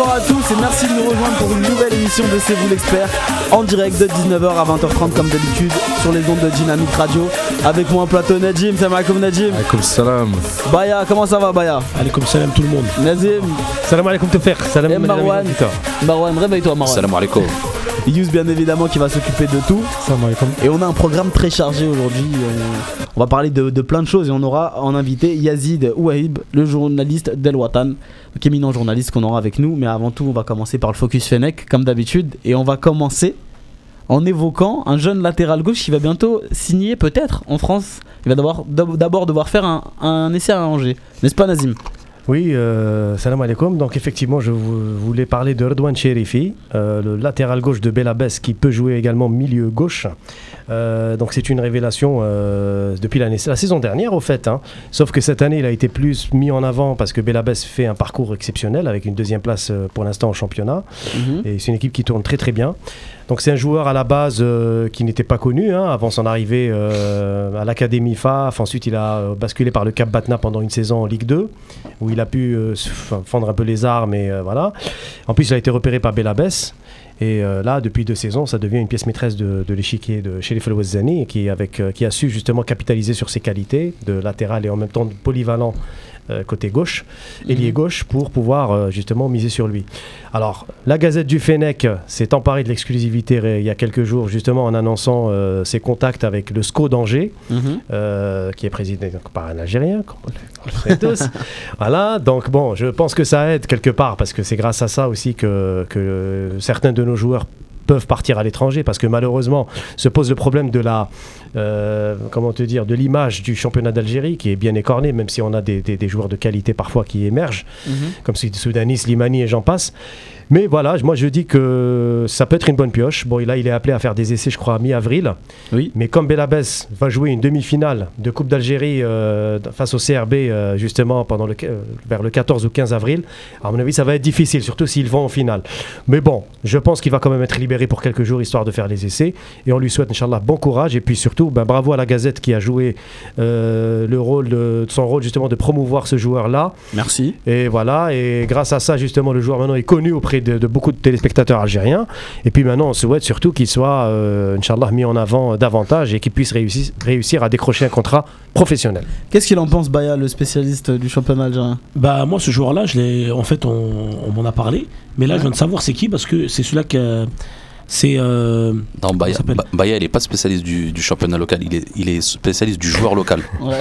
Bonsoir à tous et merci de nous rejoindre pour une nouvelle émission de C'est vous l'expert en direct de 19h à 20h30 comme d'habitude sur les ondes de Dynamique Radio. Avec moi en plateau Najim, salam alaikum Najim. Alaikum salam. Baya, comment ça va Baya? Alaikum salam tout le monde. Nazim. Salam alaikum te faire. Salam Et Marwan. Marwan, réveille-toi Marwan. Salam alaikum. Yous bien évidemment qui va s'occuper de tout. Et on a un programme très chargé aujourd'hui. On, on va parler de, de plein de choses et on aura en invité Yazid Ouahib, le journaliste d'El Watan, donc éminent journaliste qu'on aura avec nous. Mais avant tout, on va commencer par le focus Fennec, comme d'habitude. Et on va commencer en évoquant un jeune latéral gauche qui va bientôt signer peut-être en France. Il va d'abord, d'abord devoir faire un, un essai à Angers. N'est-ce pas Nazim? Oui, euh, salam alaikum. Donc effectivement, je vou- voulais parler de Redouane Cherifi, euh, le latéral gauche de Belabès qui peut jouer également milieu gauche. Euh, donc c'est une révélation euh, depuis l'année, la saison dernière au fait. hein. Sauf que cette année, il a été plus mis en avant parce que Belabès fait un parcours exceptionnel avec une deuxième place euh, pour l'instant en championnat. Et c'est une équipe qui tourne très très bien. Donc c'est un joueur à la base qui n'était pas connu hein, avant son arrivée à l'Académie FAF. Ensuite il a basculé par le Cap Batna pendant une saison en Ligue 2 où il a pu fendre un peu les armes et voilà. En plus il a été repéré par Belabès. Et euh, là, depuis deux saisons, ça devient une pièce maîtresse de, l'échiquier de Sherif El Ouazzani, qui, avec, euh, qui a su justement capitaliser sur ses qualités de latéral et en même temps de polyvalent côté gauche, ailier gauche, pour pouvoir euh, justement miser sur lui. Alors, la Gazette du Fennec s'est emparée de l'exclusivité il y a quelques jours, justement en annonçant euh, ses contacts avec le SCO d'Angers, euh, qui est présidé donc, par un Algérien, comme on le sait tous. voilà, donc bon, je pense que ça aide quelque part, parce que c'est grâce à ça aussi que, que certains de nos joueurs peuvent partir à l'étranger parce que malheureusement se pose le problème de la euh, comment te dire de l'image du championnat d'Algérie qui est bien écorné même si on a des, des- des joueurs de qualité parfois qui émergent comme celui de Soudanis, Slimani et j'en passe. Mais voilà, moi je dis que ça peut être une bonne pioche. Bon, là il est appelé à faire des essais, je crois, à mi-avril. Oui. Mais comme Belabès va jouer une demi-finale de Coupe d'Algérie euh, face au CRB euh, justement pendant le, euh, vers le 14 ou 15 avril, à mon avis ça va être difficile, surtout s'ils vont en finale. Mais bon, je pense qu'il va quand même être libéré pour quelques jours histoire de faire les essais. Et on lui souhaite, Inch'Allah, bon courage. Et puis surtout, ben, bravo à la Gazette qui a joué le rôle de, son rôle justement de promouvoir ce joueur-là. Merci. Et voilà, et grâce à ça, justement, le joueur maintenant est connu auprès de, de beaucoup de téléspectateurs algériens. Et puis maintenant, on souhaite surtout qu'il soit, euh, Inch'Allah, mis en avant davantage et qu'il puisse réussir, réussir à décrocher un contrat professionnel. Qu'est-ce qu'il en pense Baya, le spécialiste du championnat algérien? Bah moi ce joueur-là, je l'ai, en fait on, on m'en a parlé, mais là je viens de savoir c'est qui parce que c'est celui-là que c'est euh, Non, Baya, Baya, il est pas spécialiste du, du championnat local, il est, il est spécialiste du joueur local. Ouais.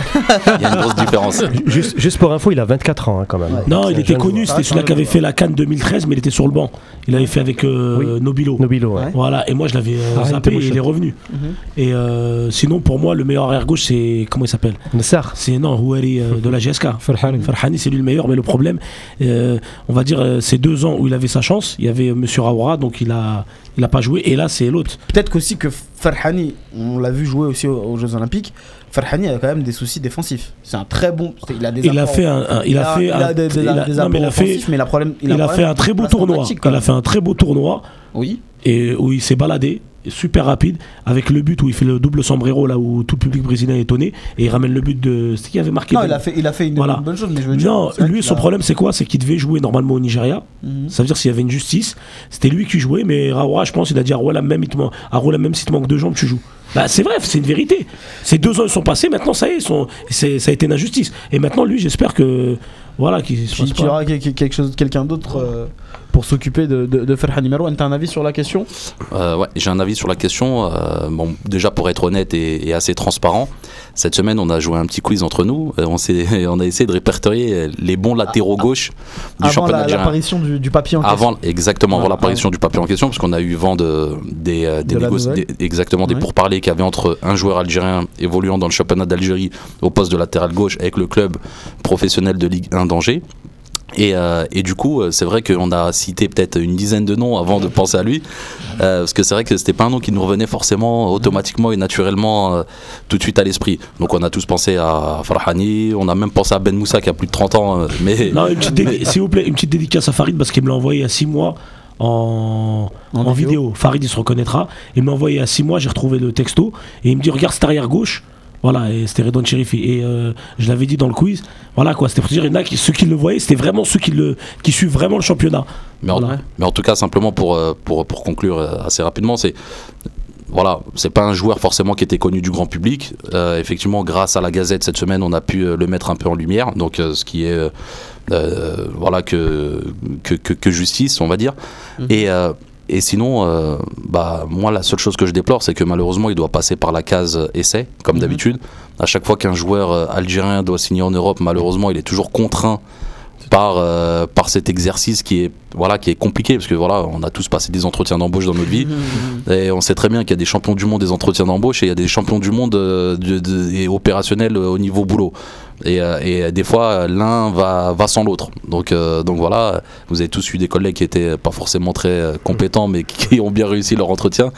Il y a une grosse différence. Juste, juste pour info, il a 24 ans hein, quand même. non il était connu, c'était celui-là qui avait fait la Cannes 2013, mais il était sur le banc. Il avait fait avec euh, Oui. Nobilo. Nobilo, ouais. Voilà, et moi je l'avais euh, Ah, zappé et il est revenu. Mhm. Et euh, sinon pour moi le meilleur arrière gauche c'est comment il s'appelle? Nassar. C'est non Houari euh, de la GSK. Farhani. Farhani c'est lui le meilleur, mais le problème, euh, on va dire euh, ces deux ans où il avait sa chance, il y avait Monsieur Raoura, donc il a il a pas joué, et là c'est l'autre. Peut-être qu'aussi que Farhani, on l'a vu jouer aussi aux, aux Jeux Olympiques, Farhani a quand même des soucis défensifs. C'est un très bon. Il a des Il a fait un, il a fait un, il a- des non, mais il a apports fait mais problème, il a, fait un très beau tournoi. Il a fait un très beau tournoi Oui. et où il s'est baladé super rapide avec le but où il fait le double sombrero là où tout le public brésilien est étonné et il ramène le but de c'est qui avait marqué Non, il a fait, il a fait une, Voilà. bonne chose, mais je veux dire. non, lui son a- problème c'est quoi? C'est qu'il devait jouer normalement au Nigeria. Mhm. Ça veut dire s'il y avait une justice, c'était lui qui jouait, mais Raoura, je pense, il a dit à Raoula même, il te man- même si te manque deux jambes, tu joues. Bah, c'est vrai, c'est une vérité. Ces deux ans ils sont passés, maintenant ça y est, ils sont, c'est- ça a été une injustice. Et maintenant lui, j'espère que voilà, qu'il qu'il y aura quelque quelque chose, quelqu'un d'autre euh, pour s'occuper de, de, de Marouane. T'as un avis sur la question? Euh, ouais, j'ai un avis sur la question. Euh, bon, déjà pour être honnête et, et assez transparent, cette semaine on a joué un petit quiz entre nous. Euh, on, on a essayé de répertorier les bons latéraux gauche du Avant championnat la- algérien. l'apparition du, du papier en question. Avant, exactement, avant l'apparition du papier en question, parce qu'on a eu vent de, des, des exactement, des pourparlers qu'il y avait entre un joueur algérien évoluant dans le championnat d'Algérie au poste de latéral gauche avec le club professionnel de Ligue 1 d'Angers. Et, euh, et du coup, euh, c'est vrai qu'on a cité peut-être une dizaine de noms avant de penser à lui, euh, parce que c'est vrai que c'était pas un nom qui nous revenait forcément automatiquement et naturellement euh, tout de suite à l'esprit. Donc on a tous pensé à Farhani, on a même pensé à Ben Moussa qui a plus de 30 ans, mais Non, une petite dédi- s'il vous plaît, une petite dédicace à Farid parce qu'il me l'a envoyé il y a 6 mois en, En en vidéo. vidéo. Farid, il se reconnaîtra. Il m'a envoyé il y a 6 mois, j'ai retrouvé le texto et il me dit Regarde cet arrière gauche. Voilà, et c'était Redouane Cherifi. Et euh, je l'avais dit dans le quiz. Voilà quoi, c'était pour dire, il y en a qui, ceux qui le voyaient, c'était vraiment ceux qui, le, qui suivent vraiment le championnat. Mais en, Voilà. mais en tout cas, simplement pour, euh, pour, pour conclure euh, assez rapidement, c'est. Voilà, c'est pas un joueur forcément qui était connu du grand public. Euh, effectivement, grâce à la Gazette cette semaine, on a pu euh, le mettre un peu en lumière. Donc, euh, ce qui est voilà que, que, que, que justice, on va dire. Et, euh, et sinon, euh, bah moi, la seule chose que je déplore, c'est que malheureusement, il doit passer par la case essai, comme Mhm. d'habitude. À chaque fois qu'un joueur euh, algérien doit signer en Europe, malheureusement, il est toujours contraint par, euh, par cet exercice qui est, voilà, qui est compliqué, parce que voilà, on a tous passé des entretiens d'embauche dans notre vie, et on sait très bien qu'il y a des champions du monde des entretiens d'embauche, et il y a des champions du monde euh, de, de- et opérationnels euh, au niveau boulot. Et, euh, et des fois, l'un va, sans l'autre. Donc, euh, donc voilà, vous avez tous eu des collègues qui étaient pas forcément très euh, compétents, mais qui ont bien réussi leur entretien.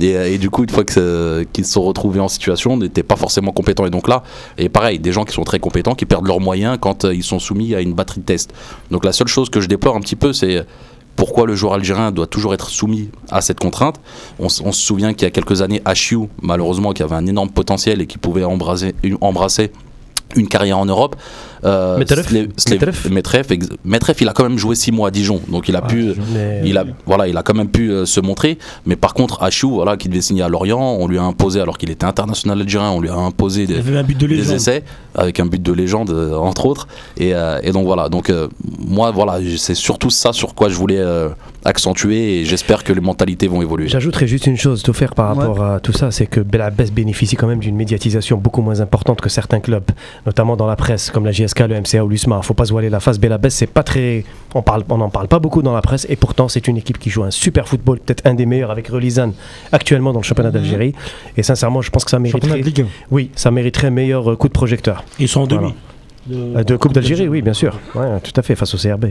Et, du coup, une fois qu'ils se sont retrouvés en situation, n'étaient pas forcément compétents. Et donc là, et pareil, des gens qui sont très compétents, qui perdent leurs moyens quand ils sont soumis à une batterie de tests. Donc la seule chose que je déplore un petit peu, c'est pourquoi le joueur algérien doit toujours être soumis à cette contrainte. On, se souvient qu'il y a quelques années, Achiou, malheureusement, qui avait un énorme potentiel et qui pouvait embrasser, embrasser une carrière en Europe. Euh, Metref. Il a quand même joué six mois à Dijon, donc il a pu, Mais- il a, voilà, il a quand même pu euh, se montrer. Mais par contre, Achiou, voilà, qui devait signer à Lorient, on lui a imposé, alors qu'il était international algérien, on lui a imposé des, y avait un but de des légende. essais avec un but de légende euh, entre autres et, euh, et donc voilà donc euh, moi voilà c'est surtout ça sur quoi je voulais euh, accentuer et j'espère que les mentalités vont évoluer J'ajouterais juste une chose, tout faire par rapport à tout ça, c'est que Belabès bénéficie quand même d'une médiatisation beaucoup moins importante que certains clubs, notamment dans la presse, comme la JSK, le MCA ou l'USMA. Faut pas se voiler la face. Belabès, c'est pas très, on parle, on n'en parle pas beaucoup dans la presse, et pourtant c'est une équipe qui joue un super football, peut-être un des meilleurs avec Relizane actuellement dans le championnat d'Algérie. Et sincèrement, je pense que ça Championnat mériterait, de Ligue 1. oui, ça mériterait un meilleur euh, coup de projecteur Ils sont en demi. Voilà. Euh, de Coupe d'Algérie. Oui, bien sûr, ouais, tout à fait, face au CRB.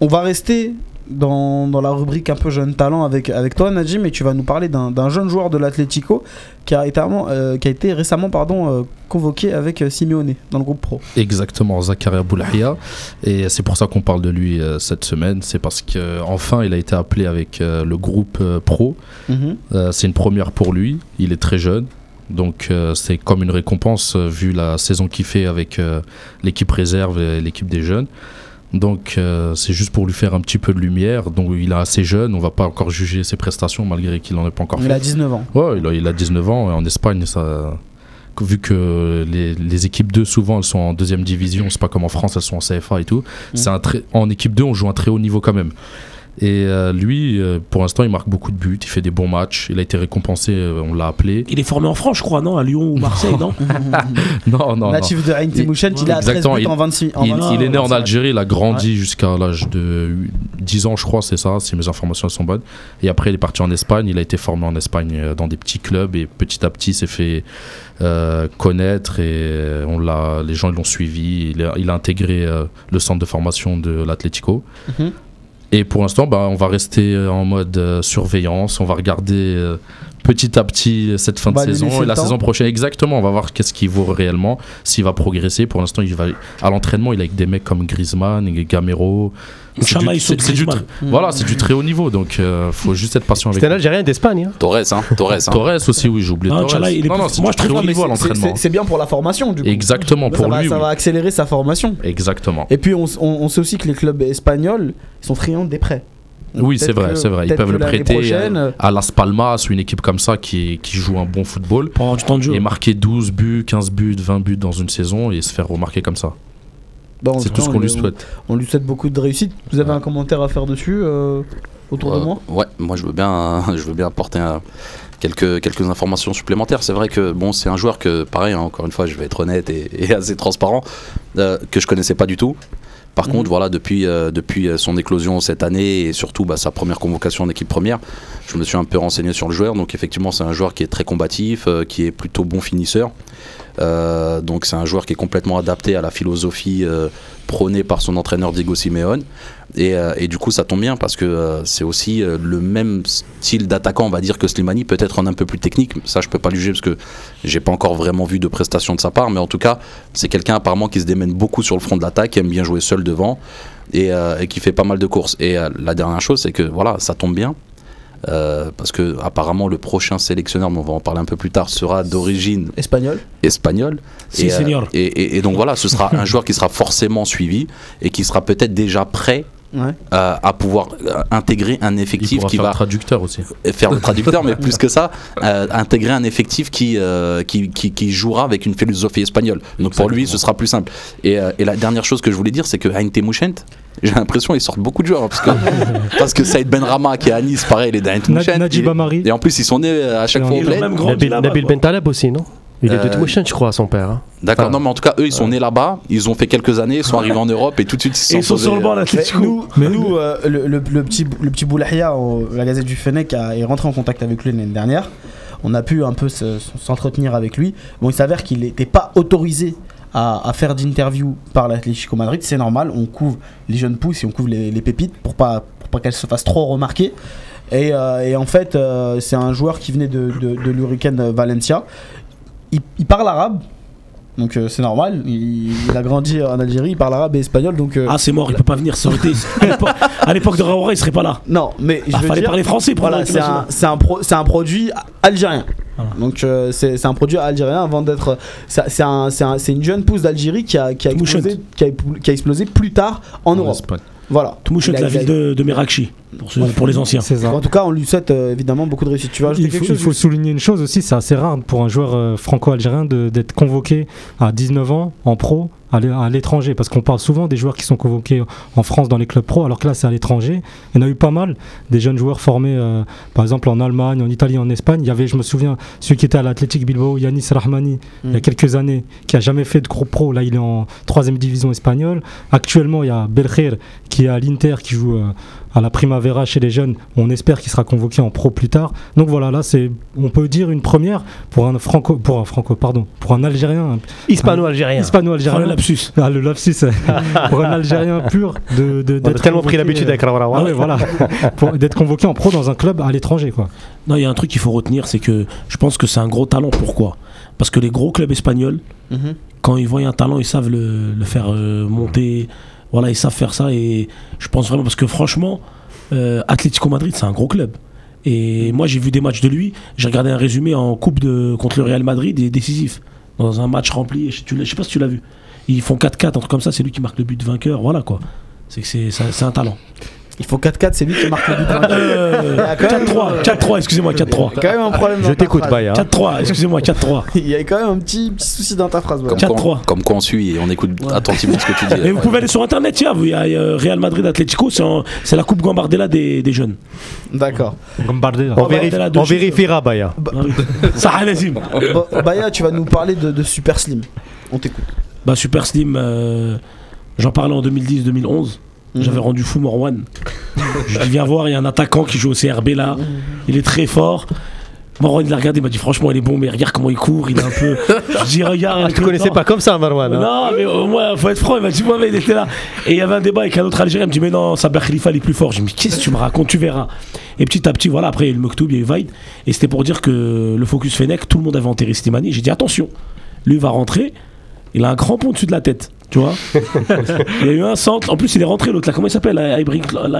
On va rester dans, dans la rubrique un peu jeune talent avec, avec toi, Najim, et tu vas nous parler d'un d'un jeune joueur de l'Atlético qui, a été, euh, qui a été récemment pardon, euh, convoqué avec Simeone dans le groupe pro. Exactement, Zakaria Boulahia. Et c'est pour ça qu'on parle de lui euh, cette semaine. C'est parce qu'enfin, il a été appelé avec euh, le groupe euh, pro. Mhm. Euh, c'est une première pour lui. Il est très jeune. Donc euh, c'est comme une récompense euh, vu la saison qu'il fait avec euh, l'équipe réserve et l'équipe des jeunes. Donc c'est juste pour lui faire un petit peu de lumière. Donc il est assez jeune, on va pas encore juger ses prestations malgré qu'il en ait pas encore Il fait. a 19 ans. Ouais, il a, il a 19 ans et en Espagne, ça, vu que les, les équipes 2, souvent, elles sont en deuxième division, c'est pas comme en France, elles sont en CFA et tout. C'est un très, en équipe 2, on joue un très haut niveau quand même. Et euh, lui, euh, pour l'instant, il marque beaucoup de buts, il fait des bons matchs, il a été récompensé, euh, on l'a appelé. Il est formé en France, je crois, non? À Lyon ou Marseille, non? Non, non, non. Natif de Ain Temouchen, il, Il- a 13 exactement, buts il- en 26 en Il, 26 il est né en 25. Algérie, il a grandi jusqu'à l'âge de 10 ans, je crois, c'est ça, si mes informations sont bonnes. Et après, il est parti en Espagne, il a été formé en Espagne dans des petits clubs et petit à petit s'est fait euh, connaître et on l'a, les gens l'ont suivi. Il a, il a intégré euh, le centre de formation de l'Atlético. Mhm. Et pour l'instant, bah, on va rester euh, en mode euh, surveillance, on va regarder euh, petit à petit cette fin de va lui saison et la temps. saison prochaine. Exactement, on va voir qu'est-ce qu'il vaut réellement, s'il va progresser. Pour l'instant, il va à l'entraînement, il est avec des mecs comme Griezmann et Gamero. C'est du- Voilà, c'est du très haut niveau, donc euh, faut juste être patient avec C'est un lui. Algérien d'Espagne. hein. Torres hein Torres hein. Torres aussi, oui, j'ai oublié Non, Torres. Inch'Allah, il est non, non, c'est moi, du je très haut mais niveau l'entraînement. c'est- bien pour la formation du coup. Exactement, ça pour va, lui. ça oui. va accélérer sa formation. Exactement. Et puis on, on- on sait aussi que les clubs espagnols sont friands des prêts. Oui, c'est vrai, c'est vrai. Ils peuvent le prêter prochaine, à, Las Palmas ou une équipe comme ça qui, qui joue un bon football. Avoir du temps de jeu. Et marquer 12 buts, 15 buts, 20 buts dans une saison et se faire remarquer comme ça. bah, C'est tout ce on qu'on lui souhaite. On lui souhaite beaucoup de réussite. Vous avez un commentaire à faire dessus euh, autour de Euh, moi? ouais moi je veux bien je veux bien apporter un- quelques quelques informations supplémentaires c'est vrai que bon c'est un joueur que pareil hein, encore une fois je vais être honnête et, et assez transparent euh, que je connaissais pas du tout par Mhm. contre, voilà, depuis, euh, depuis euh, son éclosion cette année et surtout bah, sa première convocation en équipe première, je me suis un peu renseigné sur le joueur. Donc, effectivement, c'est un joueur qui est très combatif, euh, qui est plutôt bon finisseur. Euh, donc, c'est un joueur qui est complètement adapté à la philosophie euh, prônée par son entraîneur Diego Simeone. Et, euh, et du coup, ça tombe bien parce que euh, c'est aussi euh, le même style d'attaquant, on va dire, que Slimani, peut-être en un peu plus technique. Ça, je peux pas le juger parce que j'ai pas encore vraiment vu de prestations de sa part. Mais en tout cas, c'est quelqu'un apparemment qui se démène beaucoup sur le front de l'attaque, qui aime bien jouer seul devant et, euh, et qui fait pas mal de courses. Et euh, la dernière chose, c'est que voilà, ça tombe bien. euh, parce que apparemment le prochain sélectionneur, mais on va en parler un peu plus tard, sera d'origine Espagnol. espagnole. Si, et, euh, senior. et, et- et donc voilà, ce sera un joueur qui sera forcément suivi et qui sera peut-être déjà prêt Ouais. euh, à pouvoir euh, intégrer un effectif qui faire va le traducteur aussi. faire le traducteur, mais plus que ça, euh, intégrer un effectif qui, euh, qui, qui, qui jouera avec une philosophie espagnole. Donc pour lui, ce sera plus simple. Et, euh, et la dernière chose que je voulais dire, c'est que Ainte Mouchent, j'ai l'impression qu'ils sortent beaucoup de joueurs. hein, Parce que, parce que Saïd Benrama, qui est à Nice, pareil, il est d'Ainte Na- Mouchent. Najib Et, Amari. et en plus, ils sont nés à chaque Et fois au Nabil. Bentaleb aussi, non? Il est de Euh, Tmouchen, je crois, son père. hein. D'accord, Enfin, non, mais en tout cas, eux, ils sont nés là-bas, ils ont fait quelques années, ils sont arrivés en Europe et tout de suite, ils ils sont sont sur le banc à Mais l'Atlético. nous, nous euh, le, le- le petit, le petit Boulahia, la Gazette du Fennec, a- est rentré en contact avec lui l'année dernière. On a pu un peu se- s'entretenir avec lui. Bon, il s'avère qu'il n'était pas autorisé à, à faire d'interview par l'Atlético Madrid. C'est normal, on couvre les jeunes pousses et on couvre les, les pépites pour pas, pour pas qu'elles se fassent trop remarquer. Et, euh, et en fait, euh, c'est un joueur qui venait de, de, de l'Hurricane Valencia. Il, il parle arabe. Donc euh, c'est normal, il, il a grandi en Algérie, il parle arabe et espagnol, donc euh, Ah, c'est mort, il peut pas venir. Ça aurait été- à l'époque- À l'époque de Raoura, il serait pas là. Non, mais je Ah, veux fallait dire, parler français pour voilà, c'est un, un, pro- c'est un produit algérien. Voilà. Donc euh, c'est c'est un produit algérien avant d'être. C'est un- c'est un- c'est une jeune pousse d'Algérie qui a, qui, a Mouchette. explosé, qui, a, qui a explosé plus tard en Europe. Espagne. Voilà. Toulouche, Il a- la ville de, de Merakchi, pour, les anciens. C'est ça. En tout cas, on lui souhaite euh, évidemment beaucoup de réussite. Tu ajouter Il faut, il faut souligner une chose aussi, c'est assez rare pour un joueur euh, franco-algérien d'être convoqué à 19 ans en pro à l'é- à l'étranger, parce qu'on parle souvent des joueurs qui sont convoqués en France dans les clubs pro, alors que là c'est à l'étranger. Il y en a eu pas mal, des jeunes joueurs formés euh, par exemple en Allemagne, en Italie, en Espagne. Il y avait, je me souviens, celui qui était à l'Athletic Bilbao, Yanis Rahmani, il y a Mm. quelques années, qui a jamais fait de gros pro. Là, il est en troisième division espagnole. Actuellement, il y a Belkhir qui est à l'Inter, qui joue euh, à la Primavera chez les jeunes. On espère qu'il sera convoqué en pro plus tard. Donc voilà, là, c'est, on peut dire une première pour un franco, pour un franco, pardon, pour un Algérien, Hispano-algérien. Hispano-algérien. le lapsus. Ah, le lapsus, euh, pour un Algérien pur de, de- On a d'être tellement pris l'habitude euh, avec Raoura. ah ouais, voilà, Pour- d'être convoqué en pro dans un club à l'étranger, quoi. Non, il y a un truc qu'il faut retenir, c'est que je pense que c'est un gros talent. Pourquoi? Parce que les gros clubs espagnols, Mhm. quand ils voient un talent, ils savent le, le faire euh, monter. Voilà, ils savent faire ça. Et je pense vraiment, parce que franchement, euh, Atlético Madrid, c'est un gros club. Et moi, j'ai vu des matchs de lui. J'ai regardé un résumé en Coupe de, contre le Real Madrid et décisif. Dans un match rempli. Je, tu sais pas si tu l'as vu. Ils font 4-4, un comme ça. C'est lui qui marque le but vainqueur. Voilà quoi. C'est c'est un talent. Il faut 4-4, c'est lui qui marque le but. Euh, Il y a quand même, 4-3, euh, 4-3, excusez-moi, 4-3. Il y a quand même un problème. dans Je ta t'écoute, phrase. Baya. 4-3, excusez-moi, 4-3. Il y a quand même un petit, petit souci dans ta phrase. Comme, 4-3. quoi, comme quoi on suit et on écoute attentivement ce que tu dis. Et vous pouvez aller sur internet, tiens, vous- il y a euh, Real Madrid Atlético, c'est en- c'est la Coupe Gambardella des, des jeunes. D'accord. Gambardé, là. On, Ah bah, vérifie- de on vérifiera, Baya. Ça Lazim. Bon, Baya, tu vas nous parler de, de Super Slim. On t'écoute. Bah, Super Slim, euh, j'en parlais en 2010-2011. Mhm. J'avais rendu fou Morwan. Je dis, viens voir, il y a un attaquant qui joue au CRB là. Il est très fort. Morwan, il l'a regardé, il m'a dit, franchement, il est bon, mais regarde comment il court. Il est un peu. Je dis, regarde. Tu connaissais pas comme ça, Marwan. hein Non, mais au moins, faut être franc. Il m'a dit, moi, mais il était là. Et il y avait un débat avec un autre Algérien. Il me dit, mais non, Saber Khalifa, il est plus fort. Je me dis, qu'est-ce que tu me racontes Tu verras. Et petit à petit, voilà, après, il y a eu le Moktoub, il y a eu Vaid. Et c'était pour dire que le Focus Fennec, tout le monde avait enterré Slimani. J'ai dit, attention, lui il va rentrer. Il a un crampon au-dessus de la tête. Tu vois Il y a eu un centre. En plus, il est rentré, l'autre là. Comment il s'appelle Ibrington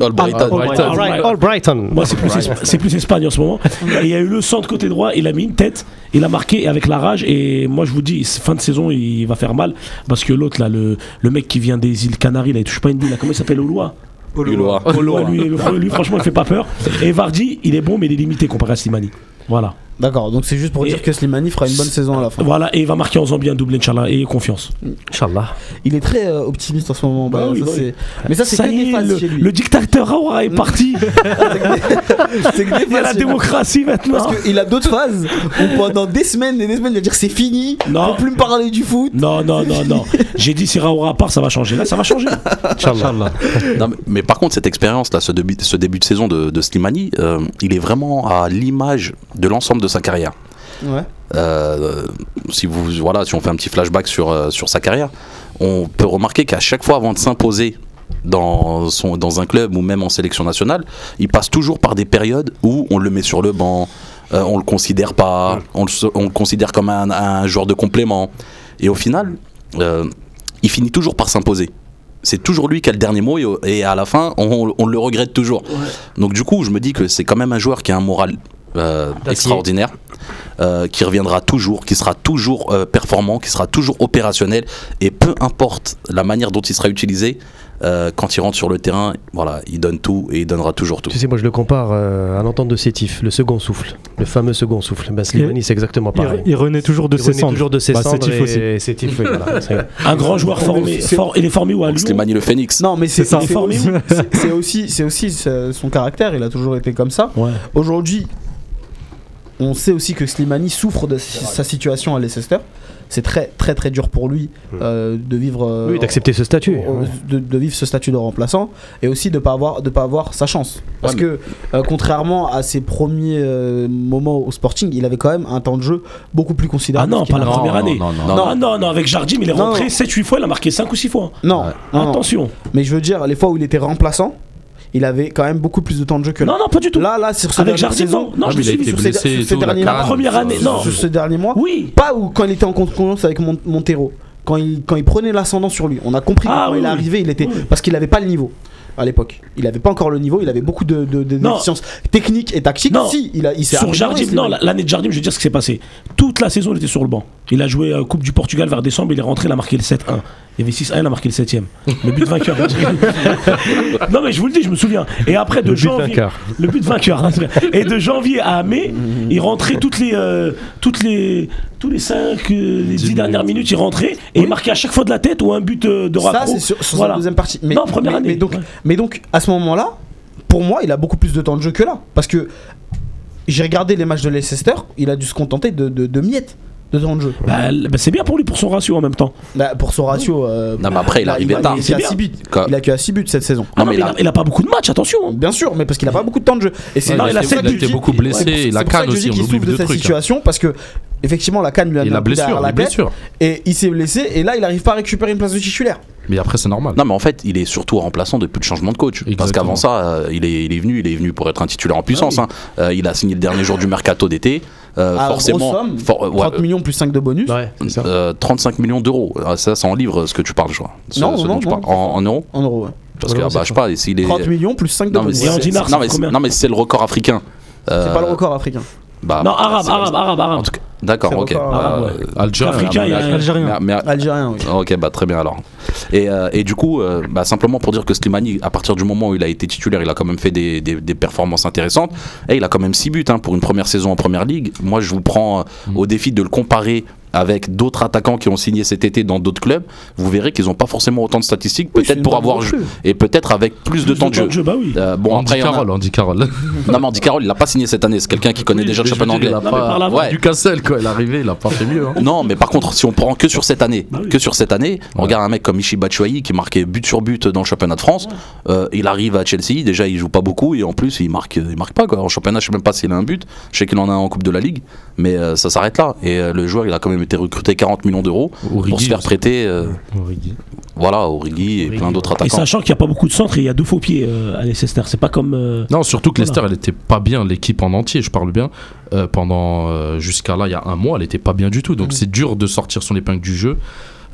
Albrighton. All, All Brighton. moi, c'est plus, c'est plus Espagne en ce moment. Et il y a eu le centre côté droit, il a mis une tête, il a marqué avec la rage. Et moi, je vous dis, fin de saison, il va faire mal. Parce que l'autre, là, le, le mec qui vient des îles Canaries, là, il touche pas une bille, là. Comment il s'appelle? Oloa lui, lui, franchement, il fait pas peur. Et Vardy, il est bon, mais il est limité comparé à Slimani. Voilà. D'accord, donc c'est juste pour Et- dire que Slimani fera une bonne saison à la fin. Voilà, et il va marquer en Zambie un double, Inch'Allah, et confiance. Inch'Allah. Il est très euh, optimiste en ce moment. Bah oui, ça, bah Mais ça, c'est que néfaste le, chez lui. le dictateur Aouara est parti. C'est que il y a la démocratie maintenant. Parce qu'il a d'autres phases où pendant des semaines et des semaines, il va dire c'est fini, Non. faut plus me parler du foot. Non, non, non, non. J'ai dit si Raoura part, ça va changer. Là, ça va changer. Inch'Allah. Non, mais, mais par contre, cette expérience là, ce début, ce début de saison de, de Slimani, euh, il est vraiment à l'image de l'ensemble de sa carrière. Ouais. Euh, si vous voilà, si on fait un petit flashback sur euh, sur sa carrière, on peut remarquer qu'à chaque fois avant de s'imposer dans son dans un club ou même en sélection nationale, il passe toujours par des périodes où on le met sur le banc, euh, on le considère pas, on le, on le considère comme un, un joueur de complément, et au final, il finit toujours par s'imposer. c'est toujours lui qui a le dernier mot et, à la fin, on, on le regrette toujours. Donc du coup, je me dis que c'est quand même un joueur qui a un moral euh, extraordinaire, euh, qui reviendra toujours, qui sera toujours euh, performant, qui sera toujours opérationnel, et peu importe la manière dont il sera utilisé, euh, quand il rentre sur le terrain, voilà, il donne tout et il donnera toujours tout. Tu sais, moi je le compare euh, à l'entente de Sétif, le second souffle, le fameux second souffle. Ben, Slimani, c'est exactement Il, pareil. il renaît toujours de Il ses renaît cendres. toujours de ses Bah, cendres Sétif aussi. et Sétif, oui, voilà. C'est- Un grand joueur formé. il est formé où à Lyon Slimani le Phoenix. Non, mais c'est ça. aussi, c'est- c'est aussi, c'est aussi ce- son caractère. Il a toujours été comme ça. Ouais. Aujourd'hui, on sait aussi que Slimani souffre de sa situation à Leicester. C'est très très très dur pour lui euh, de vivre euh, Oui, d'accepter ce statut. euh, de, de vivre ce statut de remplaçant et aussi de pas avoir de pas avoir sa chance parce Ouais, que euh, contrairement à ses premiers euh, moments au Sporting il avait quand même un temps de jeu beaucoup plus Ah considérable non, qu'il pas la Non, première non, année. non, non. Non, ah non, non, avec Jardim, il est Non. rentré 7-8 fois, il a marqué 5 ou 6 fois. non, Ouais. non, non. Attention. mais je veux dire les fois où il était remplaçant il avait quand même beaucoup plus de temps de jeu que là Non, non, pas du tout. là là sur ce Avec dernière Jardim, saison non. Non, Ah, je il a suivi été sur ces- blessé ces derniers- la première année, non. sur ce dernier mois Oui. pas où quand il était en concurrence avec Mon- Montero quand il, quand il prenait l'ascendant sur lui on a compris que Ah quand oui, il est arrivé il était Oui. parce qu'il avait pas le niveau à l'époque il avait pas encore le niveau il avait beaucoup de, de, de Non. déficiences techniques et tactiques Non. si il, a, il s'est Sur Jardim, non, la- l'année de Jardim, je vais dire ce qui s'est passé. Toute la saison, il était sur le banc. Il a joué euh, Coupe du Portugal vers décembre, il est rentré, il a marqué le 7-1. Il y avait 6-1, il a marqué le 7ème. Le but vainqueur. non, mais je vous le dis, je me souviens. Et après, de Le janvier. vainqueur. Le but vainqueur. hein. Et de janvier à mai, il rentrait toutes les, euh, toutes les, tous les 5, les 10 dernières minutes, il rentrait et il marquait à chaque fois de la tête ou un but euh, de ça raccro. c'est sur, sur Voilà. sa deuxième partie mais, Non, première mais- année, mais donc, ouais. mais donc à ce moment là pour moi il a beaucoup plus de temps de jeu que là parce que j'ai regardé les matchs de Leicester il a dû se contenter de, de, de miettes de temps de jeu Bah, bah, c'est bien pour lui, pour son ratio en même temps. Bah, pour son ratio euh, Non, mais après, il a- arrivait a- tard. il, a bien. 6 buts Quand- il a que 6 buts cette saison Ah Non, non, mais mais il, a, il a pas beaucoup de matchs, attention. Bien sûr, mais parce qu'il a pas beaucoup de temps de jeu. Et c'est c'est il a été beaucoup blessé, la canne aussi, on oublie souffre de cette hein. situation parce que effectivement la canne lui a mis la blessure, la blessure. et il s'est blessé et là il arrive pas à récupérer une place de titulaire. Mais après, c'est normal. Non, mais en fait, il est surtout remplaçant depuis le changement de coach. Parce qu'avant ça, euh, il, est, il est venu, il est venu pour être un titulaire en puissance. Ah oui. hein. Euh, il a signé le dernier jour du mercato d'été. Euh, À forcément, grosse somme, for- euh, ouais, 30 millions plus 5 de bonus. Ouais, c'est ça. euh, 35 millions d'euros. Ah, Ça, c'est en livres ce que tu parles, je crois. Ce- Non, ce non, dont tu non. parles. En, en euros En euros. ouais. Parce que, Ouais, ah, bah, je sais pas, s'il est. 30 millions plus 5 de Non, mais bonus. Non, mais c'est- combien non, mais c'est le record africain. C'est pas le record africain. Bah, Non, arabe, arabe, arabe, En tout cas, D'accord, ok. Bah, euh, Algérien. Algérien. mais- mais- Algérien, oui. Ok, bah très bien alors. Et, euh, et du coup, euh, bah, simplement pour dire que Slimani, à partir du moment où il a été titulaire, il a quand même fait des, des- des performances intéressantes. Et il a quand même 6 buts hein, pour une première saison en première ligue. Moi, je vous prends euh, au défi de le comparer avec d'autres attaquants qui ont signé cet été dans d'autres clubs. Vous verrez qu'ils n'ont pas forcément autant de statistiques, Oui, peut-être pour avoir joué. Et peut-être avec plus, de temps de jeu. Bah oui. Euh, bon, Andy après, en a- Carroll, Andy Carroll. Non, mais Andy Carroll, il l'a pas signé cette année. C'est quelqu'un qui connaît déjà le championnat anglais. Il a pas. voix. Du Cassel, quand il est arrivé, il a pas fait mieux. hein. Non, mais par contre, si on prend que sur cette année, Bah oui. que sur cette année, on regarde un mec comme Michi Batshuayi qui marquait but sur but dans le championnat de France. Euh, il arrive à Chelsea, déjà il joue pas beaucoup et en plus il marque, il marque pas quoi. En championnat, je sais même pas s'il a un but. Je sais qu'il en a un en Coupe de la Ligue, mais euh, ça s'arrête là. Et euh, le joueur, il a quand même été recruté 40 millions d'euros pour se faire prêter, euh, voilà, Origi et plein d'autres Et attaquants. sachant qu'il n'y a pas beaucoup de centres et il y a deux faux pieds euh, à Leicester. C'est pas comme. euh, Non, surtout que Voilà. Leicester, elle était pas bien, l'équipe en entier, je parle bien. Euh, pendant euh, jusqu'à là, il y a un mois, elle était pas bien du tout. Donc c'est dur de sortir son épingle du jeu.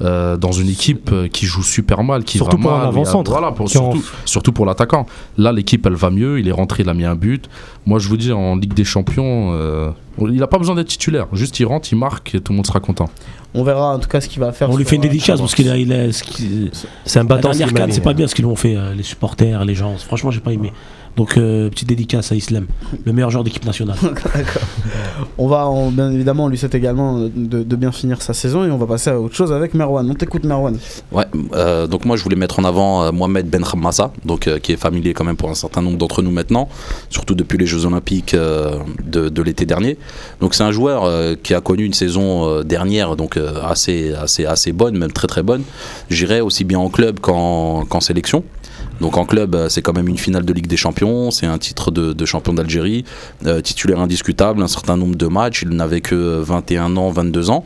Euh, dans une équipe euh, qui joue super mal, qui Surtout va pour un mal, avant-centre, Voilà, pour- en- surtout, surtout pour l'attaquant. Là, l'équipe, elle va mieux. Il est rentré, il a mis un but. Moi, je vous dis, en Ligue des Champions, euh, il a pas besoin d'être titulaire. Juste, il rentre, il marque et tout le monde sera content. On verra en tout cas ce qu'il va faire. On lui fait une dédicace parce qu'il a. Il a ce qui- C'est un battant c'est pas bien ce qu'ils lui ont fait, euh, les supporters, les gens. Franchement, j'ai pas aimé. Donc, euh, petite dédicace à Islam, le meilleur joueur d'équipe nationale. On va en- bien évidemment on lui souhaite également de, de bien finir sa saison et on va passer à autre chose avec Merwan. On t'écoute Merwan. Ouais, euh, donc moi je voulais mettre en avant euh, Mohamed Ben Khammassa, donc euh, qui est familier quand même pour un certain nombre d'entre nous maintenant, surtout depuis les Jeux Olympiques euh, de, de l'été dernier. Donc c'est un joueur euh, qui a connu une saison euh, dernière donc euh, assez assez assez bonne, même très très bonne. J'irais aussi bien en club qu'en qu'en sélection. Donc en club, euh, c'est quand même une finale de Ligue des Champions, c'est un titre de, champion d'Algérie, euh, titulaire indiscutable, un certain nombre de matchs, il n'avait que 21 ans, 22 ans.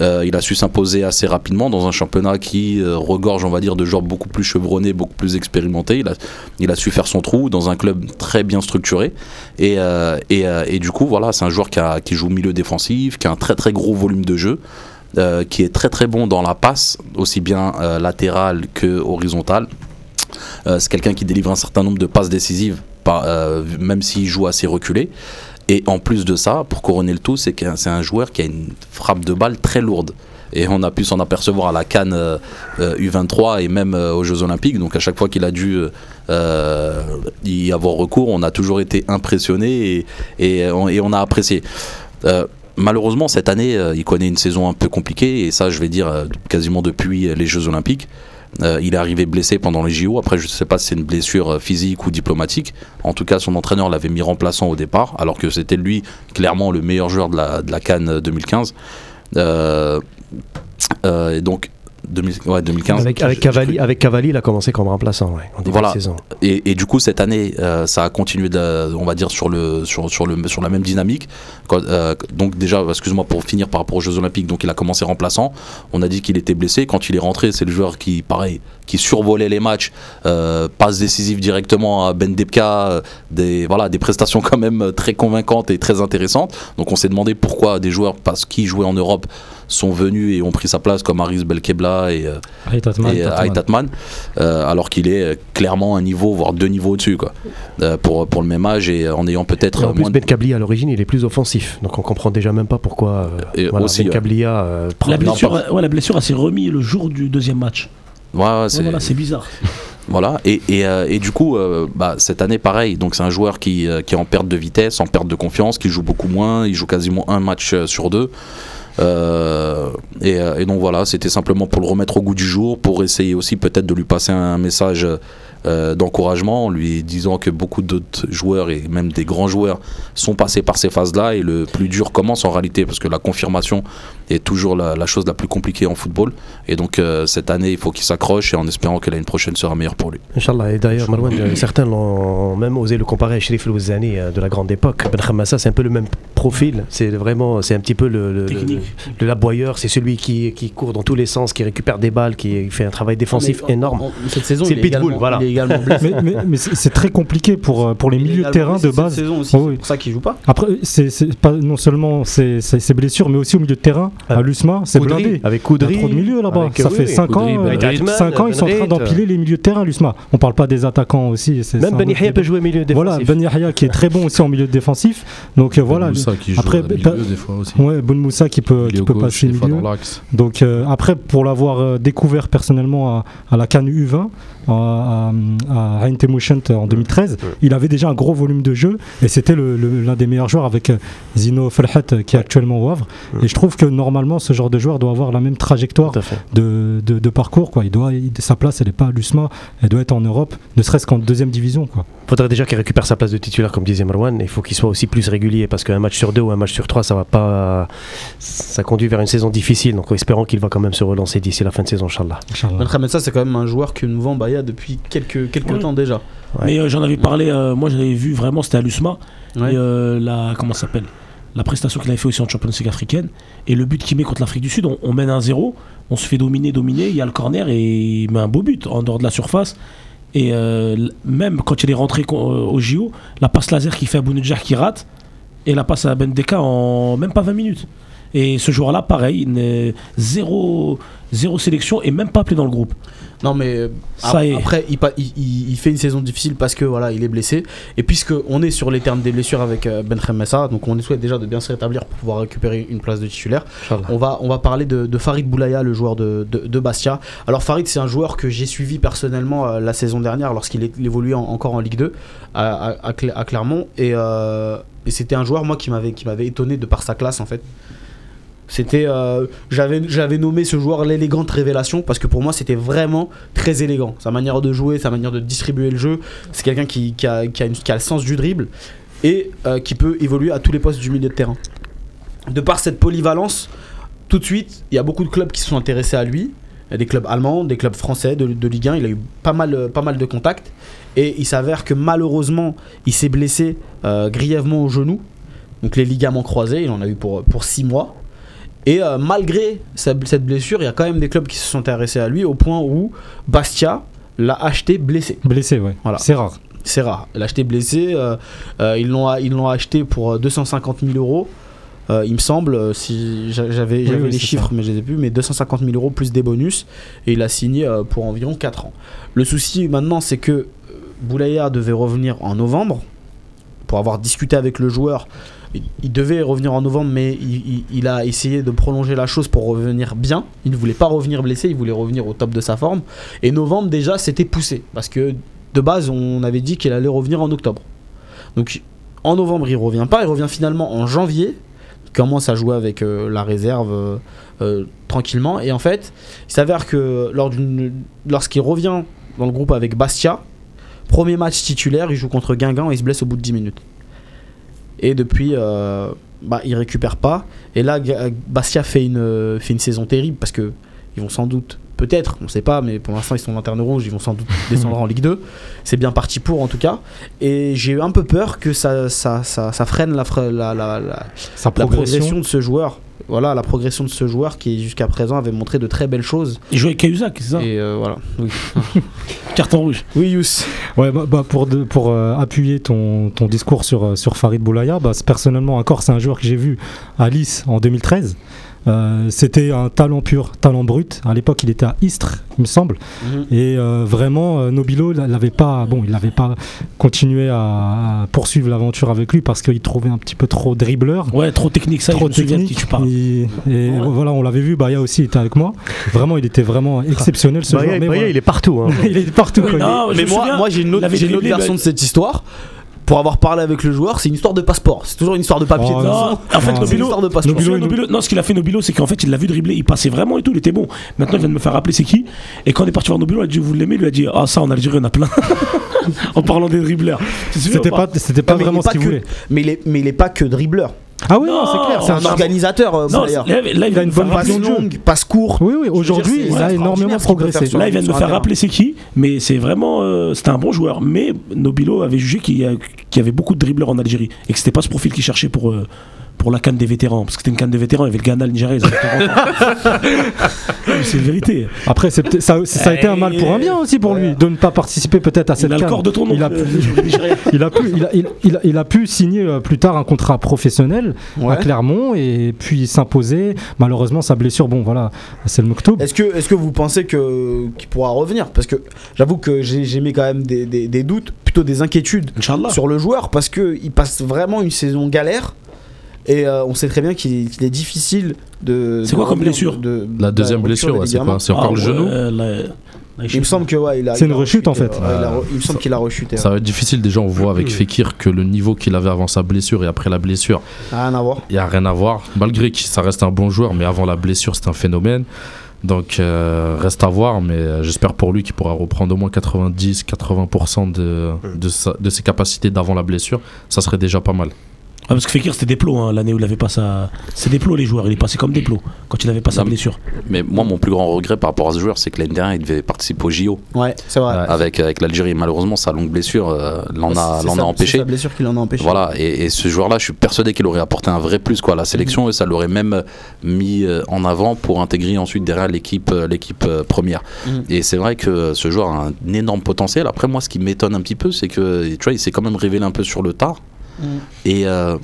Euh, il a su s'imposer assez rapidement dans un championnat qui regorge, on va dire, de joueurs beaucoup plus chevronnés, beaucoup plus expérimentés. Il a, il a su faire son trou dans un club très bien structuré. Et, et, du coup, voilà, c'est un joueur qui, joue milieu défensif, qui a un très très gros volume de jeu. qui est très très bon dans la passe, aussi bien latérale que horizontale. Euh, c'est quelqu'un qui délivre un certain nombre de passes décisives, par- euh, même s'il joue assez reculé. Et en plus de ça, pour couronner le tout, c'est c'est un joueur qui a une frappe de balle très lourde. Et on a pu s'en apercevoir à la Cannes euh, euh, U23 et même aux Jeux Olympiques. Donc à chaque fois qu'il a dû y avoir recours, on a toujours été impressionné et, on, a apprécié. Malheureusement, cette année, il connaît une saison un peu compliquée, et ça, je vais dire quasiment depuis les Jeux Olympiques. Euh, il est arrivé blessé pendant les JO. Après, je ne sais pas si c'est une blessure euh, physique ou diplomatique. En tout cas, son entraîneur l'avait mis remplaçant au départ, alors que c'était lui, clairement, le meilleur joueur de la, de Cannes 2015. Euh, euh, et donc, 2000 ouais, 2015. Avec, avec, Cavalli, avec Cavalli, il a commencé comme remplaçant ouais, en début Voilà. de saison. et, et du coup cette année euh, ça a continué de- on va dire sur le sur, sur le sur la même dynamique Quand, euh, donc déjà excuse-moi pour finir par rapport aux Jeux Olympiques donc il a commencé remplaçant on a dit qu'il était blessé quand il est rentré c'est le joueur qui pareil qui survolait les matchs euh, passe décisive directement à Ben Debka des voilà des prestations quand même très convaincantes et très intéressantes donc on s'est demandé pourquoi des joueurs parce qu'ils jouaient en Europe sont venus et ont pris sa place comme Aris Belkebla et euh, Allez, Tatman, et euh. Aitatman, euh, alors qu'il est clairement un niveau, voire deux niveaux au-dessus, quoi, euh, pour, pour le même âge et en ayant peut-être Et en plus. Ben Kablia, à l'origine, il est plus offensif. Donc on comprend déjà même pas pourquoi euh, Et voilà, aussi, euh, prend La blessure, ouais, la blessure, elle s'est remise le jour du deuxième match. Ouais, ouais, Ouais, c'est- voilà, c'est bizarre. Voilà, et, et, euh, et du coup, euh, bah, cette année, pareil, donc c'est un joueur qui, euh, qui est en perte de vitesse, en perte de confiance, qui joue beaucoup moins, il joue quasiment un match euh, sur deux. Euh, et, euh, et donc voilà, c'était simplement pour le remettre au goût du jour, pour essayer aussi peut-être de lui passer un message euh, d'encouragement, en lui disant que beaucoup d'autres joueurs et même des grands joueurs sont passés par ces phases-là et le plus dur commence en réalité parce que la confirmation est toujours la, la chose la plus compliquée en football. Et donc euh, cette année, il faut qu'il s'accroche et en espérant que l'année prochaine sera meilleure pour lui. Inch'Allah. Et d'ailleurs, Marwan, euh, certains l'ont même osé le comparer à Sherif Louzani de la grande époque. Ben Khamassa, c'est un peu le même profil. C'est vraiment, c'est un petit peu le, le, le, Technique. le laboyeur. C'est celui qui, qui court dans tous les sens, qui récupère des balles, qui fait un travail défensif Mais, énorme. en- en- Cette saison, C'est il le est pitbull, également- voilà. Il est également blessé. mais, mais- mais c'est très compliqué pour, euh, pour les Il milieux de terrain de base. Oh oui. C'est pour ça qu'il joue pas. Après, c'est pas non seulement ses, blessures, mais aussi au milieu de terrain, à Ah. l'USMA, c'est blindé. Avec Il y a trop de milieux là-bas. Ça fait oui, 5 Koudri, ans, Ben euh, Reed. cinq ans, ils sont en train Ben Reed. d'empiler les milieux de terrain, l'USMA. On parle pas des attaquants aussi. Même Ben Yahya peut jouer milieu défensif. Voilà, Ben Yahya qui est très bon aussi en milieu défensif. Donc euh, voilà. Moussa qui joue Après, ben- milieu des fois aussi. Ouais, Ben Moussa qui peut, qui gauche, passer milieu. dans. Donc euh, après, pour l'avoir euh, découvert personnellement à, à la Cannes U20, à, à, Eindhoven en 2013, il avait déjà un gros volume de jeu et c'était l'un des meilleurs joueurs avec euh, Zino Ferhat euh, qui est actuellement au Havre. Et je trouve que normalement, ce genre de joueur doit avoir la même trajectoire de, de- de parcours. Quoi. Il doit, il- sa place, elle n'est pas à l'USMA, elle doit être en Europe, ne serait-ce qu'en deuxième division. Quoi. Faudrait déjà qu'il récupère sa place de titulaire, comme disait Marwan. Il faut qu'il soit aussi plus régulier parce qu'un match sur deux ou un match sur trois, ça va pas. Ça conduit vers une saison difficile. Donc, espérons qu'il va quand même se relancer d'ici la fin de saison, Inch'Allah. Inch'Allah. Ben Khamessa, c'est quand même un joueur que nous vend Baya depuis quelques, quelques Ouais. temps déjà. Ouais. Mais euh, j'en avais parlé, euh, moi j'avais vu vraiment, c'était à l'USMA. Ouais. Et euh, la, comment ça s'appelle? La prestation qu'il avait fait aussi en Champions League africaine. Et le but qu'il met contre l'Afrique du Sud, on, on mène 1-0, on se fait dominer, dominer, il y a le corner et il met un beau but en dehors de la surface. Et euh, même quand il est rentré euh, au JO, la passe laser qu'il fait à Bounedjah qui rate, et la passe à Bendeka en même pas 20 minutes. Et ce joueur-là, pareil, zéro, zéro sélection et même pas appelé dans le groupe. Non mais euh, Ça après il, fait une saison difficile parce que voilà il est blessé et puisque on est sur les termes des blessures avec euh, Ben Khemessa donc on souhaite déjà de bien se rétablir pour pouvoir récupérer une place de titulaire. Inch'Allah. On va on va parler de, de Farid Boulaya le joueur de, de, de Bastia. Alors Farid c'est un joueur que j'ai suivi personnellement euh, la saison dernière lorsqu'il évoluait en- encore en Ligue 2 à, à- à Cl- à Clermont et, euh, et c'était un joueur moi qui m'avait qui m'avait étonné de par sa classe en fait. C'était, euh, j'avais, j'avais nommé ce joueur l'élégante révélation parce que pour moi c'était vraiment très élégant. Sa manière de jouer, sa manière de distribuer le jeu, c'est quelqu'un qui, a, qui a une- qui a le sens du dribble et euh, qui peut évoluer à tous les postes du milieu de terrain. De par cette polyvalence, tout de suite, il y a beaucoup de clubs qui se sont intéressés à lui. Il y a des clubs allemands, des clubs français de, Ligue 1. Il a eu pas mal, euh, pas mal de contacts. Et il s'avère que malheureusement, il s'est blessé grièvement au genou. Donc les ligaments croisés, il en a eu pour 6 mois. Et euh, malgré cette blessure, il y a quand même des clubs qui se sont intéressés à lui au point où Bastia l'a acheté blessé. Blessé, ouais. Voilà. C'est rare. C'est rare. L'a acheté blessé. euh, euh, ils l'ont ils l'ont acheté pour euh, 250 000 euros. Euh, il me semble, euh, si j'a- j'avais Oui, j'avais oui, les chiffres, ça. mais je les ai plus, mais 250 000 euros plus des bonus, et il a signé euh, pour environ 4 ans. Le souci maintenant, c'est que euh, Boulaya devait revenir en novembre, pour avoir discuté avec le joueur. Il, devait revenir en novembre, mais il, a essayé de prolonger la chose pour revenir bien. Il ne voulait pas revenir blessé, il voulait revenir au top de sa forme. Et novembre, déjà, c'était poussé, parce que de base, on avait dit qu'il allait revenir en octobre. Donc en novembre, il revient pas, il revient finalement en janvier. Il commence à jouer avec euh, la réserve euh, euh, tranquillement. Et en fait, il s'avère que lorsqu'il revient dans le groupe avec Bastia, premier match titulaire, il joue contre Guingamp et il se blesse au bout de 10 minutes. Et depuis, euh, bah, il récupère pas. Et là, Bastia fait une, fait une saison terrible parce que ils vont sans doute, peut-être, on sait pas, mais pour l'instant ils sont lanterne rouge, ils vont sans doute descendre en Ligue 2. C'est bien parti pour en tout cas. Et j'ai eu un peu peur que ça, ça, ça, ça freine la, la, la, progression de ce joueur. Voilà, la progression de ce joueur qui jusqu'à présent avait montré de très belles choses. Il jouait avec Cahuzac, c'est ça Et euh, voilà. Oui, Carton rouge. oui Yous. Ouais, bah, bah, pour, de- pour euh, appuyer ton, ton discours sur, euh, sur Farid Boulaya, bah, c'est- personnellement, encore, c'est un joueur que j'ai vu à Nice en 2013. Euh, C'était un talent pur, talent brut. À l'époque, il était à Istres, il me semble. Et euh, vraiment, euh, Nobilo il n'avait pas, bon, il n'avait pas continué à, à poursuivre l'aventure avec lui parce qu'il trouvait un petit peu trop dribbleur. Ouais, trop technique, ça, je Trop me souviens de qui technique. tu parles. Et, et Ouais. voilà, on l'avait vu, Baya aussi était avec moi. Vraiment, il était vraiment exceptionnel ce Baya, joueur. mais voilà. il est partout. hein. il est partout. quoi. Non, je Mais me moi, j'ai une autre, une version de cette histoire. Pour avoir parlé avec le joueur, c'est une histoire de passeport. C'est toujours une histoire de papier. Oh, de non. en fait, c'est une Nobilo, histoire de passeport. Nobilo, Nobilo, Nobilo- non, ce qu'il a fait Nobilo, c'est qu'en fait, il l'a vu dribbler, il passait vraiment et tout, il était bon. Maintenant, il vient de me faire rappeler c'est qui. Et quand on est parti voir Nobilo, il a dit Vous l'aimez Il lui a dit Ah, ça, en Algérie, on a plein. en parlant des dribbleurs. C'était pas, c'était pas il vraiment est ce qu'il que- voulait. Mais il est, mais il est pas que dribbleur. Ah oui, non, Non, c'est clair. C'est un organisateur. euh, Non, Boulaya. là, là, il Il a vient une bonne jeu. longue, passe court. Oui, oui, aujourd'hui, il a énormément progressé. Là, il vient de me faire rappeler c'est qui, mais c'est vraiment. euh, c'était un bon joueur. Mais Nobilo avait jugé qu'il y, a- qu'il y avait beaucoup de dribbleurs en Algérie et que c'était pas ce profil qu'il cherchait pour. Euh, pour la canne des vétérans, parce que c'était une canne des vétérans, il y avait le Ghana, le Nigeria, ils avaient tout- C'est la vérité. Après, ça, ça a été un mal pour un bien aussi pour lui, de ne pas participer peut-être à cette Il a le CAN. corps de ton nom. Il a, il pu, il a, il, il a- il a pu signer euh, plus tard un contrat professionnel Ouais. à Clermont et puis s'imposer. Malheureusement, sa blessure, bon voilà, c'est le Mouktoub. Est-ce que, est que vous pensez qu'il pourra revenir? Parce que j'avoue que j'ai mis quand même des, des- des doutes, plutôt des inquiétudes Inch'Allah. sur le joueur parce que il passe vraiment une saison galère et euh, on sait très bien qu'il est difficile de. C'est quoi comme blessure de- La de deuxième blessure, des ouais, c'est ligaments. quoi C'est encore Ah, le genou la- la- Il me semble que ouais, il a. C'est une a rechute, en fait. ouais, il, a me semble qu'il a rechuté. Ça ouais. va être difficile. Déjà, on voit avec Fekir que le niveau qu'il avait avant sa blessure et après la blessure, Rien à voir. il n'y a rien à voir. Malgré que ça reste un bon joueur, mais avant la blessure, c'est un phénomène. Donc, euh, reste à voir, mais euh, j'espère pour lui qu'il pourra reprendre au moins 90-80% de, de, sa- de ses capacités d'avant la blessure. Ça serait déjà pas mal. Ah, parce que Fekir c'était des plots hein, l'année où il avait pas sa. C'est des plots les joueurs, il est passé comme des plots quand il avait pas sa Non, blessure. Mais moi, mon plus grand regret par rapport à ce joueur, c'est que l'année dernière, il devait participer au JO Ouais, c'est vrai. Ouais. avec, avec l'Algérie. Malheureusement, sa longue blessure euh, l'en a, C'est l'en sa- a empêché. C'est sa blessure qui l'en a empêché. Voilà, et, et ce joueur-là, je suis persuadé qu'il aurait apporté un vrai plus quoi, à la sélection et ça l'aurait même mis euh, en avant pour intégrer ensuite derrière l'équipe euh, l'équipe euh, première. Mhm. Et c'est vrai que ce joueur a un énorme potentiel. Après, moi, ce qui m'étonne un petit peu, c'est que tu vois, il s'est quand même révélé un peu sur le tard. Mhm. Et euh,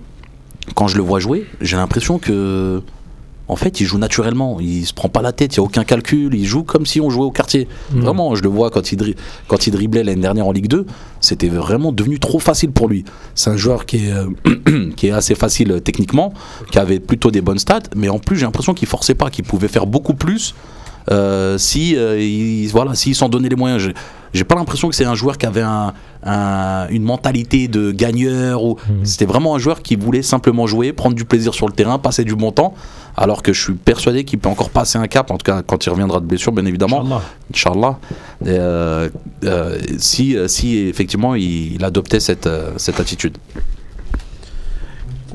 quand je le vois jouer, j'ai l'impression que. En fait, il joue naturellement, il se prend pas la tête, il n'y a aucun calcul, il joue comme si on jouait au quartier. Mhm. Vraiment, je le vois quand il, quand il driblait l'année dernière en Ligue 2, c'était vraiment devenu trop facile pour lui. C'est un joueur qui est, euh, qui est assez facile euh, techniquement, qui avait plutôt des bonnes stats, mais en plus j'ai l'impression qu'il forçait pas, qu'il pouvait faire beaucoup plus euh, si euh, il, voilà, s'il s'en donnait les moyens. J'ai- pas l'impression que c'est un joueur qui avait un, un- une mentalité de gagneur ou Mhm. c'était vraiment un joueur qui voulait simplement jouer, prendre du plaisir sur le terrain, passer du bon temps. Alors que je suis persuadé qu'il peut encore passer un cap, en tout cas quand il reviendra de blessure, bien évidemment. Inch'Allah. Euh, euh, si, euh, si effectivement il, il adoptait cette, euh, cette attitude.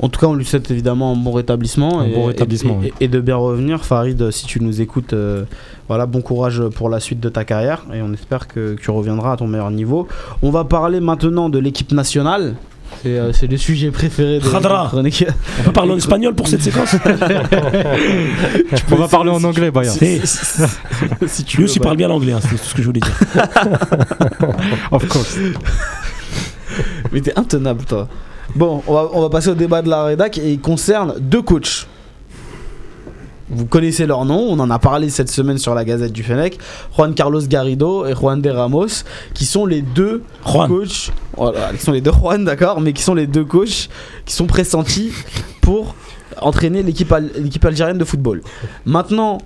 En tout cas, on lui souhaite évidemment un bon rétablissement. Un et, bon rétablissement, et, oui. et- et de bien revenir. Farid, si tu nous écoutes, euh, voilà, bon courage pour la suite de ta carrière. Et on espère que, que tu reviendras à ton meilleur niveau. On va parler maintenant de l'équipe nationale. C'est euh, c'est le sujet préféré de Khadra. chronique. On peut parler en espagnol pour cette séquence On va parler en anglais, Baya. Eh, si tu Lui veux, aussi parle bien l'anglais, hein, c'est tout ce que je voulais dire. Of course. Mais t'es intenable, toi. Bon, on va, on va passer au débat de la rédac et il concerne deux coachs. Vous connaissez leur nom, on en a parlé cette semaine sur la Gazette du Fennec. Juan Carlos Garrido et Juan de Ramos, qui sont les deux Juan. coachs, voilà, qui sont les deux Juan, d'accord, mais qui sont les deux coachs qui sont pressentis pour entraîner l'équipe al- l'équipe algérienne de football. Maintenant,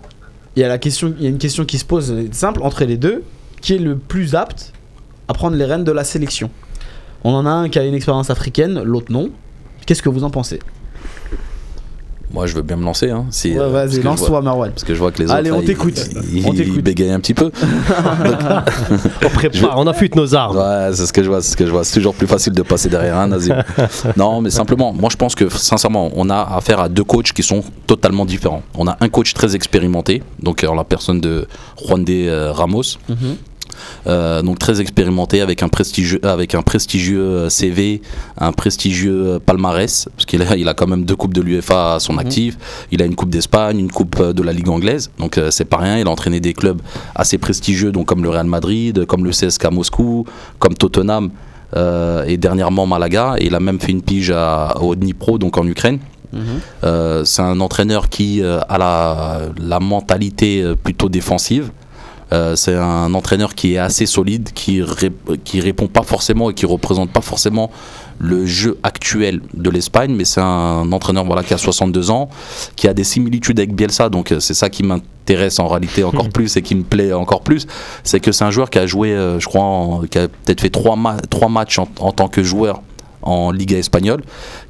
il y a la question, il y a une question qui se pose simple entre les deux, qui est le plus apte à prendre les rênes de la sélection? On en a un qui a une expérience africaine, l'autre non. Qu'est-ce que vous en pensez? Moi, je veux bien me lancer. Hein, si, Ouais, euh, Vas-y, je lance-toi, Marwan. Parce que je vois que les Allez, autres. on là, t'écoute. Ils, On ils- t'écoute. ils bégayent un petit peu. On prépare, on affûte nos armes. Ouais, c'est ce que je vois, c'est ce que je vois. C'est toujours plus facile de passer derrière un nazi. non, mais simplement, moi je pense que sincèrement, on a affaire à deux coachs qui sont totalement différents. On a un coach très expérimenté, donc en la personne de Juan de euh, Ramos, euh, donc très expérimenté avec un prestigieux, avec un prestigieux euh, CV, un prestigieux euh, palmarès, parce qu'il a, il a quand même deux coupes de l'UEFA à son actif. Il a une coupe d'Espagne, une coupe euh, de la Ligue anglaise, donc euh, c'est pas rien. Il a entraîné des clubs assez prestigieux, donc comme le Real Madrid, comme le CSKA Moscou, comme Tottenham. euh, et dernièrement Malaga, et il a même fait une pige à, au Dnipro, donc en Ukraine. Euh, c'est un entraîneur qui euh, a la, la mentalité euh, plutôt défensive. Euh, c'est un entraîneur qui est assez solide, qui, ré- qui répond pas forcément et qui représente pas forcément le jeu actuel de l'Espagne, mais c'est un entraîneur voilà, qui a 62 ans, qui a des similitudes avec Bielsa, donc euh, c'est ça qui m'intéresse en réalité encore plus et qui me plaît encore plus, c'est que c'est un joueur qui a joué, euh, je crois, en- qui a peut-être fait trois, ma- trois matchs en, en tant que joueur en Liga espagnole,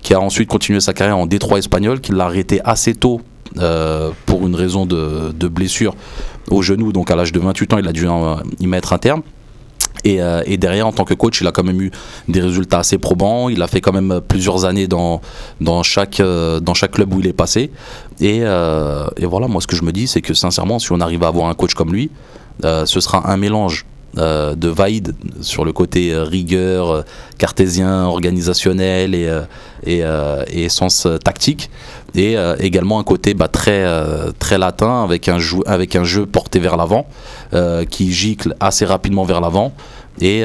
qui a ensuite continué sa carrière en Détroit espagnol, qui l'a arrêté assez tôt euh, pour une raison de, de blessure au genou, donc à l'âge de 28 ans, il a dû euh, y mettre un terme. Et, euh, et derrière, en tant que coach, il a quand même eu des résultats assez probants. Il a fait quand même plusieurs années dans, dans, chaque, euh, dans chaque club où il est passé. Et, euh, et voilà, moi, ce que je me dis, c'est que sincèrement, si on arrive à avoir un coach comme lui, euh, ce sera un mélange euh, de Vaid sur le côté euh, rigueur, euh, cartésien, organisationnel et, euh, et, euh, sens euh, tactique. Et euh, également un côté bah, très, euh, très latin avec un, jeu porté vers l'avant euh, qui gicle assez rapidement vers l'avant et,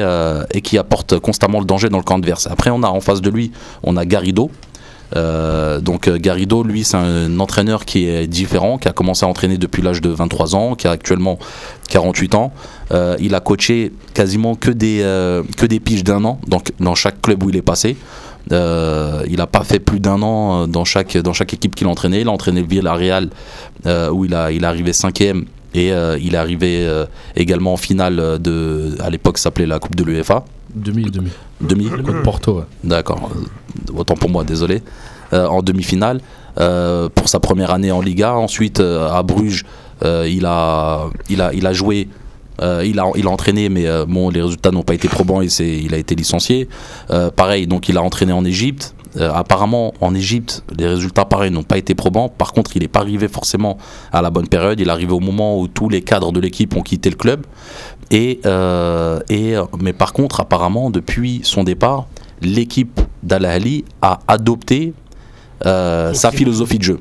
qui apporte constamment le danger dans le camp adverse. Après, on a en face de lui, on a Garrido. Donc Garrido, lui, c'est un entraîneur qui est différent, qui a commencé à entraîner depuis l'âge de 23 ans, qui a actuellement 48 ans. Il a coaché quasiment que des, euh, d'un an donc, dans chaque club où il est passé. Euh, il n'a pas fait plus d'un an euh, dans chaque, dans chaque équipe qu'il a entraîné. Il a entraîné le Villarreal euh, où il, a, il est arrivé cinquième et euh, il est arrivé également en finale de, à l'époque ça s'appelait la Coupe de l'UEFA. Demi, demi. Demi Contre Porto, ouais. D'accord, autant pour moi, désolé. En demi-finale, pour sa première année en Liga. Ensuite, à Bruges, il, a, il, a, il a joué. Euh, il, a, il a entraîné, mais euh, bon, les résultats n'ont pas été probants et c'est, il a été licencié. Euh, pareil, donc il a entraîné en Égypte. Apparemment, en Égypte, les résultats, pareil, n'ont pas été probants. Par contre, il n'est pas arrivé forcément à la bonne période. Il est arrivé au moment où tous les cadres de l'équipe ont quitté le club. Et, et, mais par contre, apparemment, depuis son départ, l'équipe d'Al Ahly a adopté euh, sa philosophie de jeu.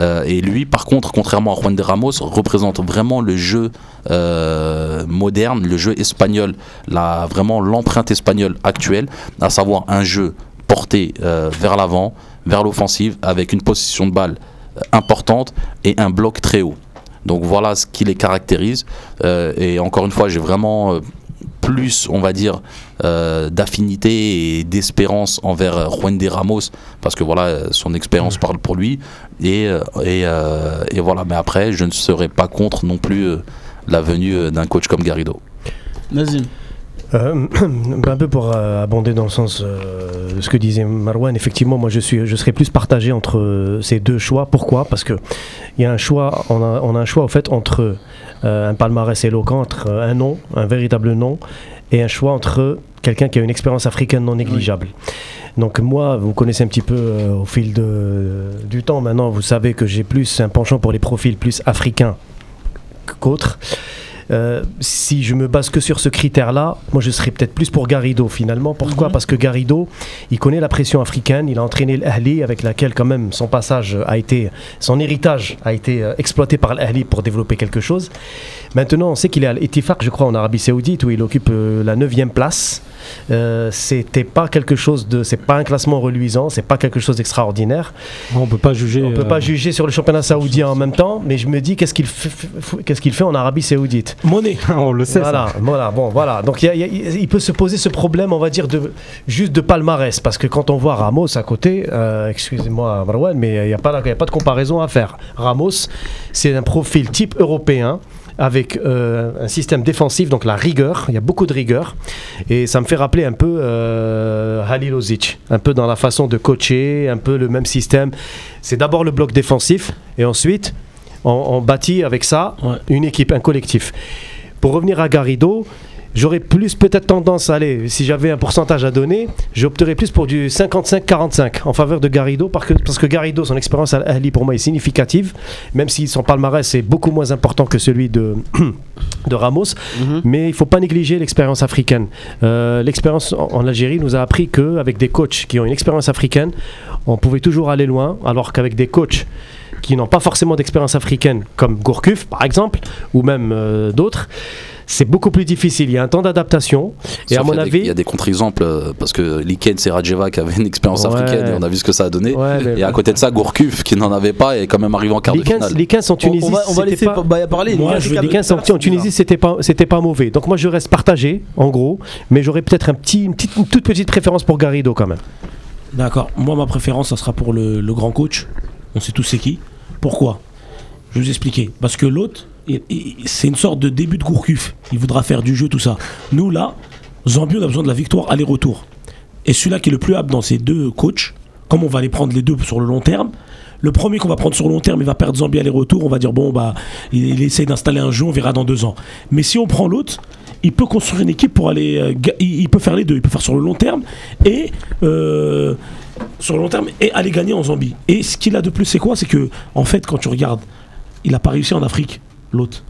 Euh, et lui, par contre, contrairement à Juan de Ramos, représente vraiment le jeu euh, moderne, le jeu espagnol, la, vraiment l'empreinte espagnole actuelle, à savoir un jeu porté euh, vers l'avant, vers l'offensive, avec une possession de balle importante et un bloc très haut. Donc voilà ce qui les caractérise. Et encore une fois, j'ai vraiment plus, on va dire, euh, d'affinité et d'espérance envers euh, Juan de Ramos, parce que voilà, euh, son expérience parle pour lui. Et, et, euh, et voilà, mais après, je ne serais pas contre non plus la venue d'un coach comme Garrido. Nazim. Euh, un peu pour euh, abonder dans le sens euh, de ce que disait Marwan, effectivement, moi je, suis, je serais plus partagé entre ces deux choix. Pourquoi? Parce que il y a un choix, on a, on a un choix en fait entre euh, un palmarès éloquent, entre un nom, un véritable nom, et un choix entre quelqu'un qui a une expérience africaine non négligeable. Donc moi, vous connaissez un petit peu euh, au fil de, du temps maintenant, vous savez que j'ai plus un penchant pour les profils plus africains qu'autres. Euh, si je me base que sur ce critère-là, moi je serais peut-être plus pour Garrido finalement. Pourquoi Mhm. Parce que Garrido, il connaît la pression africaine, il a entraîné l'Ahli avec laquelle quand même son passage a été, son héritage a été euh, exploité par l'Ahli pour développer quelque chose. Maintenant, on sait qu'il est à l'Etifaq, je crois, en Arabie Saoudite, où il occupe euh, la 9 place. Euh, c'était pas quelque chose de. C'est pas un classement reluisant, c'est pas quelque chose d'extraordinaire. On peut pas juger. On peut euh, pas juger sur le championnat saoudien en même temps, mais je me dis qu'est-ce qu'il fait, qu'est-ce qu'il fait en Arabie Saoudite? Monnaie. on le sait. ça. voilà, voilà, bon, voilà. Donc il y a- il y a- il peut se poser ce problème, on va dire, de juste de palmarès, parce que quand on voit Ramos à côté, euh, excusez-moi Marwan, mais il n'y a, pas- il y a pas de comparaison à faire. Ramos, c'est un profil type européen avec euh, un système défensif, donc la rigueur, il y a beaucoup de rigueur, et ça me fait rappeler un peu euh, Halilovic, un peu dans la façon de coacher, un peu le même système. C'est d'abord le bloc défensif, et ensuite on, on bâtit avec ça Ouais. une équipe, un collectif. Pour revenir à Garrido, j'aurais plus peut-être tendance à aller, si j'avais un pourcentage à donner, j'opterais plus pour du 55-45 en faveur de Garrido, parce que, parce que Garrido, son expérience à Ali pour moi est significative, même si son palmarès est beaucoup moins important que celui de, de Ramos, Mhm. mais il faut pas négliger l'expérience africaine. Euh, l'expérience en, en Algérie nous a appris qu'avec des coachs qui ont une expérience africaine, on pouvait toujours aller loin, alors qu'avec des coachs qui n'ont pas forcément d'expérience africaine, comme Gourcuff par exemple, ou même euh, d'autres, c'est beaucoup plus difficile. Il y a un temps d'adaptation. Et Sauf à mon avis, il y a des contre-exemples euh, parce que Liken Serajeva qui avait une expérience Ouais. africaine et on a vu ce que ça a donné. Ouais, mais- Et à côté de ça, Gourcuff qui n'en avait pas et est quand même arrivé en quart de Likens, finale. Likens en On, Tunisie, on va, on va laisser pas- Baya parler. Moi, Likens, je en, en Tunisie, c'était pas, c'était pas mauvais. Donc moi, je reste partagé, en gros, mais j'aurais peut-être un petit, une, petite- une toute petite préférence pour Garrido quand même. D'accord. Moi, ma préférence, ça sera pour le, le grand coach. On sait tous c'est qui. Pourquoi? Je vais vous expliquer. Parce que l'autre, c'est une sorte de début de Gourcuff. Il voudra faire du jeu, tout ça. Nous, là, Zambie, on a besoin de la victoire aller-retour. Et celui-là qui est le plus apte dans ces deux coachs, comme on va les prendre les deux sur le long terme, le premier qu'on va prendre sur le long terme, il va perdre Zambie aller-retour. On va dire, bon, bah, il, essaye d'installer un jeu, on verra dans deux ans. Mais si on prend l'autre, il peut construire une équipe pour aller. euh, il peut faire les deux. Il peut faire sur le long terme et. euh, sur le long terme et aller gagner en Zambie. Et ce qu'il a de plus, c'est quoi? C'est que, en fait, quand tu regardes, il n'a pas réussi en Afrique, l'autre.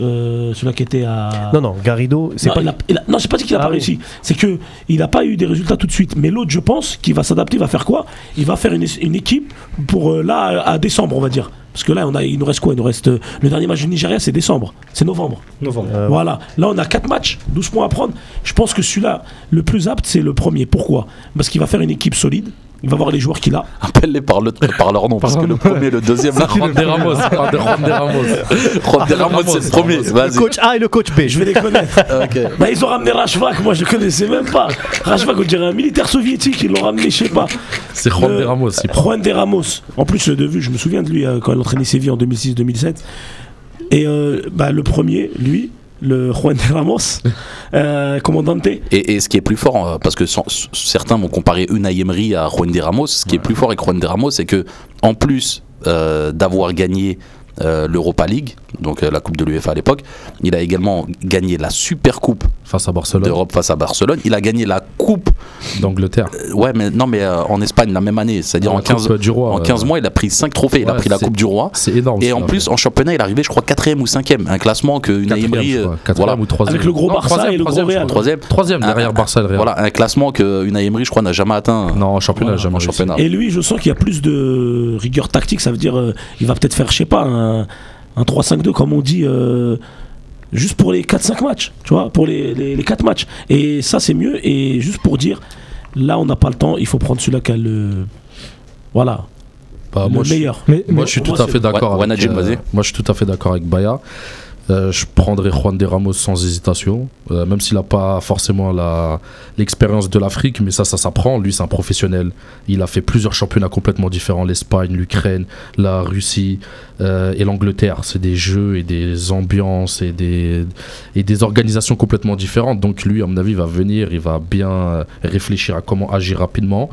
Euh, celui-là qui était à. Non, non, Garrido, c'est Non, pas. il a- il a- non, c'est pas dit qu'il n'a Ah pas oui. réussi. C'est que il n'a pas eu des résultats tout de suite. Mais l'autre, je pense, qu'il va s'adapter, il va faire quoi? Il va faire une, une équipe pour euh, là à décembre, on va dire. Parce que là, on a, il nous reste quoi? Il nous reste euh, le dernier match du Nigeria, c'est décembre, c'est novembre. Novembre. Euh, Voilà. Là, on a 4 matchs, 12 points à prendre. Je pense que celui-là, le plus apte, c'est le premier. Pourquoi? Parce qu'il va faire une équipe solide. Il va voir les joueurs qu'il a. Appelle-les par, le- par leur nom parce que le premier, le deuxième, là, Juan de Ramos, Juan de Ramos. Juan de Ramos, c'est le premier. Le coach A et le coach B. Je vais les connaître. Bah, ils ont ramené Rashvak, moi je le connaissais même pas. Rashvak, on dirait un militaire soviétique, ils l'ont ramené, je sais pas. C'est Juan de Ramos. Juan de Ramos. En plus, de vue, je me souviens de lui euh, quand il entraînait Séville en 2006-2007. Et euh, bah, le premier, lui, le Juan de Ramos, euh, commandante. Et, et ce qui est plus fort, euh, parce que sans- certains vont comparer Unai Emery à Juan de Ramos, ce qui est plus fort avec Juan de Ramos, c'est que en plus euh, d'avoir gagné euh, l'Europa League, donc euh, la Coupe de l'UEFA à l'époque, il a également gagné la Super Coupe Face à Barcelone, d'Europe face à Barcelone. Il a gagné la Coupe, d'Angleterre. euh, ouais, mais non, mais euh, en Espagne la même année, c'est-à-dire La en 15, Coupe du Roi, en 15 euh, mois, il a pris 5 trophées. Il a pris la Coupe du Roi. C'est énorme. Et en plus, en championnat, il est arrivé, je crois, quatrième ou cinquième. Un classement que Emery, voilà, ou troisième. Avec le gros Non, Barça et le gros Real. crois. troisième. Troisième derrière Barça et le Real. Voilà, un classement que Unai Emery, je crois, n'a jamais atteint. Non, en championnat, Voilà, jamais en championnat. Et lui, je sens qu'il y a plus de rigueur tactique. Ça veut dire, il va peut-être faire, je sais pas, un, un 3-5-2, comme on dit, euh, juste pour les 4-5 matchs, tu vois, pour les, les, les 4 matchs. Et ça, c'est mieux. Et juste pour dire, là, on n'a pas le temps, il faut prendre celui-là qui a le. Voilà, Bah, le moi, je- meilleur. Mais, Moi, mais- je suis tout à fait d'accord. Avec, Wanajim, vas-y. moi, je suis tout à fait d'accord avec Baya. Euh, je prendrais Juan de Ramos sans hésitation, euh, même s'il n'a pas forcément l'expérience de l'Afrique, mais ça, ça s'apprend. Lui, c'est un professionnel. Il a fait plusieurs championnats complètement différents l'Espagne, l'Ukraine, la Russie euh, et l'Angleterre. C'est des jeux et des ambiances et des, et des organisations complètement différentes. Donc, lui, à mon avis, va venir, il va bien réfléchir à comment agir rapidement.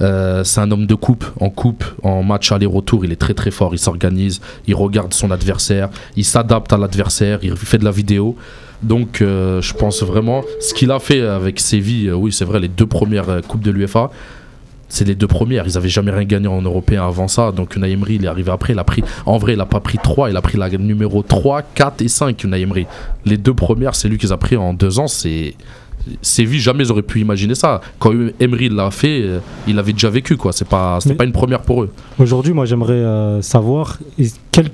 Euh, c'est un homme de coupe. En coupe, en match aller-retour, il est très très fort. Il s'organise, il regarde son adversaire, il s'adapte à l'adversaire, il fait de la vidéo. Donc euh, je pense vraiment, ce qu'il a fait avec Séville, euh, oui c'est vrai, les deux premières coupes de l'UEFA, c'est les deux premières. Ils n'avaient jamais rien gagné en européen avant ça. Donc Unai Emery, il est arrivé après. En vrai, il n'a pas pris 3, il a pris la numéro 3, 4 et 5, Unai Emery. Les deux premières, c'est lui qui les a pris en deux ans. C'est. Séville, jamais ils auraient pu imaginer ça. Quand Emery l'a fait, euh, il avait déjà vécu, quoi. C'est pas, c'était pas une première pour eux. Aujourd'hui, moi, j'aimerais euh, savoir quel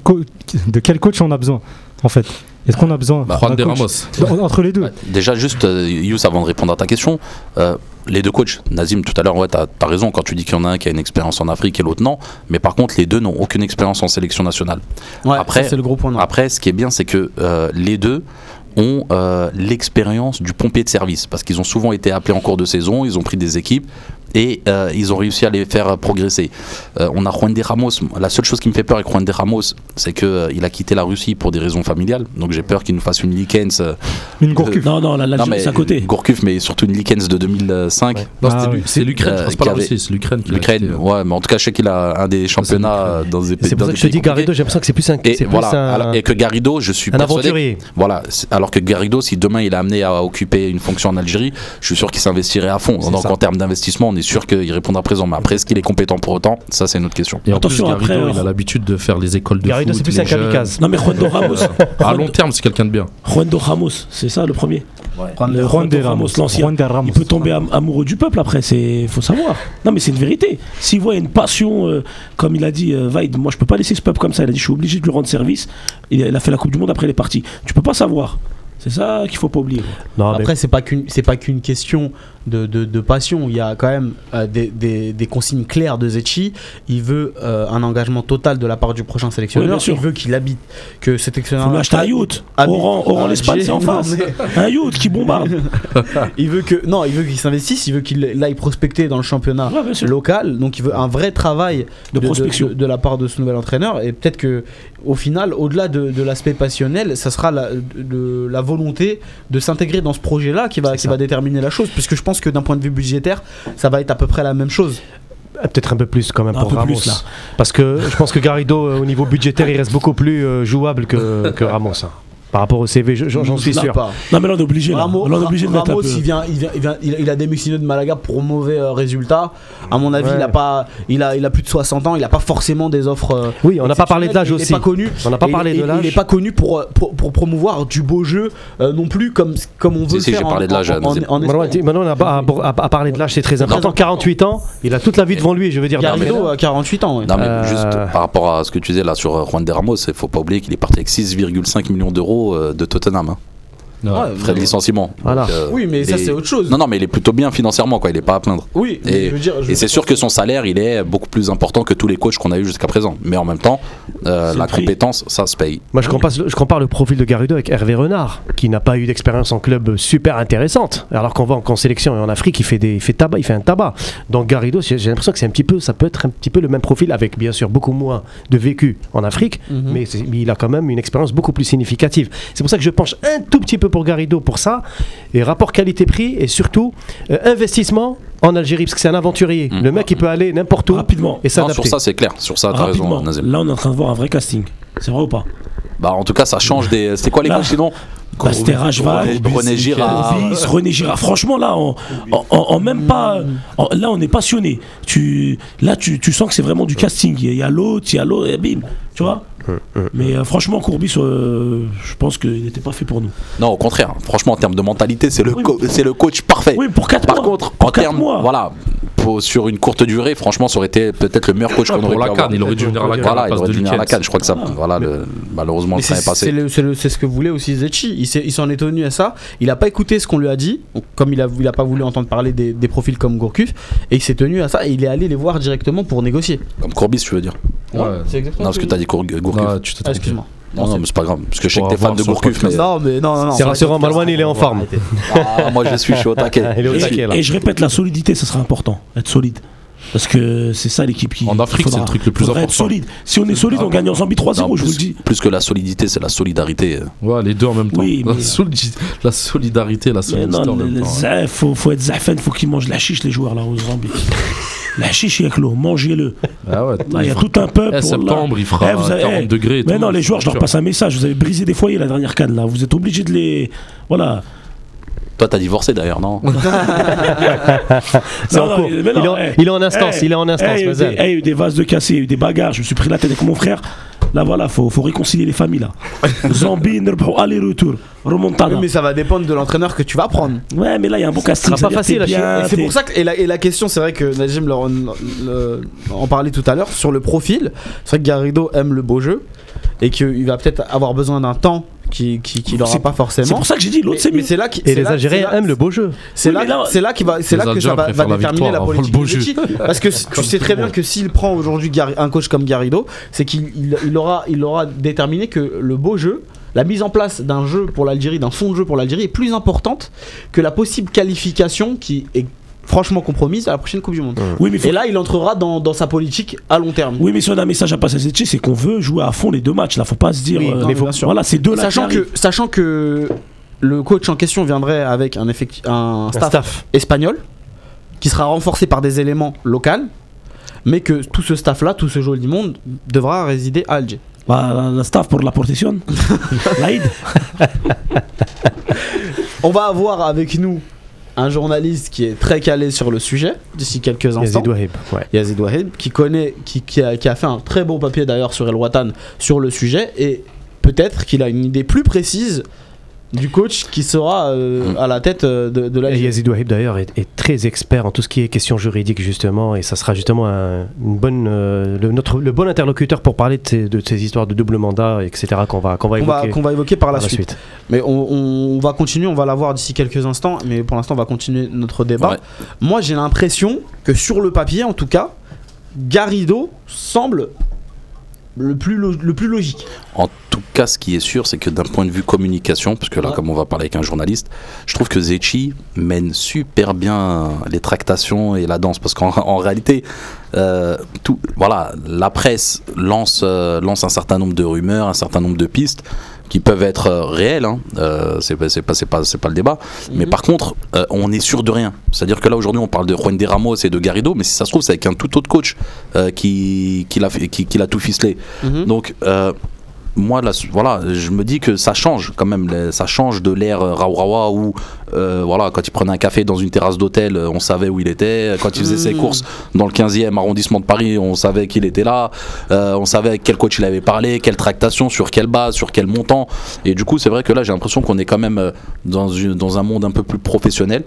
de quel coach on a besoin, en fait. Est-ce qu'on a besoin Bah, Juan de Ramos. En- Entre les deux? Ouais, Déjà, juste, euh, Yous, avant de répondre à ta question, euh, les deux coachs, Nazim, tout à l'heure, ouais, t'as as raison quand tu dis qu'il y en a un qui a une expérience en Afrique et l'autre non, mais par contre, les deux n'ont aucune expérience en sélection nationale. Ouais, Après- ça, c'est le gros point. Après, ce qui est bien, c'est que euh, les deux ont euh, l'expérience du pompier de service. Parce qu'ils ont souvent été appelés en cours de saison, ils ont pris des équipes et euh, ils ont réussi à les faire progresser. Euh, on a Juan de Ramos. La seule chose qui me fait peur avec Juan de Ramos, c'est qu'il a quitté la Russie pour des raisons familiales. Donc j'ai peur qu'il nous fasse une Likens. euh, Une Gourcuff. Non, non, la- non, l'Algérie, mais c'est à côté. Gourcuff, mais surtout une Likens de 2005. Non, Ah c'est l'Ukraine, Euh, je pense pas qui la Russie, c'est l'Ukraine L'Ukraine, ouais, mais en tout cas, je sais qu'il a un des championnats euh, dans des pays. C'est pour ça que je te dis, Garrido, j'ai l'impression que c'est plus un, Et c'est plus voilà, un, alors- et que Garrido, je suis un persuadé aventurier. Voilà, c'est- alors que Garrido, si demain il est amené à occuper une fonction en Algérie, je suis sûr qu'il s'investirait à fond. C'est Donc en termes d'investissement, on est sûr qu'il répondra présent. Mais après, est-ce qu'il est compétent pour autant? Ça, c'est une autre question. Et en Attention, plus, Garrido, après, il a euh, l'habitude de faire les écoles de Garrido, foot. c'est plus les un kamikaze. Non, mais Juan Ramos. À long terme, c'est quelqu'un de bien. Juan Ramos, c'est ça le premier Le Juan de Ramos. l'ancien. Juan de Ramos. Il peut tomber am- amoureux du peuple après, c'est faut savoir. Non mais c'est une vérité. S'il voit une passion, euh, comme il a dit euh, Vaid, moi je peux pas laisser ce peuple comme ça. Il a dit je suis obligé de lui rendre service. Il, il a fait la Coupe du Monde après il est parti. Tu peux pas savoir. C'est ça qu'il faut pas oublier. Non, mais Après, c'est pas qu'une c'est pas qu'une question de, de, de passion. Il y a quand même euh, des, des, des consignes claires de Zetchi. Il veut euh, un engagement total de la part du prochain sélectionneur. il veut qu'il habite, que cet sélectionneur. acheter un yacht. Oran, Oran l'Espagne c'est en face. mais- Un yacht qui bombarde. il veut que non, il veut qu'il s'investisse. Il veut qu'il aille prospecter dans le championnat Ouais, local. Donc, il veut un vrai travail De prospection. de, la part de ce nouvel entraîneur. Et peut-être que au final, au-delà de, l'aspect passionnel, ça sera la, volonté de s'intégrer dans ce projet-là qui va, qui va déterminer la chose. Puisque je pense que d'un point de vue budgétaire, ça va être à peu près la même chose. peut-être un peu plus quand même Un pour Ramos. plus, là. Parce que je pense que Garrido, euh, au niveau budgétaire, il reste beaucoup plus euh, jouable que, que Ramos. hein. Par rapport au CV, je- j'en suis sûr. pas. Non mais là on est obligé. Là, Ramos, Là, on est obligé de Ramos, il, vient, il, vient, il, vient- il- il a démissionné de Malaga pour mauvais euh, résultats. À mon avis, Ouais. il, a pas, il, a, il a plus de 60 ans, il n'a pas forcément des offres. euh, Oui, on n'a pas parlé de l'âge aussi. Il n'est pas connu. On n'a pas parlé de l'âge. Il n'est pas connu pour, euh, pour, pour promouvoir du beau jeu euh, non plus, comme, comme on veut Si, j'ai parlé de l'âge. Maintenant, on a, pas- à, à- à parler de l'âge, c'est très important. 48 ans, il a toute la vie devant lui, je veux dire. Garrido dans- a 48 ans. Non, mais juste par rapport à ce que tu disais là sur Juan de Ramos, il faut pas oublier qu'il est parti avec 6,5 millions d'euros euh, de Tottenham. hein. Ouais, Frais de licenciement. Voilà. Donc, euh, Oui, mais ça, c'est autre chose. Non, non, mais il est plutôt bien financièrement, quoi. Il est pas à plaindre. Oui, mais Et, je veux dire, je et c'est sûr que son salaire, il est beaucoup plus important que tous les coachs qu'on a eu jusqu'à présent. Mais en même temps, euh, la compétence, ça se paye. Moi, je compare, je compare le profil de Garrido avec Hervé Renard, qui n'a pas eu d'expérience en club super intéressante. Alors qu'on voit qu'en sélection et en Afrique, il fait, des, il fait tabac, il fait un tabac. Donc Garrido, j'ai l'impression que c'est un petit peu, ça peut être un petit peu le même profil, avec bien sûr beaucoup moins de vécu en Afrique, Mhm. mais il a quand même une expérience beaucoup plus significative. C'est pour ça que je penche un tout petit peu pour Garrido pour ça, et rapport qualité-prix, et surtout euh, investissement en Algérie, parce que c'est un aventurier. Mhm. Le mec, il peut aller n'importe où Rapidement. et Non, sur s'adapter. ça, c'est clair. Sur ça, t'as raison. Nazem. Là on est en train de voir un vrai casting. C'est vrai ou pas? Bah, en tout cas, ça change des. C'était quoi les coachs sinon? Bah, C'était Rajval, René- Girard. René Girard. Franchement, là, on, en même pas. là, on est passionné. Tu, là, tu, tu sens que c'est vraiment du casting. Il y a l'autre, il y a l'autre, et bim. Tu vois? Mais euh, franchement, Courbis, euh, je pense qu'il n'était pas fait pour nous. Non, au contraire. Franchement, en termes de mentalité, c'est le, Oui, co- le coach parfait. Oui, pour 4 Par mois. contre, pour en termes, mois. voilà, pour- sur une courte durée, franchement, ça aurait été peut-être le meilleur coach qu'on Pour aurait pu avoir. il aurait dû venir à la canne. Voilà, il aurait dû venir à la canne. Je crois que ça, voilà, le- malheureusement, le train c'est est passé. c'est ce que voulait aussi Zetchi. Il s'en est tenu à ça. Il a pas écouté ce qu'on lui a dit, comme il a, il a pas voulu entendre parler des, des profils comme Gourcuff, et il s'est tenu à ça. Et il est allé les voir directement pour négocier. Comme Courbis, tu veux dire Ouais. c'est exactement. Non, parce que t'as dit Gour- Gourcuff. Non, tu Ah, excuse-moi. Non, non, mais c'est pas grave. Parce que je sais que t'es fan de Gourcuff, mais. Non, mais non, non, non. C'est rassurant, Malouane, il est en forme. Ah, moi, je suis, je suis au taquet. Il est au Et, taquet, là. et je répète, la solidité, ça sera important. Être solide. Parce que c'est ça l'équipe qui. En Afrique, c'est le truc le plus faudra être important. solide. Si on est solide, on gagne en Zambie 3-0, Non, je vous le dis. plus que la solidité, c'est la solidarité. Ouais, les deux en même temps. Oui, la, solidarité, la solidité non, en même le- temps. hein. faut, faut être zafen, faut qu'ils mangent la chiche, les joueurs là, aux Zambie. La chiche avec l'eau, mangez-le. Ah ouais, Là, il y a tout un peuple. Eh, septembre, là. il fera Eh, vous avez- 40 eh, degrés et Mais tout, non, les joueurs, je leur passe un message. Vous avez brisé des foyers la dernière canne là. Vous êtes obligés de les. Voilà. Toi, t'as divorcé d'ailleurs, non C'est en cours. il, est en, il est en instance, il est en instance, il y a eu des- il y a eu des vases de cassés, il y a eu des bagarres. Je me suis pris la tête avec mon frère. Là, voilà, faut, faut réconcilier les familles là. Zambie, aller-retour. Remontada. Oui, mais ça va dépendre de l'entraîneur que tu vas prendre. Ouais, mais là, il y a un bon casting. sera pas facile c'est pour ça que et la, et la question, c'est vrai que Najim leur- le- en parlait tout à l'heure sur le profil. C'est vrai que Garrido aime le beau jeu et qu'il va peut-être avoir besoin d'un temps qui qui, qui l'aura C'est- pas forcément. C'est pour ça que j'ai dit l'autre c'est mais mieux. c'est là qui- Et les là- Algériens aiment le beau jeu. C'est Oui, là, c'est là qui va, c'est Les là que ça va, déterminer la le politique beau de jeu. Zetchi. Parce que tu sais très bien que s'il prend aujourd'hui un coach comme Garrido, c'est qu'il il, il aura, il aura déterminé que le beau jeu, la mise en place d'un jeu pour l'Algérie, d'un fond de jeu pour l'Algérie, est plus importante que la possible qualification qui est franchement compromise à la prochaine Coupe du Monde. Oui, mais faut- Et là, il entrera dans, dans sa politique à long terme. Oui, mais si on a un message à passer à Zetchi, c'est qu'on veut jouer à fond les deux matchs. Là, faut pas se dire. Oui, euh, non, mais mais faut- bien sûr. Voilà, c'est deux. Sachant que, sachant que le coach en question viendrait avec un, un Un staff espagnol qui sera renforcé par des éléments locaux, mais que tout ce staff-là, tout ce joli monde devra résider à Alger. Bah, la staff pour la protection. Laïd. On va avoir avec nous un journaliste qui est très calé sur le sujet d'ici quelques instants. Yazid Wahib. Ouais. Yazid Wahid, qui connaît, qui, qui a, qui a fait un très beau papier d'ailleurs sur El Watan sur le sujet, et peut-être qu'il a une idée plus précise du coach qui sera euh, à la tête euh, de, de l'Algérie. Yazid Wahib d'ailleurs est, est très expert en tout ce qui est questions juridiques justement et ça sera justement un, une bonne, euh, le, notre, le bon interlocuteur pour parler de ces, de ces histoires de double mandat etc qu'on va, qu'on va qu'on va, évoquer qu'on va évoquer par la, par suite. Mais on, on va continuer, on va la voir d'ici quelques instants, mais pour l'instant on va continuer notre débat. Ouais. Moi j'ai l'impression que sur le papier en tout cas, Garrido semble le plus, le plus logique. En tout cas, ce qui est sûr, c'est que d'un point de vue communication, parce que là, Ouais. comme on va parler avec un journaliste, je trouve que Zetchi mène super bien les tractations et la danse. Parce qu'en en réalité, euh, tout, voilà, la presse lance, euh, lance un certain nombre de rumeurs, un certain nombre de pistes qui peuvent être euh, réelles. Hein. Euh, c'est pas, pas, pas, le débat. Mais Mhm. par contre, euh, on est sûr de rien. C'est-à-dire que là, aujourd'hui, on parle de Juan de Ramos et de Garrido, mais si ça se trouve, c'est avec un tout autre coach qui, qui, l'a, tout ficelé. Mhm. Donc, moi, là, voilà, je me dis que ça change quand même. les- Ça change de l'ère euh, Raourawa où, euh, voilà, quand il prenait un café dans une terrasse d'hôtel, euh, on savait où il était. Quand il faisait ses Mm. courses dans le 15e arrondissement de Paris, on savait qu'il était là. Euh, on savait avec quel coach il avait parlé, quelle tractation, sur quelle base, sur quel montant. Et du coup, c'est vrai que là, j'ai l'impression qu'on est quand même dans, une- dans un monde un peu plus professionnel.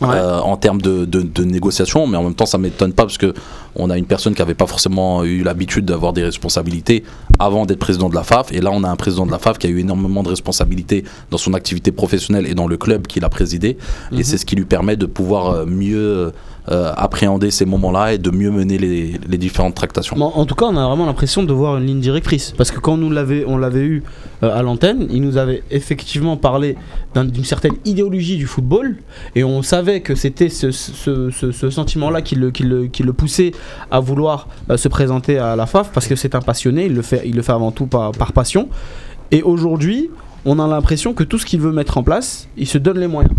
Ouais. euh, en termes de, de, de négociation, mais en même temps ça m'étonne pas parce que on a une personne qui n'avait pas forcément eu l'habitude d'avoir des responsabilités avant d'être président de la FAF, et là on a un président de la FAF qui a eu énormément de responsabilités dans son activité professionnelle et dans le club qu'il a présidé, Mhm. et c'est ce qui lui permet de pouvoir euh, mieux euh, appréhender ces moments-là et de mieux mener les, différentes tractations. En tout cas, on a vraiment l'impression de voir une ligne directrice. Parce que quand nous l'avait, on l'avait eu euh, à l'antenne, il nous avait effectivement parlé d'un- d'une certaine idéologie du football. Et on savait que c'était ce, sentiment-là qui le, qui, le, qui le poussait à vouloir euh, se présenter à la FAF. Parce que c'est un passionné, il le fait, il le fait avant tout par passion. Et aujourd'hui, on a l'impression que tout ce qu'il veut mettre en place, il se donne les moyens.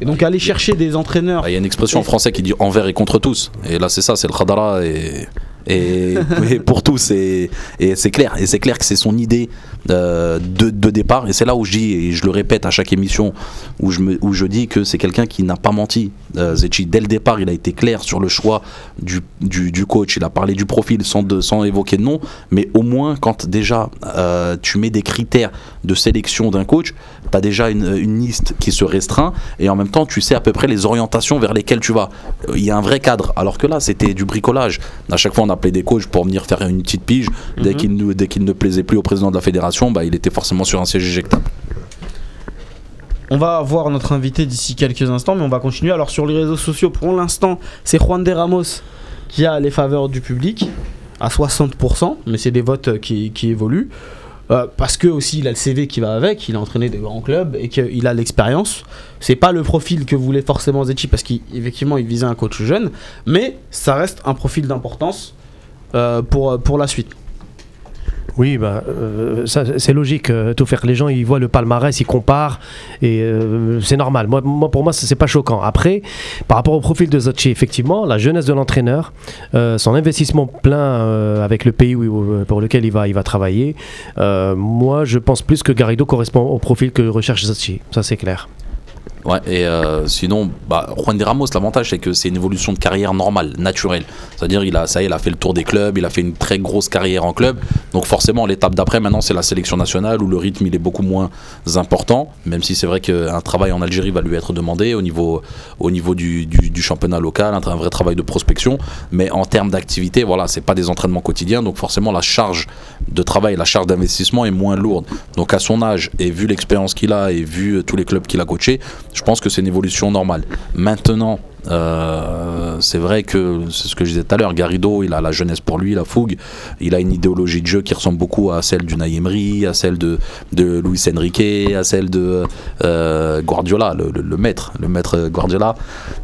Et donc aller chercher des entraîneurs Ah, Il y a une expression en français qui dit envers et contre tous. Et là, c'est ça, c'est le khadara et, et, et pour tous. Et, et c'est clair. Et c'est clair que c'est son idée euh, de, de départ. Et c'est là où je dis, et je le répète à chaque émission, où je, me, où je dis que c'est quelqu'un qui n'a pas menti. Euh, Zetchi, dès le départ, il a été clair sur le choix du, du, du coach. Il a parlé du profil sans, de, sans évoquer de nom. Mais au moins, quand déjà euh, tu mets des critères de sélection d'un coach, tu as déjà une, une liste qui se restreint. Et en même temps, tu sais à peu près les orientations vers lesquelles tu vas. Il y a un vrai cadre. Alors que là, c'était du bricolage. À chaque fois, on appelait des coachs pour venir faire une petite pige. Dès qu'il ne, dès qu'il ne plaisait plus au président de la fédération, bah, il était forcément sur un siège éjectable. On va avoir notre invité d'ici quelques instants, mais on va continuer. Alors sur les réseaux sociaux, pour l'instant, c'est Juan de Ramos qui a les faveurs du public à 60%, mais c'est des votes qui, qui évoluent. Euh, parce que aussi il a le CV qui va avec, il a entraîné des grands clubs et qu'il a l'expérience. C'est pas le profil que voulait forcément Zetchi parce qu'effectivement il visait un coach jeune, mais ça reste un profil d'importance euh, pour, pour la suite. Oui, bah, euh, c'est logique. euh, tout faire. Les gens, ils voient le palmarès, ils comparent, et euh, c'est normal. Moi, moi, pour moi, c'est pas choquant. Après, par rapport au profil de Zotchi, effectivement, la jeunesse de l'entraîneur, euh, son investissement plein euh, avec le pays pour lequel il va, il va travailler, euh, moi, je pense plus que Garrido correspond au profil que recherche Zotchi. Ça, c'est clair. Ouais, et euh, sinon, bah, Juan de Ramos, l'avantage, c'est que c'est une évolution de carrière normale, naturelle. C'est-à-dire, il a, ça y est, il a fait le tour des clubs, il a fait une très grosse carrière en club. Donc, forcément, l'étape d'après, maintenant, c'est la sélection nationale où le rythme, il est beaucoup moins important. Même si c'est vrai qu'un travail en Algérie va lui être demandé au niveau, au niveau du, du- championnat local, un vrai travail de prospection. Mais en termes d'activité, voilà, c'est pas des entraînements quotidiens. Donc, forcément, la charge de travail, la charge d'investissement est moins lourde. Donc, à son âge, et vu l'expérience qu'il a, et vu euh, tous les clubs qu'il a coachés, je pense que c'est une évolution normale. Maintenant, euh, c'est vrai que c'est ce que je disais tout à l'heure, Garrido, il a la jeunesse pour lui, la fougue, il a une idéologie de jeu qui ressemble beaucoup à celle du Emery, à celle de, Luis Enrique, à celle de euh, Guardiola, le, maître, le maître Guardiola,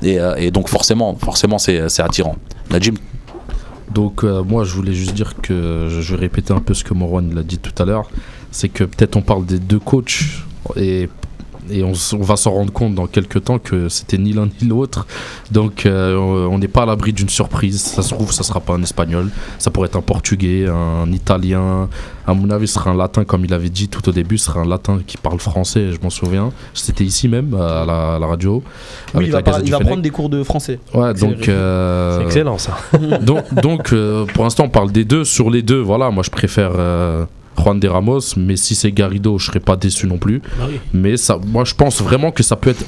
et, euh, donc forcément, forcément c'est attirant. Najim, Donc moi je voulais juste dire que je vais répéter un peu ce que Morwan l'a dit tout à l'heure, c'est que peut-être on parle des deux coachs et, et on, va s'en rendre compte dans quelques temps que c'était ni l'un ni l'autre. Donc euh, on n'est pas à l'abri d'une surprise. Ça se trouve ça sera pas un espagnol, ça pourrait être un portugais, un italien. À mon avis ce sera un latin comme il avait dit tout au début, ce sera un latin qui parle français, je m'en souviens. C'était ici même à la, à la radio. Oui, il va, par- il prendre des cours de français. Ouais, donc euh, C'est excellent ça. donc, donc euh, pour l'instant, on parle des deux. Sur les deux, voilà, moi je préfère euh, Juan de Ramos, mais si c'est Garrido, je serais pas déçu non plus. Bah oui. Mais ça, moi je pense vraiment que ça peut être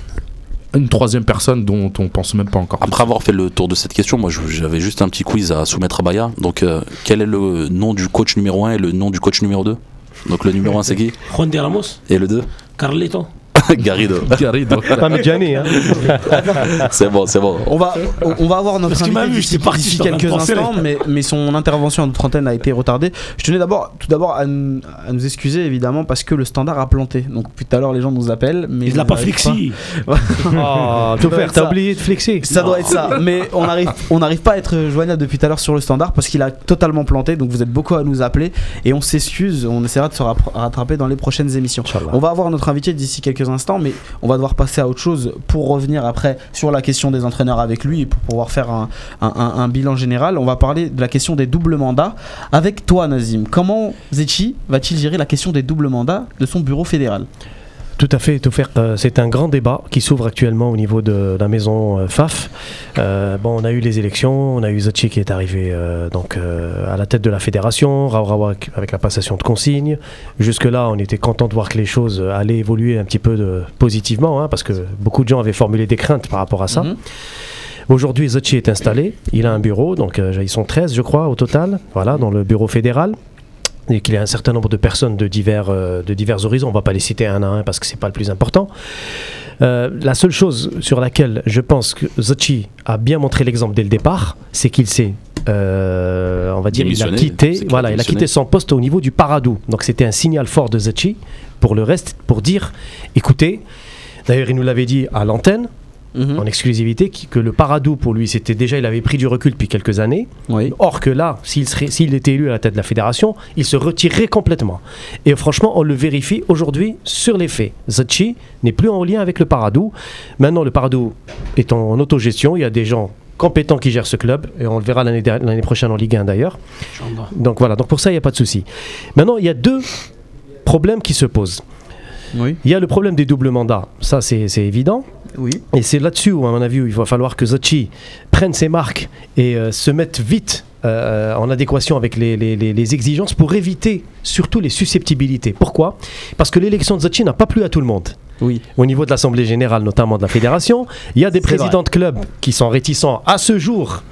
une troisième personne dont on pense même pas encore. après avoir fait le tour de cette question, moi j'avais juste un petit quiz à soumettre à Baya. Donc euh, quel est le nom du coach numéro 1 et le nom du coach numéro 2 Donc le numéro 1 c'est qui? Juan de Ramos, Et le 2 Carleto. Garrido. Garrido. Pas Medjani, hein. c'est bon, c'est bon. On va, on- va avoir notre Parce invité vu, d'ici quelques instants, mais, mais son intervention à notre antenne a été retardée. Je tenais d'abord, tout d'abord à, nous- à nous excuser évidemment parce que le standard a planté. Donc depuis tout à l'heure les gens nous appellent, mais Il l'a pas flexi. Oh, t'as ça. oublié de flexer. Ça doit être ça, mais on n'arrive on n'arrive pas à être joignable depuis tout à l'heure sur le standard parce qu'il a totalement planté. Donc vous êtes beaucoup à nous appeler et on s'excuse. On essaiera de se rattraper dans les prochaines émissions. Inch'Allah. On va avoir notre invité d'ici quelques instants, mais on va devoir passer à autre chose pour revenir après sur la question des entraîneurs avec lui et pour pouvoir faire un, bilan général. On va parler de la question des doubles mandats avec toi, Nazim. Comment Zetchi va-t-il gérer la question des doubles mandats de son bureau fédéral? Tout à fait, tout faire. euh, c'est un grand débat qui s'ouvre actuellement au niveau de la maison euh, FAF. Euh, bon, on a eu les élections, on a eu Zachi qui est arrivé euh, donc euh, à la tête de la fédération, Raourawa avec la passation de consignes. Jusque-là, on était content de voir que les choses allaient évoluer un petit peu de- positivement, hein, parce que beaucoup de gens avaient formulé des craintes par rapport à ça. Mhm. Aujourd'hui, Zachi est installé, il a un bureau, donc euh, ils sont 13 je crois au total, voilà, dans le bureau fédéral. Et qu'il y a un certain nombre de personnes de divers, euh, de divers horizons, on va pas les citer un à un parce que c'est pas le plus important. Euh, la seule chose sur laquelle je pense que Zachi a bien montré l'exemple dès le départ, c'est qu'il s'est, euh, on va dire, il a quitté, voilà, il a quitté son poste au niveau du Paradou. Donc c'était un signal fort de Zachi pour le reste, pour dire, écoutez, d'ailleurs il nous l'avait dit à l'antenne, Mhm. en exclusivité qui- que le Paradou pour lui c'était déjà il avait pris du recul depuis quelques années. Oui. or que là s'il serait s'il était élu à la tête de la fédération il se retirerait complètement. Et franchement on le vérifie aujourd'hui sur les faits. Zachi n'est plus en lien avec le Paradou. Maintenant le Paradou est en autogestion. Il y a des gens compétents qui gèrent ce club et on le verra l'année prochaine en Ligue 1 d'ailleurs. Donc voilà donc pour ça il n'y a pas de souci. Maintenant il y a deux problèmes qui se posent Oui. il y a le problème des doubles mandats ça c'est c'est évident Oui. et c'est là-dessus, où, à mon avis, où il va falloir que Zachi prenne ses marques et euh, se mette vite euh, en adéquation avec les, les- les- les exigences pour éviter surtout les susceptibilités. Pourquoi? Parce que l'élection de Zachi n'a pas plu à tout le monde. Oui. Au niveau de l'Assemblée Générale, notamment de la Fédération, il y a des présidents de clubs qui sont réticents à ce jour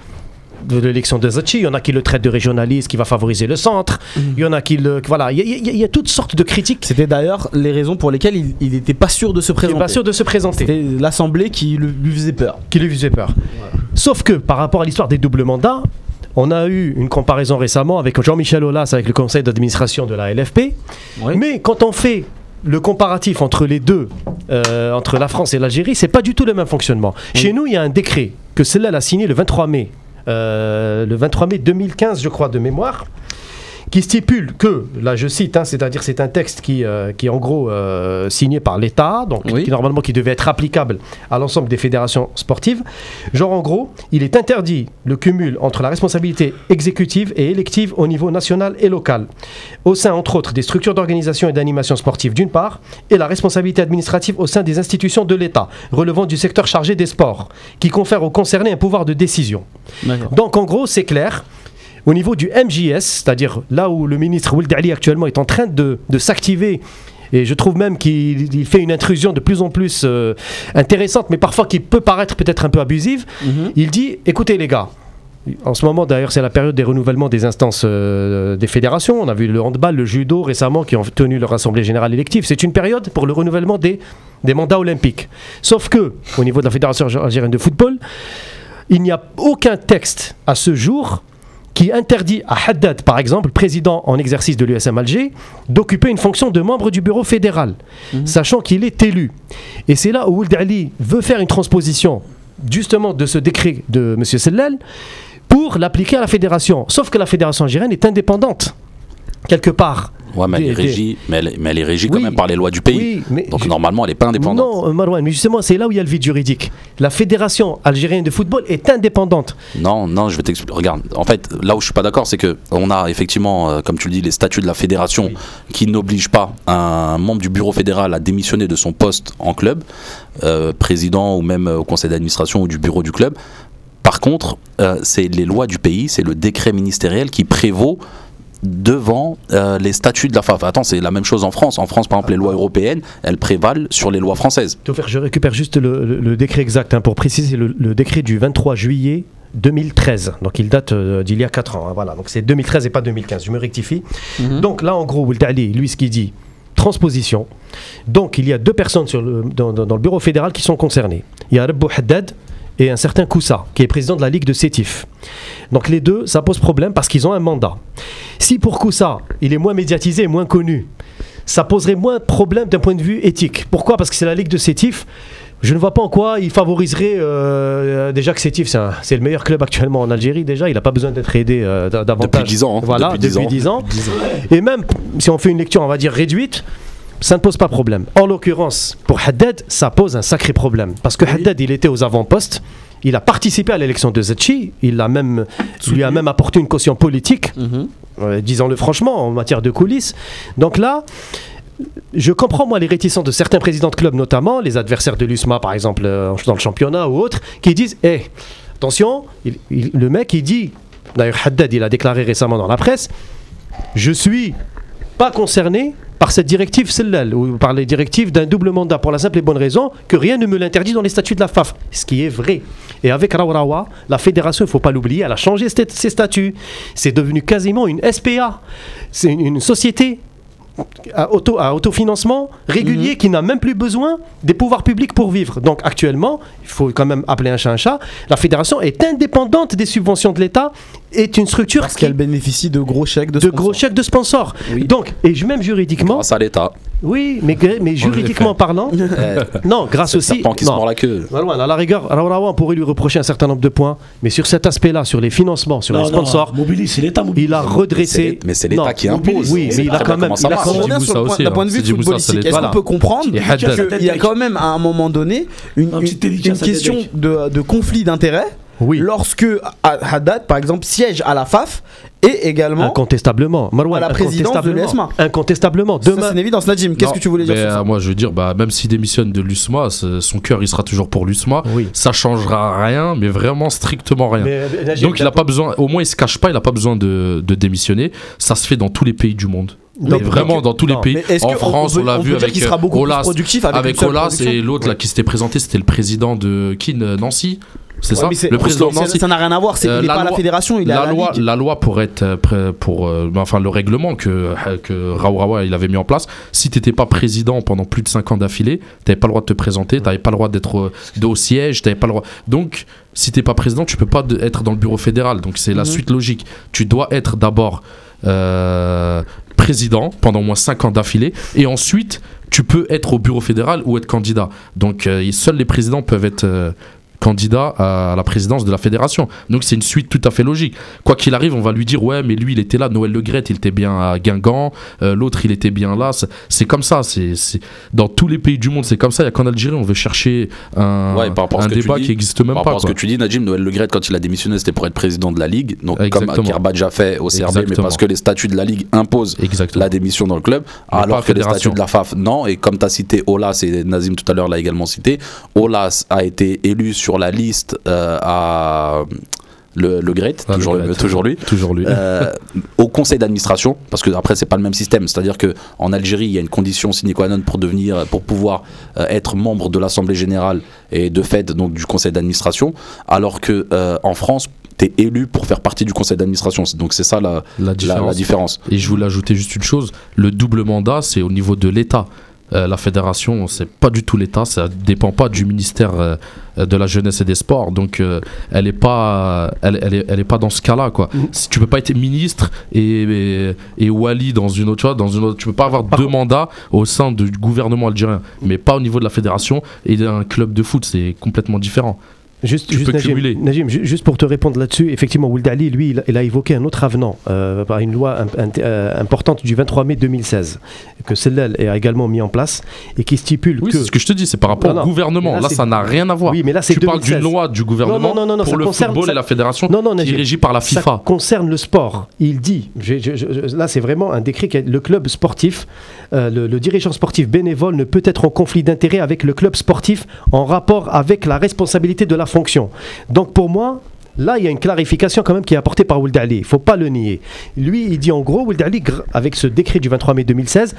de l'élection de Zachi. Il y en a qui le traitent de régionaliste, qui va favoriser le centre. Il y en a qui le... Voilà, il y a- il y a- il y a toutes sortes de critiques. C'était d'ailleurs les raisons pour lesquelles il n'était pas sûr de se Il présenter. n'est pas sûr de se présenter. C'était l'Assemblée qui le- lui faisait peur. qui lui faisait peur. Sauf que par rapport à l'histoire des doubles mandats, on a eu une comparaison récemment avec Jean-Michel Aulas avec le conseil d'administration de la LFP. Oui. Mais quand on fait le comparatif entre les deux, euh, entre la France et l'Algérie, c'est pas du tout le même fonctionnement. Chez nous, il y a un décret que celle-là a signé le 23 mai, le 23 mai 2015, je crois, de mémoire, qui stipule que, là je cite, hein, c'est-à-dire c'est un texte qui, euh, qui est en gros euh, signé par l'État, donc Oui. qui normalement qui devait être applicable à l'ensemble des fédérations sportives. Genre en gros, il est interdit le cumul entre la responsabilité exécutive et élective au niveau national et local, au sein entre autres des structures d'organisation et d'animation sportive d'une part, et la responsabilité administrative au sein des institutions de l'État, relevant du secteur chargé des sports, qui confère aux concernés un pouvoir de décision. Donc en gros, c'est clair. Au niveau du MJS, c'est-à-dire là où le ministre Ould Ali actuellement est en train de, de s'activer, et je trouve même qu'il il fait une intrusion de plus en plus euh, intéressante, mais parfois qui peut paraître peut-être un peu abusive, Mhm. il dit, écoutez les gars, en ce moment d'ailleurs c'est la période des renouvellements des instances euh, des fédérations, on a vu le handball, le judo récemment qui ont tenu leur assemblée générale élective, c'est une période pour le renouvellement des, des mandats olympiques. Sauf que, au niveau de la Fédération algérienne de football, il n'y a aucun texte à ce jour qui interdit à Haddad, par exemple, président en exercice de l'USM Alger, d'occuper une fonction de membre du bureau fédéral, sachant qu'il est élu. Et c'est là où Ould Ali veut faire une transposition justement de ce décret de M. Sellel pour l'appliquer à la fédération. Sauf que la fédération algérienne est indépendante, quelque part. Ouais, mais elle est régie, mais elle, mais elle est régie quand Oui. même par les lois du pays. Oui, mais Donc normalement, elle n'est pas indépendante. Non, euh, Marouane, mais justement, c'est là où il y a le vide juridique. La fédération algérienne de football est indépendante. Non, non, je vais t'expliquer. Regarde, en fait, là où je suis pas d'accord, c'est que on a effectivement, euh, comme tu le dis, les statuts de la fédération qui n'obligent pas un membre du bureau fédéral à démissionner de son poste en club, euh, président ou même au conseil d'administration ou du bureau du club. Par contre, euh, c'est les lois du pays, c'est le décret ministériel qui prévaut devant euh, les statuts de la FAF. Attends, c'est la même chose en France. En France, par exemple, les lois européennes, elles prévalent sur les lois françaises. Je récupère juste le, le- le décret exact hein, pour préciser le, le décret du 23 juillet 2013. Donc il date euh, d'il y a 4 ans. hein, voilà. Donc c'est 2013 et pas 2015. Je me rectifie. Mhm. Donc là, en gros, Ould Ali, lui, ce qu'il dit, transposition. Donc il y a deux personnes sur le- dans, dans- dans le bureau fédéral qui sont concernées. Il y a Rabou Haddad et un certain Koussa, qui est président de la Ligue de Sétif. Donc les deux, ça pose problème parce qu'ils ont un mandat. Si pour Koussa, il est moins médiatisé et moins connu, ça poserait moins de problème d'un point de vue éthique. Pourquoi? Parce que c'est la Ligue de Sétif. Je ne vois pas en quoi il favoriserait euh, déjà que Sétif, c'est le meilleur club actuellement en Algérie. Déjà, il n'a pas besoin d'être aidé euh, davantage. Depuis 10 ans, hein. Voilà, Depuis depuis, 10 ans. 10 ans. Et même si on fait une lecture, on va dire réduite, ça ne pose pas problème. En l'occurrence, pour Haddad, ça pose un sacré problème. Parce que Haddad, il était aux avant-postes. Il a participé à l'élection de Zetchi. Il a même, lui a même apporté une caution politique Mhm. euh, disons-le franchement, en matière de coulisses. Donc là, je comprends moi les réticences de certains présidents de clubs, notamment les adversaires de l'USMA, par exemple, euh, dans le championnat ou autres, qui disent Eh, attention, il- il- le mec il dit, d'ailleurs Haddad il a déclaré récemment dans la presse Je suis pas concerné par cette directive Sellal ou par les directives d'un double mandat pour la simple et bonne raison que rien ne me l'interdit dans les statuts de la FAF. Ce qui est vrai. Et avec Rawrawa, la fédération, il faut pas l'oublier, elle a changé ses statuts. C'est devenu quasiment une SPA. C'est une, une société à, auto, à autofinancement régulier qui n'a même plus besoin des pouvoirs publics pour vivre. Donc actuellement, il faut quand même appeler un chat un chat, la fédération est indépendante des subventions de l'État, est une structure Parce qu'elle bénéficie de gros chèques de, de sponsors. gros chèques de sponsors. Oui. Donc, et je- même juridiquement, Grâce à l'État. oui, mais, mais juridiquement parlant, non, grâce aussi. qui se non. mord la queue. À la rigueur, Raourawa, on pourrait lui reprocher un certain nombre de points, mais sur cet aspect-là, sur les financements, sur Non, les non, sponsors, Mobilis, c'est l'État Mobilis. il a redressé. Mais c'est l'État qui impose. oui, mais il a quand même- il a quand même- sur le point- d'un hein. point de vue ça, footballistique. Est-ce qu'on peut comprendre qu'il y a quand même à un moment donné une, question de conflit d'intérêts Oui, lorsque Haddad, par exemple, siège à la FAF et également incontestablement. Marouane, à la présidence de incontestablement. l'ESMA. Incontestablement. Ça, Demain, c'est une évidence. Najim, qu'est-ce que tu voulais dire sur ça euh, Moi, je veux dire, bah, même s'il démissionne de l'USMA, son cœur, il sera toujours pour l'USMA. oui. Ça changera rien, mais vraiment strictement rien. Mais, euh, Najib, Donc il a pas besoin, au moins il se cache pas, il a pas besoin de, de démissionner. Ça se fait dans tous les pays du monde. Donc, vraiment dans tous non, les pays. En que France, on l'a vu avec sera euh, beaucoup Olas, productif avec, avec Olas et l'autre là qui s'était présenté, c'était le président de Kin Nancy. C'est Ouais, ça Le président de ça- n'a rien à voir. c'est- Euh, il n'est la pas à la fédération, il est à la loi, ligue. la loi pour être euh, prêt- pour euh, ben, enfin le règlement que euh, que Raourawa il avait mis en place. Si t'étais pas président pendant plus de 5 ans d'affilée, t'avais pas le droit de te présenter, t'avais pas le droit d'être euh, au siège, t'avais pas le droit. Donc si t'es pas président, tu peux pas être dans le bureau fédéral. Donc c'est la Mhm. suite logique. Tu dois être d'abord euh, président pendant au moins 5 ans d'affilée et ensuite tu peux être au bureau fédéral ou être candidat. Donc euh, seuls les présidents peuvent être euh, candidat à la présidence de la fédération. Donc c'est une suite tout à fait logique. Quoi qu'il arrive, on va lui dire ouais, mais lui il était là, Noël Le Gret, il était bien à Guingamp, euh, l'autre il était bien là. C'est- comme ça. C'est dans tous les pays du monde, c'est comme ça. Il y a qu'en Algérie, on veut chercher un, Ouais, par un débat dis, qui n'existe même Par pas. rapport à ce que tu dis, Najim, Noël Le Gret, quand il a démissionné, c'était pour être président de la Ligue. Donc, Exactement. comme Kerbadj a fait au CRB, mais Exactement. parce que les statuts de la Ligue imposent Exactement. la démission dans le club, Mais alors que les statuts de la FAF, non. Et comme tu as cité Olas, et Nazim tout à l'heure l'a également cité, Olas a été élu sur la liste euh, à le, le Ah, Le toujours, lui. Toujours lui. Euh, au conseil d'administration, parce que après c'est pas le même système, c'est-à-dire que en Algérie il y a une condition sine qua non pour devenir, pour pouvoir euh, être membre de l'assemblée générale et de fait donc du conseil d'administration, alors que euh, en France tu es élu pour faire partie du conseil d'administration, donc c'est ça la, la la, la différence. Et je voulais ajouter juste une chose le double mandat, c'est au niveau de l'État. Euh, la fédération, c'est pas du tout l'État, ça dépend pas du ministère euh, de la jeunesse et des sports, donc euh, elle est pas, elle, elle est, elle est pas dans ce cas-là quoi. Si tu peux pas être ministre et, et, et wali dans une autre chose, dans une autre, tu peux pas avoir deux mandats au sein du gouvernement algérien, mais pas au niveau de la fédération et d'un club de foot, c'est complètement différent. Juste, Tu juste peux Najim. Najim, juste pour te répondre là-dessus, effectivement, Ould Ali, lui, il, il a évoqué un autre avenant euh, par une loi int- euh, importante du 23 mai 2016, que celle-là a également mis en place et qui stipule Oui, que. c'est ce que je te dis, c'est par rapport Non, non. au gouvernement. Là, ça n'a rien à voir. Oui, mais là, tu parles 2016. d'une loi du gouvernement Non, non, non, non, pour ça le concerne- football ça- et la fédération Non, non, qui est Najim, régie par la Ça FIFA. concerne le sport. Il dit, là c'est vraiment un décret, qui a- le club sportif, euh, le, le dirigeant sportif bénévole ne peut être en conflit d'intérêt avec le club sportif en rapport avec la responsabilité de la Donc pour moi, Là, il y a une clarification quand même qui est apportée par Ould Ali. Il ne faut pas le nier. Lui, il dit en gros, Ould Ali, avec ce décret du 23 mai 2016,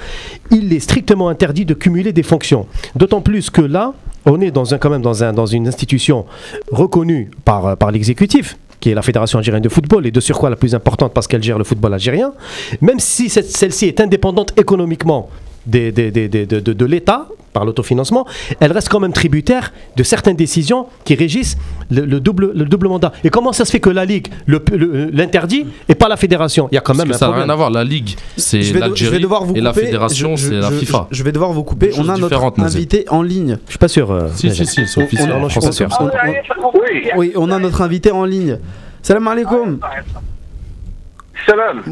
il est strictement interdit de cumuler des fonctions. D'autant plus que là, on est quand même dans, un, dans une institution reconnue par, euh, par l'exécutif qui est la Fédération algérienne de football, et de surcroît la plus importante parce qu'elle gère le football algérien, même si celle-ci est indépendante économiquement des- des- des- des- de, de- de l'État, par l'autofinancement, elle reste quand même tributaire de certaines décisions qui régissent le, le double, le double mandat. Et comment ça se fait que la Ligue l'interdit et pas la Fédération? Il y a quand Parce même un ça n'a rien à voir. La Ligue, c'est l'Algérie et la fédération, c'est la FIFA. Je, je vais devoir vous couper. On a notre invité en ligne. Je suis pas sûr. euh, Si, si, si, officiel. Oui, on a notre invité en ligne. Salam alaikum. Salam.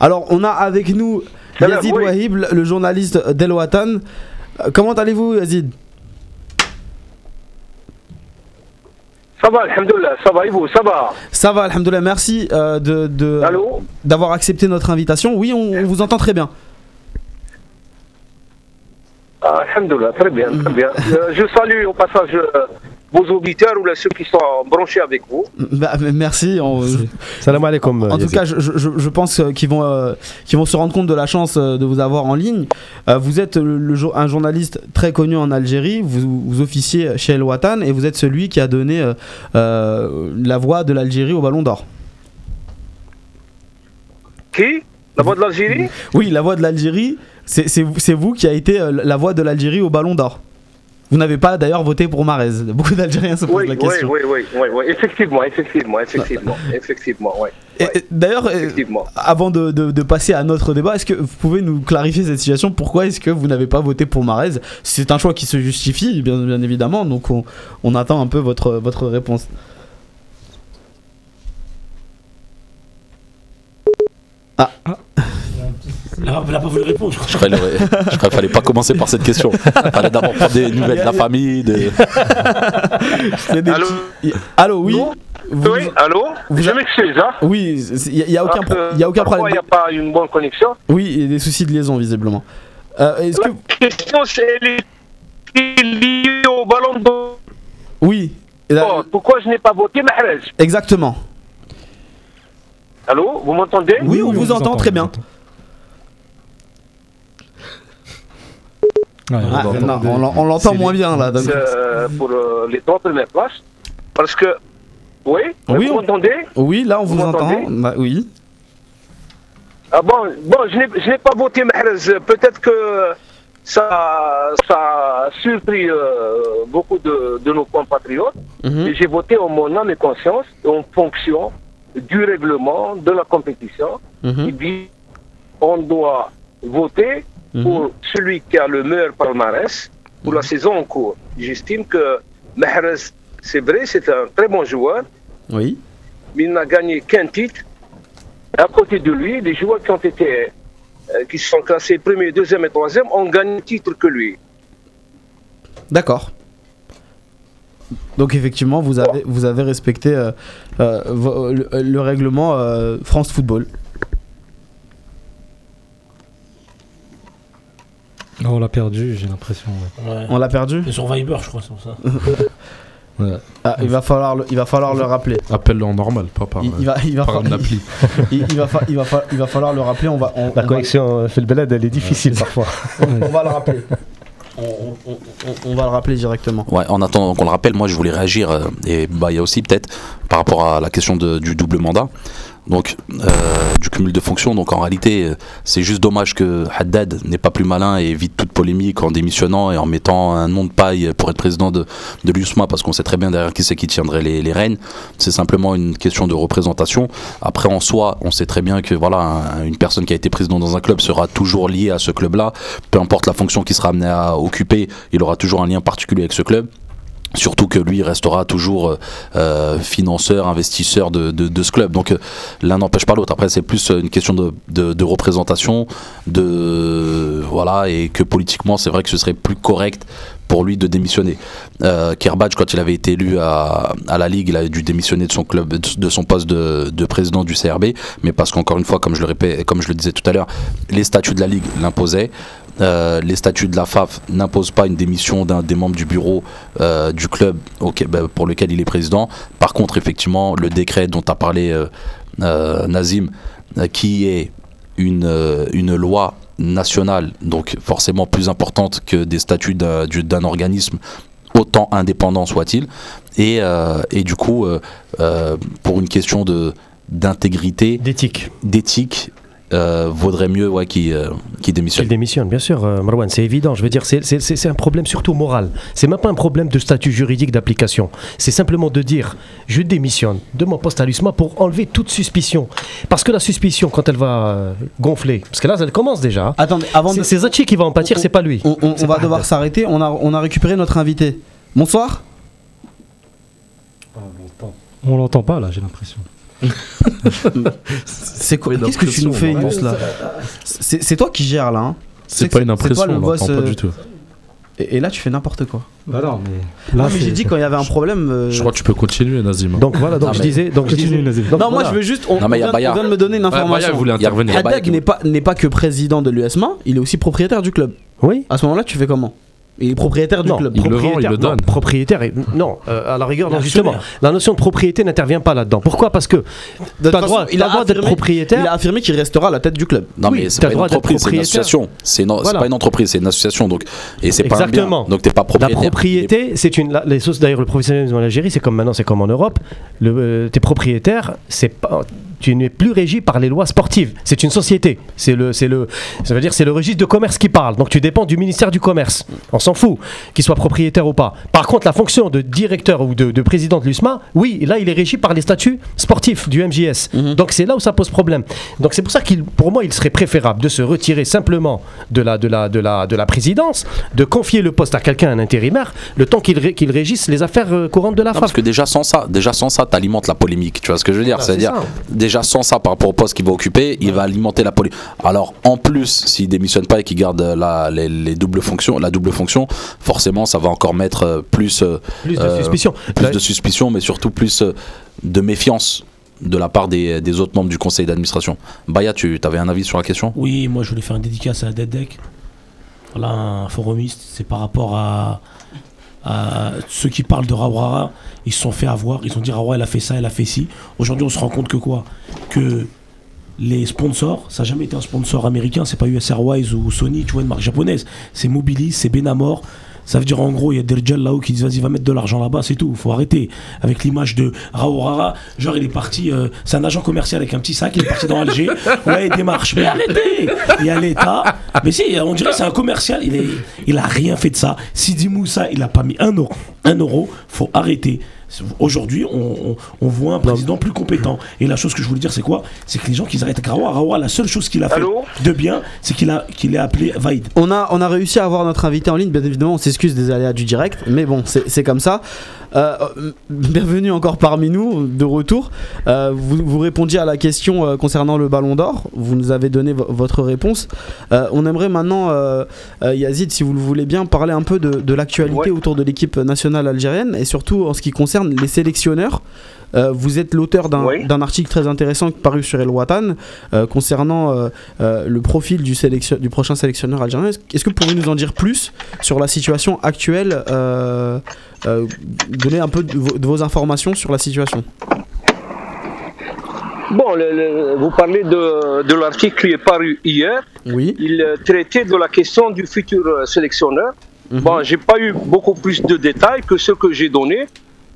Alors, on a avec nous Salam, Yazid oui. Wahib, le journaliste d'El Watan. Euh, Comment allez-vous, Yazid? Ça va, alhamdoulilah, ça va et vous, ça va? Ça va, alhamdoulilah. Merci euh, de- d'avoir accepté notre invitation. Oui, on, on vous entend très bien. ah, Alhamdoulilah, très bien, très bien. Euh, je salue au passage euh, vos auditeurs ou là, ceux qui sont branchés avec vous. Bah, merci. on- Salam alaikum. En tout cas, je, je- je pense euh, qu'ils vont, euh, qu'ils vont se rendre compte de la chance euh, de vous avoir en ligne. Euh, vous êtes le- le jour- un journaliste très connu en Algérie, vous, vous officiez chez El Watan et vous êtes celui qui a donné euh, euh, la voix de l'Algérie au Ballon d'Or. Qui? La voix de l'Algérie? Oui, la voix de l'Algérie, c'est vous, qui a été la voix de l'Algérie au Ballon d'Or. Vous n'avez pas d'ailleurs voté pour Marez. Beaucoup d'Algériens se posent oui, la question. oui, oui, oui, oui, effectivement, effectivement, effectivement, effectivement, oui. Et- et D'ailleurs, euh, avant de, de- de passer à notre débat, est-ce que vous pouvez nous clarifier cette situation? Pourquoi est-ce que vous n'avez pas voté pour Marez? C'est un choix qui se justifie, bien, bien évidemment, donc on, on attend un peu votre, votre réponse. Là, elle n'a pas voulu répondre, je crois. Qu'il qu'il fallait pas commencer par cette question. Il fallait d'abord prendre des nouvelles de la famille. de- C'est des Allô petits- Allô, oui Non Vous- Oui, allô vous Je a- m'excuse, hein Oui, il n'y a, aucun, pro- y a aucun Parfois, problème. Il n'y a pas une bonne connexion. Oui, il y a des soucis de liaison, visiblement. Euh, est-ce que... La question, c'est liée au ballon d'or. Oui, là- Pourquoi je n'ai pas voté Mahrez? Exactement. Allô Vous m'entendez? Oui, on vous entend très bien. Ouais, Ah, on l'entend moins bien là. donc- Euh, pour euh, les trois premières places. Parce que. Oui, Oui, vous on- m'entendez? Oui, là on vous, Vous entend. Bah, oui. ah, Bon, bon je n'ai pas voté Mahrez. Peut-être que ça, ça a surpris euh, beaucoup de, de nos compatriotes. Mhm. J'ai voté en mon âme et conscience, en fonction du règlement de la compétition. Il dit on doit voter Mhm. pour celui qui a le meilleur palmarès pour la saison en cours. J'estime que Mahrez, c'est vrai, c'est un très bon joueur, Oui. mais il n'a gagné qu'un titre. À côté de lui, les joueurs qui ont été, euh, qui sont classés premier, deuxième et troisième ont gagné le titre que lui. D'accord. Donc effectivement, vous avez, vous avez respecté euh, euh, le, le règlement France Football. Oh, on l'a perdu, j'ai l'impression. ouais. Ouais. On l'a perdu sur Viber, je crois, c'est pour ça. Ouais. Ah, il va falloir le, il va falloir le rappeler. Appelle-le en normal, pas par, Il, il va, il, va par fa- une appli. il, il va fa- il va fa- il va falloir le rappeler. On va, on, La on connexion fait le balade, elle est difficile parfois. on va le rappeler. On, on- on- on- on va le rappeler directement. Ouais, en attendant qu'on le rappelle, moi je voulais réagir, euh, et bah, il y a aussi peut-être par rapport à la question du double mandat, donc euh, du cumul de fonctions. Donc en réalité, euh, c'est juste dommage que Haddad n'est pas plus malin et évite toute polémique en démissionnant et en mettant un nom de paille pour être président de, l'USMA, parce qu'on sait très bien derrière qui c'est qui tiendrait les, rênes. C'est simplement une question de représentation. Après, en soi, on sait très bien que voilà, un- une personne qui a été président dans un club sera toujours liée à ce club-là, peu importe la fonction qu'il sera amené à occuper, il aura toujours un lien particulier avec ce club. Surtout que lui restera toujours euh, euh, financeur, investisseur de, ce club. Donc euh, l'un n'empêche pas l'autre. Après, c'est plus une question de, représentation, de voilà, et que politiquement, c'est vrai que ce serait plus correct pour lui de démissionner. Euh, quand il avait été élu à, la Ligue, il a dû démissionner de son club, de son poste de, de président du CRB, mais parce qu'encore une fois, comme je le disais tout à l'heure, les statuts de la Ligue l'imposaient. Euh, les statuts de la FAF n'imposent pas une démission d'un des membres du bureau euh, du club bah, pour lequel il est président. Par contre, effectivement, le décret dont a parlé euh, Nazim, qui est une, une loi nationale, donc forcément plus importante que des statuts d'un du- d'un organisme, autant indépendant soit-il, et, et du coup, pour une question de d'intégrité, D'éthique. d'éthique, euh, vaudrait mieux ouais, qu'il euh, qu'il Il démissionne. démissionne, bien sûr, euh, Marwan, c'est évident. Je veux dire, c'est- c'est c'est- c'est un problème surtout moral. C'est même pas un problème de statut juridique d'application. C'est simplement de dire, je démissionne de mon poste à l'USMA pour enlever toute suspicion. Parce que la suspicion, quand elle va euh, gonfler, parce que là, elle commence déjà. Attendez, avant de. C'est Zachi qui va en pâtir, c'est pas lui. On, on- C'est on va devoir s'arrêter. On a, on a récupéré notre invité. Bonsoir. On l'entend pas là, j'ai l'impression. C'est quoi Qu'est-ce que tu nous fais, Yous, là C'est toi qui gères là. hein. C'est pas une c'est toi impression, le on boss, pas euh, du tout. Et, et là, tu fais n'importe quoi. Bah non, mais. Non, Là, mais j'ai dit quand il y avait un problème. euh, Je crois que tu peux continuer, Nazim. Donc voilà, donc Ah, je disais. Donc je Continue, disais- Nazim. donc Non, moi voilà. je veux juste. On, Non, mais on y a vient, Baya. on vient de me donner une Ouais, Baya information. voulait Il y a- intervenir. Baya Haddad n'est pas, n'est pas que président de l'USMA, il est aussi propriétaire du club. Oui. À ce moment-là, tu fais comment? Il est propriétaire du Non, club. Il le vend, il propriétaire, le non, donne. propriétaire, et- non, euh, à la rigueur, non, justement, la notion de propriété n'intervient pas là-dedans. Pourquoi? Parce que façon, droit, il t'as a droit d'être affirmé- propriétaire. Il a affirmé qu'il restera à la tête du club. Non Oui, mais c'est pas une droit entreprise, c'est une association. C'est une- c'est Voilà. pas une entreprise, c'est une association. Donc et c'est pas un Exactement. bien. Donc t'es pas La propriétaire. propriété, c'est une. la- les sources d'ailleurs, le professionnalisme en Algérie, c'est comme maintenant, c'est comme en Europe. Le, euh, t'es propriétaire, c'est pas. Tu n'es plus régi par les lois sportives. C'est une société. C'est le, c'est le, ça veut dire c'est le registre de commerce qui parle. Donc tu dépends du ministère du commerce. On s'en fout qu'il soit propriétaire ou pas. Par contre, la fonction de directeur ou de, de président de l'USMA, oui, là il est régi par les statuts sportifs du MJS. Mhm. Donc c'est là où ça pose problème. Donc c'est pour ça qu'il, pour moi, il serait préférable de se retirer simplement de la, de la, de la, de la présidence, de confier le poste à quelqu'un, un intérimaire, le temps qu'il ré- qu'il régisse les affaires euh, courantes de la Non, parce que déjà sans ça, déjà sans ça, t'alimentes la polémique. Tu vois ce que je veux dire? C'est-à-dire c'est ça. Déjà sans ça par rapport au poste qu'il va occuper, il va alimenter la polémique. Alors en plus, s'il démissionne pas et qu'il garde la, les, les doubles fonctions, la double fonction, forcément, ça va encore mettre euh, plus, euh, Plus de euh, suspicion. plus de suspicion, mais surtout plus de méfiance de la part des, des autres membres du conseil d'administration. Baya, tu avais un avis sur la question? Oui, moi je voulais faire une dédicace à Dedek. Voilà, un forumiste. C'est par rapport à, à ceux qui parlent de Rawara. Ils se sont fait avoir. Ils ont dit Rawara, elle a fait ça, elle a fait ci. Aujourd'hui, on se rend compte que quoi? Que les sponsors, ça n'a jamais été un sponsor américain. C'est pas US Airways ou Sony, tu vois, une marque japonaise. C'est Mobilis, c'est Benamor. Ça veut dire en gros, il y a des gens là-haut qui disent vas-y, va mettre de l'argent là-bas, c'est tout. Faut arrêter. Avec l'image de Raorara, genre il est parti, euh, c'est un agent commercial avec un petit sac, il est parti dans Alger. Ouais, il démarche. Mais arrêtez Il y a l'État. Mais si, on dirait que c'est un commercial, il, est, il a rien fait de ça. Sidi Moussa, il a pas mis un euro. Un euro, faut arrêter. Aujourd'hui, on, on- on voit un président plus compétent. Et la chose que je voulais dire, c'est quoi? C'est que les gens qui arrêtent avec Rawa, Rawa, la seule chose qu'il a fait Allô? de bien, c'est qu'il a, qu'il est appelé Vaïd. On a, on a réussi à avoir notre invité en ligne, bien évidemment, on s'excuse des aléas du direct, mais bon, c'est c'est comme ça. Euh, euh, bienvenue encore parmi nous, de retour. Euh, vous, vous répondiez à la question euh, concernant le ballon d'or, vous nous avez donné vo- votre réponse. On aimerait maintenant, Yazid, si vous le voulez bien, parler un peu de, de l'actualité Ouais. autour de l'équipe nationale algérienne et surtout en ce qui concerne les sélectionneurs. Euh, vous êtes l'auteur d'un Oui. article très intéressant paru sur El Watan euh, concernant euh, le profil du, sélection- du prochain sélectionneur algérien. Est-ce que vous pourriez nous en dire plus sur la situation actuelle Donner un peu de vos, de vos informations sur la situation? Bon, le- le- vous parlez de, de l'article qui est paru hier. Oui. Il traitait de la question du futur sélectionneur. Mhm. Bon, j'ai pas eu beaucoup plus de détails que ce que j'ai donné.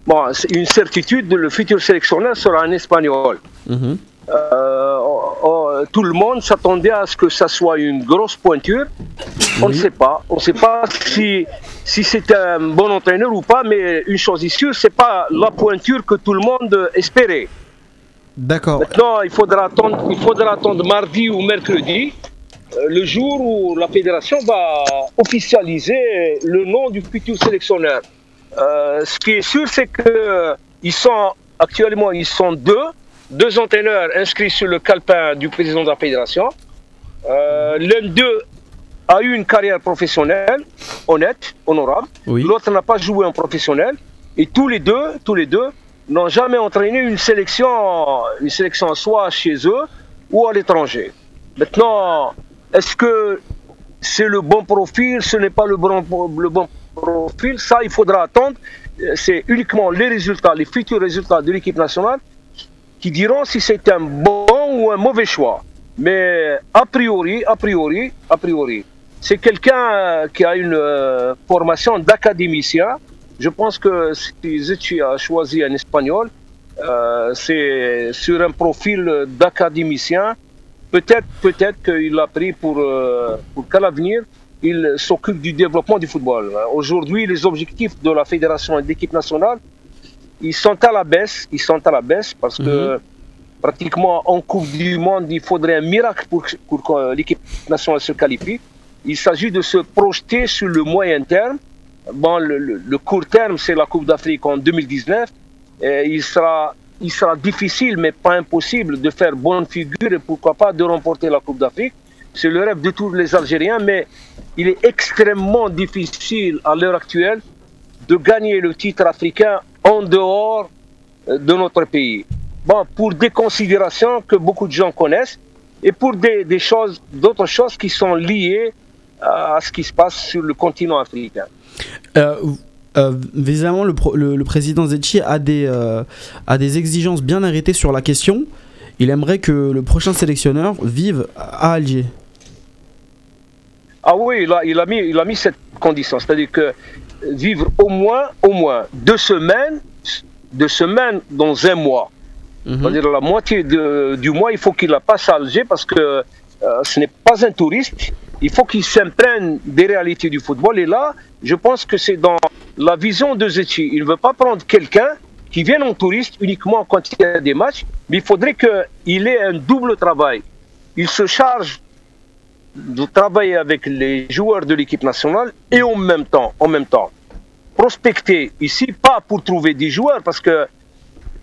Bon, une certitude, le futur sélectionneur sera un Espagnol. Mhm. Euh, oh, oh, tout le monde s'attendait à ce que ça soit une grosse pointure. On ne sait pas. On ne sait pas si, si c'est un bon entraîneur ou pas, mais une chose est sûre, c'est pas la pointure que tout le monde espérait. D'accord. Maintenant, il faudra attendre, il faudra attendre mardi ou mercredi, euh, le jour où la fédération va officialiser le nom du futur sélectionneur. Euh, ce qui est sûr, c'est que euh, ils sont actuellement ils sont deux, deux entraîneurs inscrits sur le calepin du président de la fédération. Euh, L'un d'eux a eu une carrière professionnelle honnête, honorable. Oui. L'autre n'a pas joué en professionnel. Et tous les deux, tous les deux, n'ont jamais entraîné une sélection, une sélection soit chez eux ou à l'étranger. Maintenant, est-ce que c'est le bon profil, ce n'est pas le bon, le bon Ça, il faudra attendre. Euh, C'est uniquement les résultats, les futurs résultats de l'équipe nationale qui diront si c'est un bon ou un mauvais choix. Mais a priori, a priori, a priori, c'est quelqu'un euh, qui a une euh, formation d'académicien. Je pense que si Zetchi a choisi un espagnol, euh, c'est sur un profil d'académicien. Peut-être, peut-être qu'il l'a pris pour, euh, pour qu'à l'avenir, il s'occupe du développement du football. Aujourd'hui, les objectifs de la fédération et de l'équipe nationale, ils sont à la baisse. Ils sont à la baisse parce que pratiquement en Coupe du Monde, il faudrait un miracle pour, pour que l'équipe nationale se qualifie. Il s'agit de se projeter sur le moyen terme. Bon, le, le- le court terme, c'est la Coupe d'Afrique en 2019. Et il, sera, il sera difficile, mais pas impossible, de faire bonne figure et pourquoi pas de remporter la Coupe d'Afrique. C'est le rêve de tous les Algériens, mais il est extrêmement difficile à l'heure actuelle de gagner le titre africain en dehors euh, de notre pays. Bon, pour des considérations que beaucoup de gens connaissent et pour des, choses, d'autres choses qui sont liées à, ce qui se passe sur le continent africain. Euh, euh, évidemment, le, président Zetchi a euh, a des exigences bien arrêtées sur la question. Il aimerait que le prochain sélectionneur vive à Alger. Ah oui, il a, il a, mis, il a mis cette condition, c'est-à-dire que vivre au moins, au moins deux semaines, deux semaines dans un mois. Mhm. C'est-à-dire la moitié de- du mois, il faut qu'il la passe à Alger parce que euh, ce n'est pas un touriste. Il faut qu'il s'imprègne des réalités du football. Et là, je pense que c'est dans la vision de Zetchi. Il ne veut pas prendre quelqu'un qui vienne en touriste uniquement quand il y a des matchs, mais il faudrait qu'il ait un double travail. Il se charge de travailler avec les joueurs de l'équipe nationale et en même temps, en même temps, prospecter ici, pas pour trouver des joueurs, parce que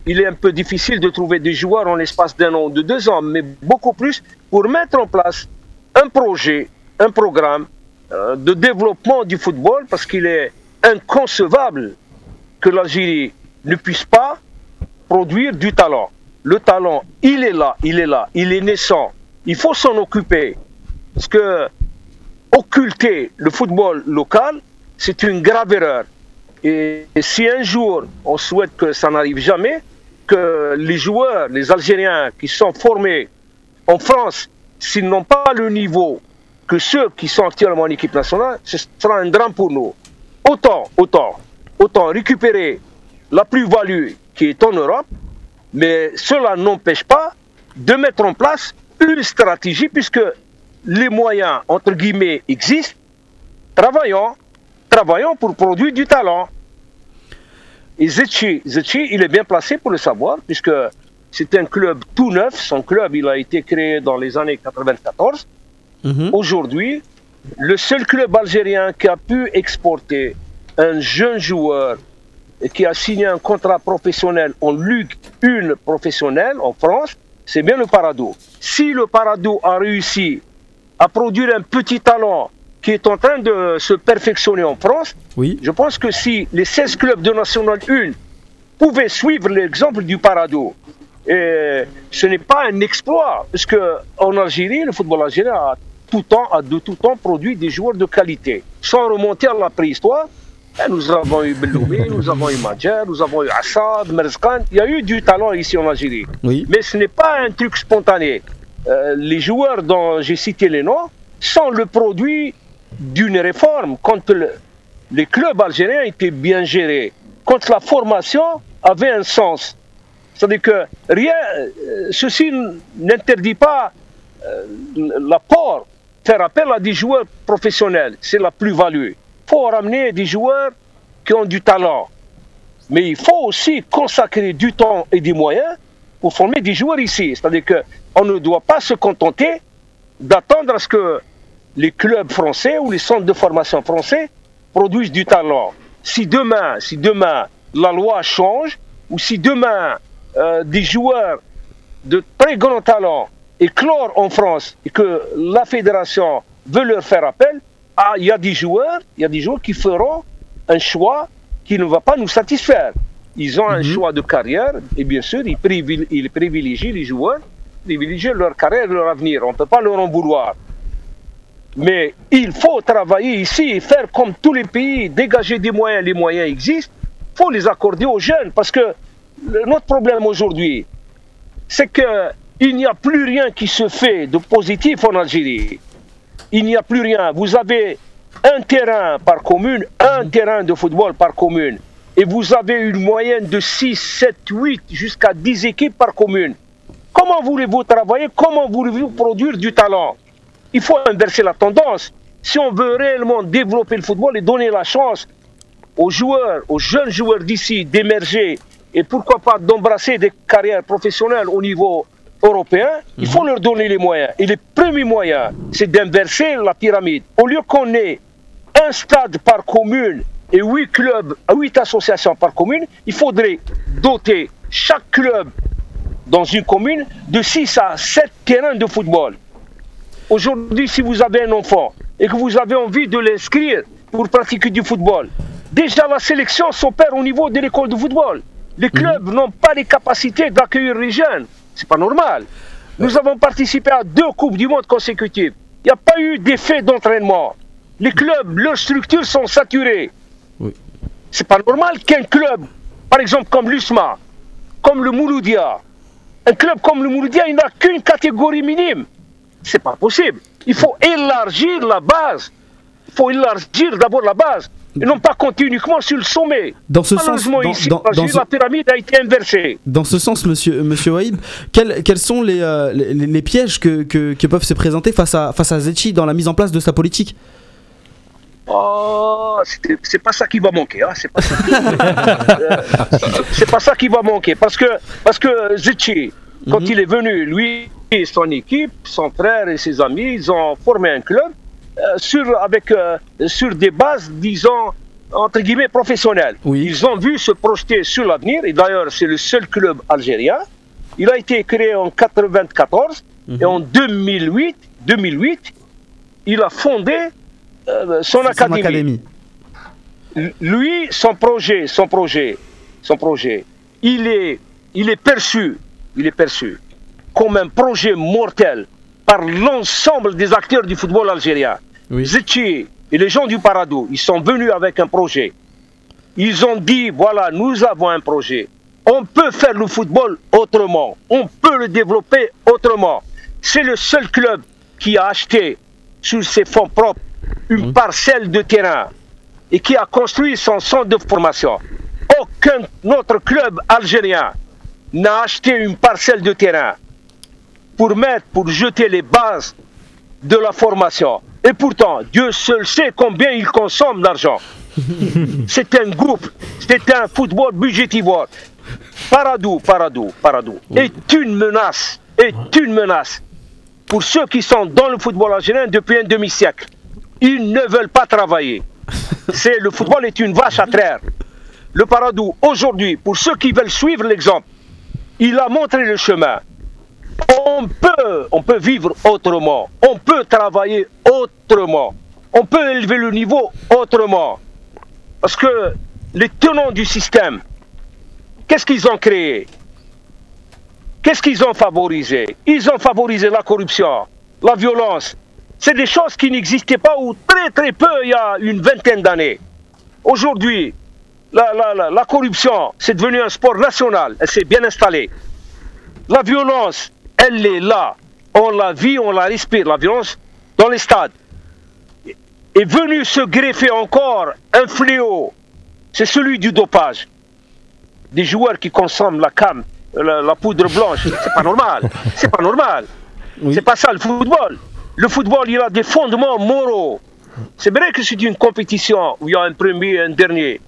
il est un peu difficile de trouver des joueurs en l'espace d'un an ou de deux ans, mais beaucoup plus pour mettre en place un projet, un programme euh, de développement du football, parce qu'il est inconcevable que l'Algérie ne puisse pas produire du talent. Le talent, il est là, il est là, il est naissant. Il faut s'en occuper. Parce que occulter le football local, c'est une grave erreur. Et, et si un jour, on souhaite que ça n'arrive jamais, que les joueurs, les Algériens qui sont formés en France, s'ils n'ont pas le niveau que ceux qui sont actuellement en équipe nationale, ce sera un drame pour nous. Autant, autant, autant récupérer la plus-value qui est en Europe, mais cela n'empêche pas de mettre en place une stratégie puisque les moyens, entre guillemets, existent. Travaillons, travaillons pour produire du talent. Et Zetchi, Zetchi, il est bien placé pour le savoir, puisque c'est un club tout neuf. Son club, il a été créé dans les années 94. Mhm. Aujourd'hui, le seul club algérien qui a pu exporter un jeune joueur et qui a signé un contrat professionnel en Ligue 1 professionnelle en France, c'est bien le Parado. Si le Parado a réussi à produire un petit talent qui est en train de se perfectionner en France, Oui. je pense que si les 16 clubs de National 1 pouvaient suivre l'exemple du Parado, et ce n'est pas un exploit, parce que en Algérie, le football algérien a, tout temps, a de tout temps produit des joueurs de qualité. Sans remonter à la préhistoire, eh, nous avons eu Belloumi, nous avons eu Madjer, nous avons eu Assad, Merzkan. Il y a eu du talent ici en Algérie. Oui. Mais ce n'est pas un truc spontané. Euh, les joueurs dont j'ai cité les noms sont le produit d'une réforme quand le- les clubs algériens étaient bien gérés, quand la formation avait un sens. C'est-à-dire que rien, euh, ceci n'interdit pas euh, l'apport, faire appel à des joueurs professionnels, c'est la plus-value. Il faut ramener des joueurs qui ont du talent. Mais il faut aussi consacrer du temps et des moyens former des joueurs ici. C'est-à-dire qu'on ne doit pas se contenter d'attendre à ce que les clubs français ou les centres de formation français produisent du talent. Si demain, si demain la loi change, ou si demain euh, des joueurs de très grand talent éclorent en France et que la fédération veut leur faire appel, ah, il y a des joueurs, il y a des joueurs qui feront un choix qui ne va pas nous satisfaire. Ils ont un choix de carrière et bien sûr, ils, privil- ils privilégient les joueurs, privilégient leur carrière leur avenir. On ne peut pas leur en vouloir. Mais il faut travailler ici et faire comme tous les pays, dégager des moyens. Les moyens existent, il faut les accorder aux jeunes. Parce que le- notre problème aujourd'hui, c'est qu'il n'y a plus rien qui se fait de positif en Algérie. Il n'y a plus rien. Vous avez un terrain par commune, un terrain de football par commune. Et vous avez une moyenne de 6, 7, 8, jusqu'à 10 équipes par commune. Comment voulez-vous travailler? Comment voulez-vous produire du talent? Il faut inverser la tendance. Si on veut réellement développer le football et donner la chance aux joueurs, aux jeunes joueurs d'ici d'émerger et pourquoi pas d'embrasser des carrières professionnelles au niveau européen, il faut leur donner les moyens. Et le premier moyen, c'est d'inverser la pyramide. Au lieu qu'on ait un stade par commune et huit clubs, huit associations par commune, il faudrait doter chaque club dans une commune de 6 à 7 terrains de football. Aujourd'hui, si vous avez un enfant et que vous avez envie de l'inscrire pour pratiquer du football, déjà la sélection s'opère au niveau de l'école de football. Les clubs n'ont pas les capacités d'accueillir les jeunes. C'est pas normal. Nous avons participé à deux Coupes du Monde consécutives. Il n'y a pas eu d'effet d'entraînement. Les clubs, leurs structures sont saturées. Oui. C'est pas normal qu'un club, par exemple comme l'USMA, comme le Mouloudia, un club comme le Mouloudia, il n'a qu'une catégorie minime. C'est pas possible. Il faut élargir la base. Il faut élargir d'abord la base. Et non pas continuer uniquement sur le sommet. Dans ce sens, dans- ici, dans- parce dans que ce- la pyramide a été inversée. Dans ce sens, monsieur, monsieur Waïb, quels, quels sont les, euh, les, les pièges que, que, que peuvent se présenter face à, face à Zetchi dans la mise en place de sa politique? Oh, c'est pas ça qui va manquer. Hein, c'est pas ça. Euh, c'est pas ça qui va manquer. Parce que, parce que Zetchi, quand il est venu, lui et son équipe, son frère et ses amis, ils ont formé un club euh, sur, avec, euh, sur des bases, disons, entre guillemets, professionnelles. Oui. Ils ont vu se projeter sur l'avenir, et d'ailleurs, c'est le seul club algérien. Il a été créé en 94 et en 2008, 2008, il a fondé euh, son Son académie. académie. Lui, son projet, son projet, son projet, il est, il est perçu, il est perçu comme un projet mortel par l'ensemble des acteurs du football algérien. Oui. Et les gens du Paradou, ils sont venus avec un projet. Ils ont dit, voilà, nous avons un projet. On peut faire le football autrement. On peut le développer autrement. C'est le seul club qui a acheté sur ses fonds propres une parcelle de terrain et qui a construit son centre de formation. Aucun autre club algérien n'a acheté une parcelle de terrain pour mettre, pour jeter les bases de la formation. Et pourtant, Dieu seul sait combien il consomme d'argent. C'est un groupe, c'est un football budgétivore. Paradou, Paradou, Paradou est une menace, est une menace pour ceux qui sont dans le football algérien depuis un demi-siècle. Ils ne veulent pas travailler. C'est le football est une vache à traire. Le Paradou aujourd'hui, pour ceux qui veulent suivre l'exemple, il a montré le chemin. On peut, on peut vivre autrement. On peut travailler autrement. On peut élever le niveau autrement. Parce que les tenants du système, qu'est-ce qu'ils ont créé? Qu'est-ce qu'ils ont favorisé? Ils ont favorisé la corruption, la violence. C'est des choses qui n'existaient pas ou très très peu il y a une vingtaine d'années. Aujourd'hui, la, la- la- la corruption, c'est devenu un sport national. Elle s'est bien installée. La violence, elle est là. On la vit, on la respire, la violence dans les stades. Est venu se greffer encore un fléau. C'est celui du dopage. Des joueurs qui consomment la cam, la, la poudre blanche. C'est pas normal. C'est pas normal. Oui. C'est pas ça le football. Le football, il a des fondements moraux. C'est vrai que c'est une compétition où il y a un premier et un dernier.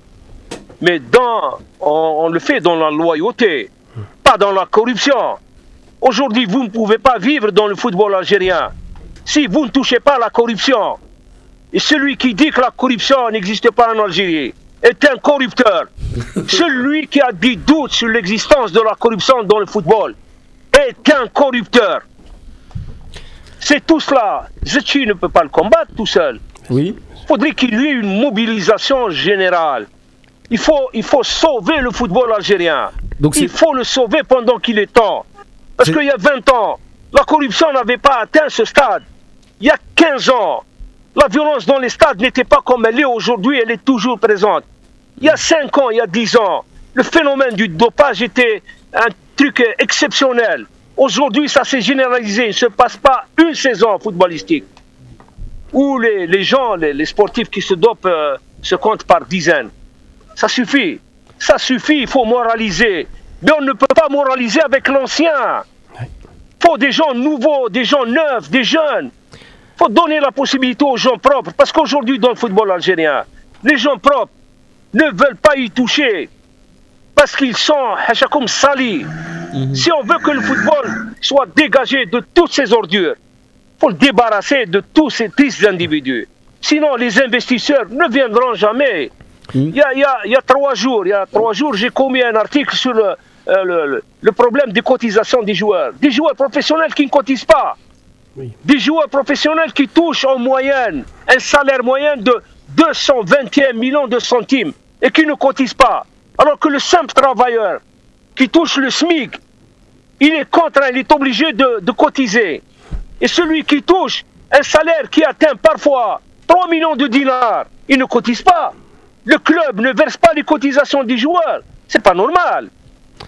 Mais dans, on, on le fait dans la loyauté, pas dans la corruption. Aujourd'hui, vous ne pouvez pas vivre dans le football algérien si vous ne touchez pas à la corruption. Et celui qui dit que la corruption n'existe pas en Algérie est un corrupteur. celui qui a des doutes sur l'existence de la corruption dans le football est un corrupteur. C'est tout cela. Zetchi ne peut pas le combattre tout seul. Oui. Il faudrait qu'il y ait une mobilisation générale. Il faut, il faut sauver le football algérien. Donc Il faut le sauver pendant qu'il est temps. Parce qu'il y a 20 ans, la corruption n'avait pas atteint ce stade. Il y a 15 ans, la violence dans les stades n'était pas comme elle est aujourd'hui, elle est toujours présente. Il y a 5 ans, il y a 10 ans, le phénomène du dopage était un truc exceptionnel. Aujourd'hui, ça s'est généralisé. Il ne se passe pas une saison footballistique où les, gens, les, sportifs qui se dopent euh, se comptent par dizaines. Ça suffit. Ça suffit, il faut moraliser. Mais on ne peut pas moraliser avec l'ancien. Il faut des gens nouveaux, des gens neufs, des jeunes. Il faut donner la possibilité aux gens propres. Parce qu'aujourd'hui, dans le football algérien, les gens propres ne veulent pas y toucher. Parce qu'ils sont hachakoum salis. Si on veut que le football soit dégagé de toutes ces ordures, il faut le débarrasser de tous ces tristes individus. Sinon, les investisseurs ne viendront jamais. Il y, a, il y a- il y a trois jours, il y a trois jours, j'ai commis un article sur le, euh, le- le- le problème des cotisations des joueurs. Des joueurs professionnels qui ne cotisent pas. Des joueurs professionnels qui touchent en moyenne un salaire moyen de 221 millions de centimes et qui ne cotisent pas. Alors que le simple travailleur qui touche le SMIC, il est contraint, il est obligé de, de cotiser. Et celui qui touche un salaire qui atteint parfois 3 millions de dinars, il ne cotise pas. Le club ne verse pas les cotisations des joueurs. C'est pas normal.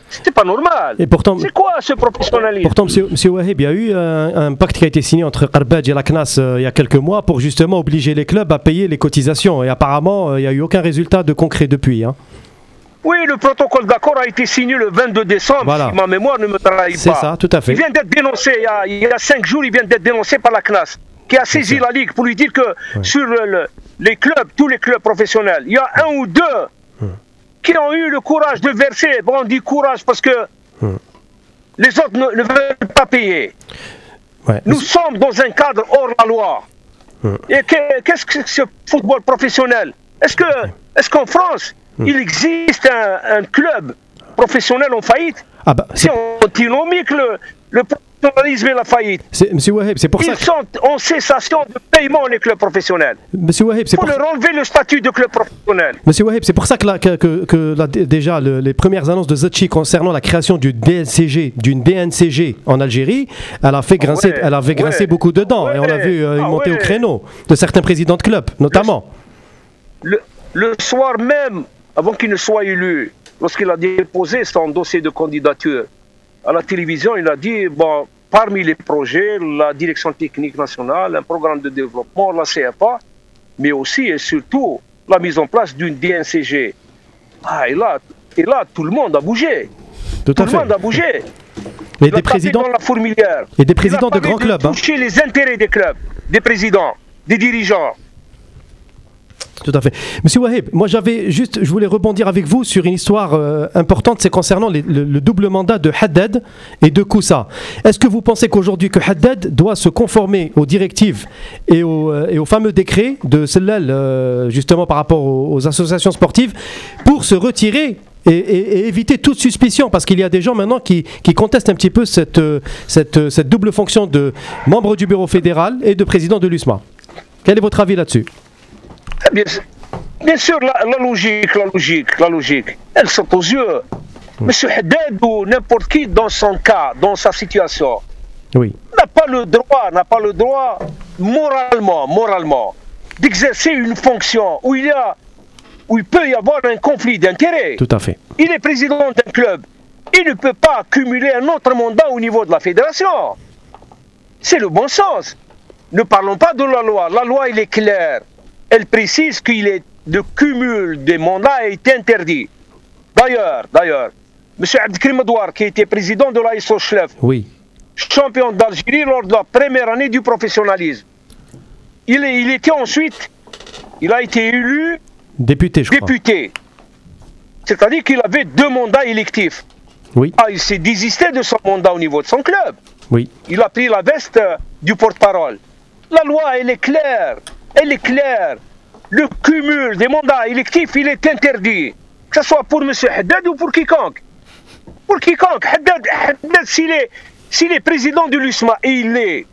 C'est pas normal. Et pourtant, C'est quoi ce professionnalisme? Pourtant, monsieur, monsieur Wahib, il y a eu un, un pacte qui a été signé entre Qarbadj et la CNAS euh, il y a quelques mois pour justement obliger les clubs à payer les cotisations. Et apparemment, euh, il n'y a eu aucun résultat de concret depuis. hein. Oui, le protocole d'accord a été signé le 22 décembre, Voilà. si ma mémoire ne me trahit C'est pas. ça, tout à fait. Il vient d'être dénoncé, il y, a, il y a cinq jours, il vient d'être dénoncé par la CNAS, qui a saisi la Ligue pour lui dire que sur le- le- les clubs, tous les clubs professionnels, il y a un ou deux qui ont eu le courage de verser. Bon, on dit courage parce que les autres ne, ne veulent pas payer. Ouais. Nous sommes dans un cadre hors la loi. Et que- qu'est-ce que ce football professionnel? Est-ce que, est-ce qu'en France, il existe un, un club professionnel en faillite Ah bah, c'est- antinomique le, le professionnalisme et la faillite. monsieur Wahib, c'est pour ça Ils sont en cessation de paiement les clubs professionnels. monsieur Wahib, c'est pour, leur enlever le statut de club professionnel. monsieur Wahib, c'est pour ça que, la- que, que- que la- déjà le- les premières annonces de Zachi concernant la création d'une BNCG, d'une BNCG en Algérie, elle a fait grincer, Ouais, elle avait grincé ouais, beaucoup de dents. et on a vu euh, une ah montée au créneau de certains présidents de clubs, notamment. Le, le soir même, avant qu'il ne soit élu, lorsqu'il a déposé son dossier de candidature à la télévision, il a dit bon, parmi les projets, la direction technique nationale, un programme de développement, la CFA, mais aussi et surtout la mise en place d'une DNCG. Ah, et là, et là, tout le monde a bougé. Tout le fait. monde a bougé. Mais des présidents, dans la fourmilière. et des présidents de grands clubs. hein. Toucher les intérêts des clubs, des présidents, des dirigeants. Tout à fait. Monsieur Wahib, moi j'avais juste, je voulais rebondir avec vous sur une histoire euh, importante, c'est concernant le, le double mandat de Haddad et de Koussa. Est-ce que vous pensez qu'aujourd'hui que Haddad doit se conformer aux directives et aux, euh, fameux décrets de Sellal, euh, justement par rapport aux, associations sportives, pour se retirer et, éviter toute suspicion? Parce qu'il y a des gens maintenant qui, contestent un petit peu cette double fonction de membre du bureau fédéral et de président de l'USMA. Quel est votre avis là-dessus? Eh Bien, sûr- bien sûr, la, la logique, la logique, la logique, elle saute aux yeux. Monsieur Haddad ou n'importe qui dans son cas, dans sa situation, Oui. n'a pas le droit, n'a pas le droit moralement, moralement, d'exercer une fonction où il y a, où il peut y avoir un conflit d'intérêts. Tout à fait. Il est président d'un club. Il ne peut pas cumuler un autre mandat au niveau de la fédération. C'est le bon sens. Ne parlons pas de la loi. La loi, elle est claire. Elle précise qu'il est le cumul des mandats est interdit. D'ailleurs, d'ailleurs, M. Abdelkrim qui était président de l'ASO Schlef, Oui. champion d'Algérie lors de la première année du professionnalisme, il, est- il était ensuite, il a été élu Député, je crois. député. C'est-à-dire qu'il avait deux mandats électifs. Oui. Ah, il s'est désisté de son mandat au niveau de son club. Oui. Il a pris la veste euh, du porte-parole. La loi, elle est claire. Elle est claire. Le cumul des mandats électifs, il est interdit. Que ce soit pour M. Haddad ou pour quiconque. Pour quiconque. Haddad, Haddad s'il est, s'il est président de l'USMA, et il l'est,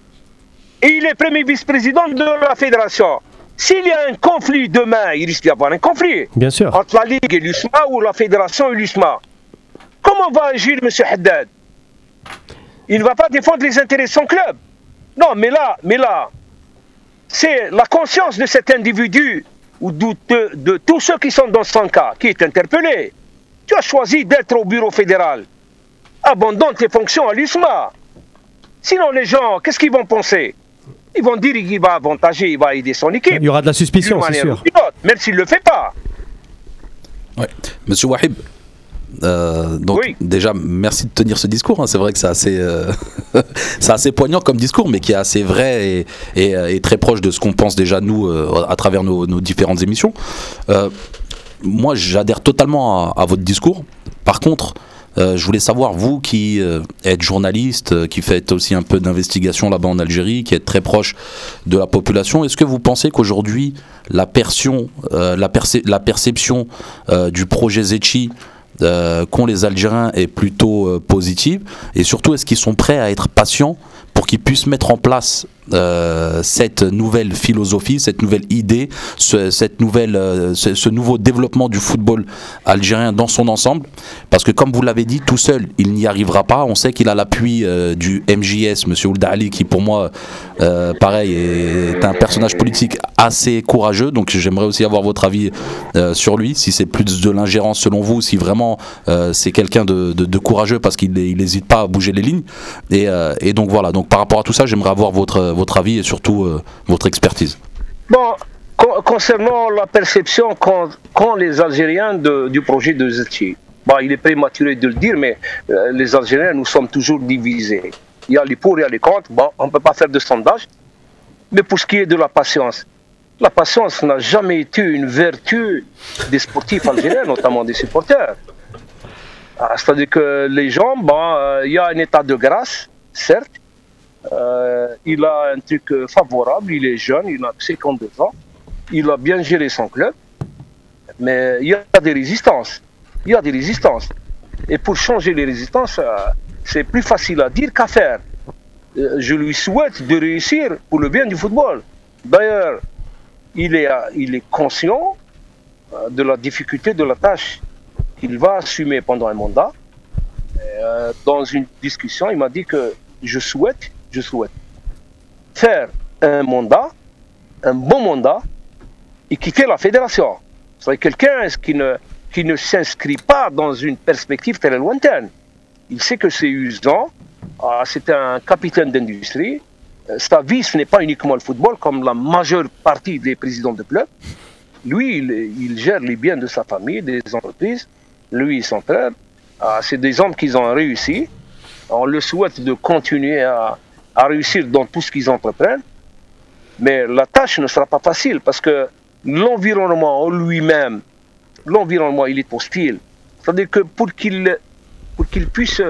et il est premier vice-président de la fédération, s'il y a un conflit demain, il risque d'y avoir un conflit Bien sûr. entre la Ligue et l'USMA ou la Fédération et l'USMA. Comment va agir M. Haddad? Il ne va pas défendre les intérêts de son club. Non, mais là, mais là, c'est la conscience de cet individu ou de, de- de tous ceux qui sont dans son cas qui est interpellé. Tu as choisi d'être au bureau fédéral. Abandonne tes fonctions à l'USMA. Sinon, les gens, qu'est-ce qu'ils vont penser? Ils vont dire qu'il va avantager, il va aider son équipe. Il y aura de la suspicion, D'une c'est manière sûr. ou d'une autre, même s'il ne le fait pas. Ouais. Monsieur Wahib, euh, donc Oui. déjà merci de tenir ce discours. hein. C'est vrai que c'est assez, euh, assez poignant comme discours, mais qui est assez vrai et, et, euh, et très proche de ce qu'on pense déjà nous euh, à travers nos, nos différentes émissions. Moi, j'adhère totalement à, à votre discours. Par contre, euh, je voulais savoir, vous qui euh, êtes journaliste, euh, qui faites aussi un peu d'investigation là-bas en Algérie, qui êtes très proche de la population, est-ce que vous pensez qu'aujourd'hui, la, perception, la, percé- la perception du projet Zetchi qu'ont les Algériens est plutôt euh, positive. Et surtout, est-ce qu'ils sont prêts à être patients pour qu'ils puissent mettre en place euh, cette nouvelle philosophie, cette nouvelle idée, ce, cette nouvelle, euh, ce, nouveau développement du football algérien dans son ensemble Parce que comme vous l'avez dit, tout seul, il n'y arrivera pas. On sait qu'il a l'appui euh, du MJS, Monsieur Ould Ali, qui pour moi, pareil, est un personnage politique assez courageux. Donc j'aimerais aussi avoir votre avis sur lui, si c'est plus de l'ingérence selon vous, si vraiment c'est quelqu'un de, courageux parce qu'il n'hésite pas à bouger les lignes. Et, et donc voilà, donc par rapport à tout ça, j'aimerais avoir votre, votre avis et surtout euh, votre expertise. Bon, con- concernant la perception qu'ont les Algériens de- du projet de Zetchi, bon, il est prématuré de le dire, mais euh, les Algériens, nous sommes toujours divisés. Il y a les pour, il y a les contre. Bon, on ne peut pas faire de sondage. Mais pour ce qui est de la patience, la patience n'a jamais été une vertu des sportifs algériens, notamment des supporters. Ah, C'est-à-dire que les gens, euh, il y a un état de grâce, certes, euh, il a un truc euh, favorable, il est jeune, il a 52 ans, il a bien géré son club, mais il y a des résistances. Il y a des résistances. Et pour changer les résistances, euh, c'est plus facile à dire qu'à faire. Je lui souhaite de réussir pour le bien du football. D'ailleurs, il est, conscient de la difficulté de la tâche qu'il va assumer pendant un mandat. Dans une discussion, il m'a dit que je souhaite, je souhaite faire un mandat, un bon mandat, et quitter la fédération. C'est quelqu'un qui ne, qui ne s'inscrit pas dans une perspective très lointaine? Il sait que c'est usant, ah, c'est un capitaine d'industrie, Euh, sa vie ce n'est pas uniquement le football comme la majeure partie des présidents de clubs. Lui, il, il gère les biens de sa famille, des entreprises, lui et son frère. Ah, c'est des hommes qui ont réussi. On le souhaite de continuer à, à réussir dans tout ce qu'ils entreprennent. Mais la tâche ne sera pas facile parce que l'environnement en lui-même, l'environnement, il est hostile. C'est-à-dire que pour qu'il pour puisse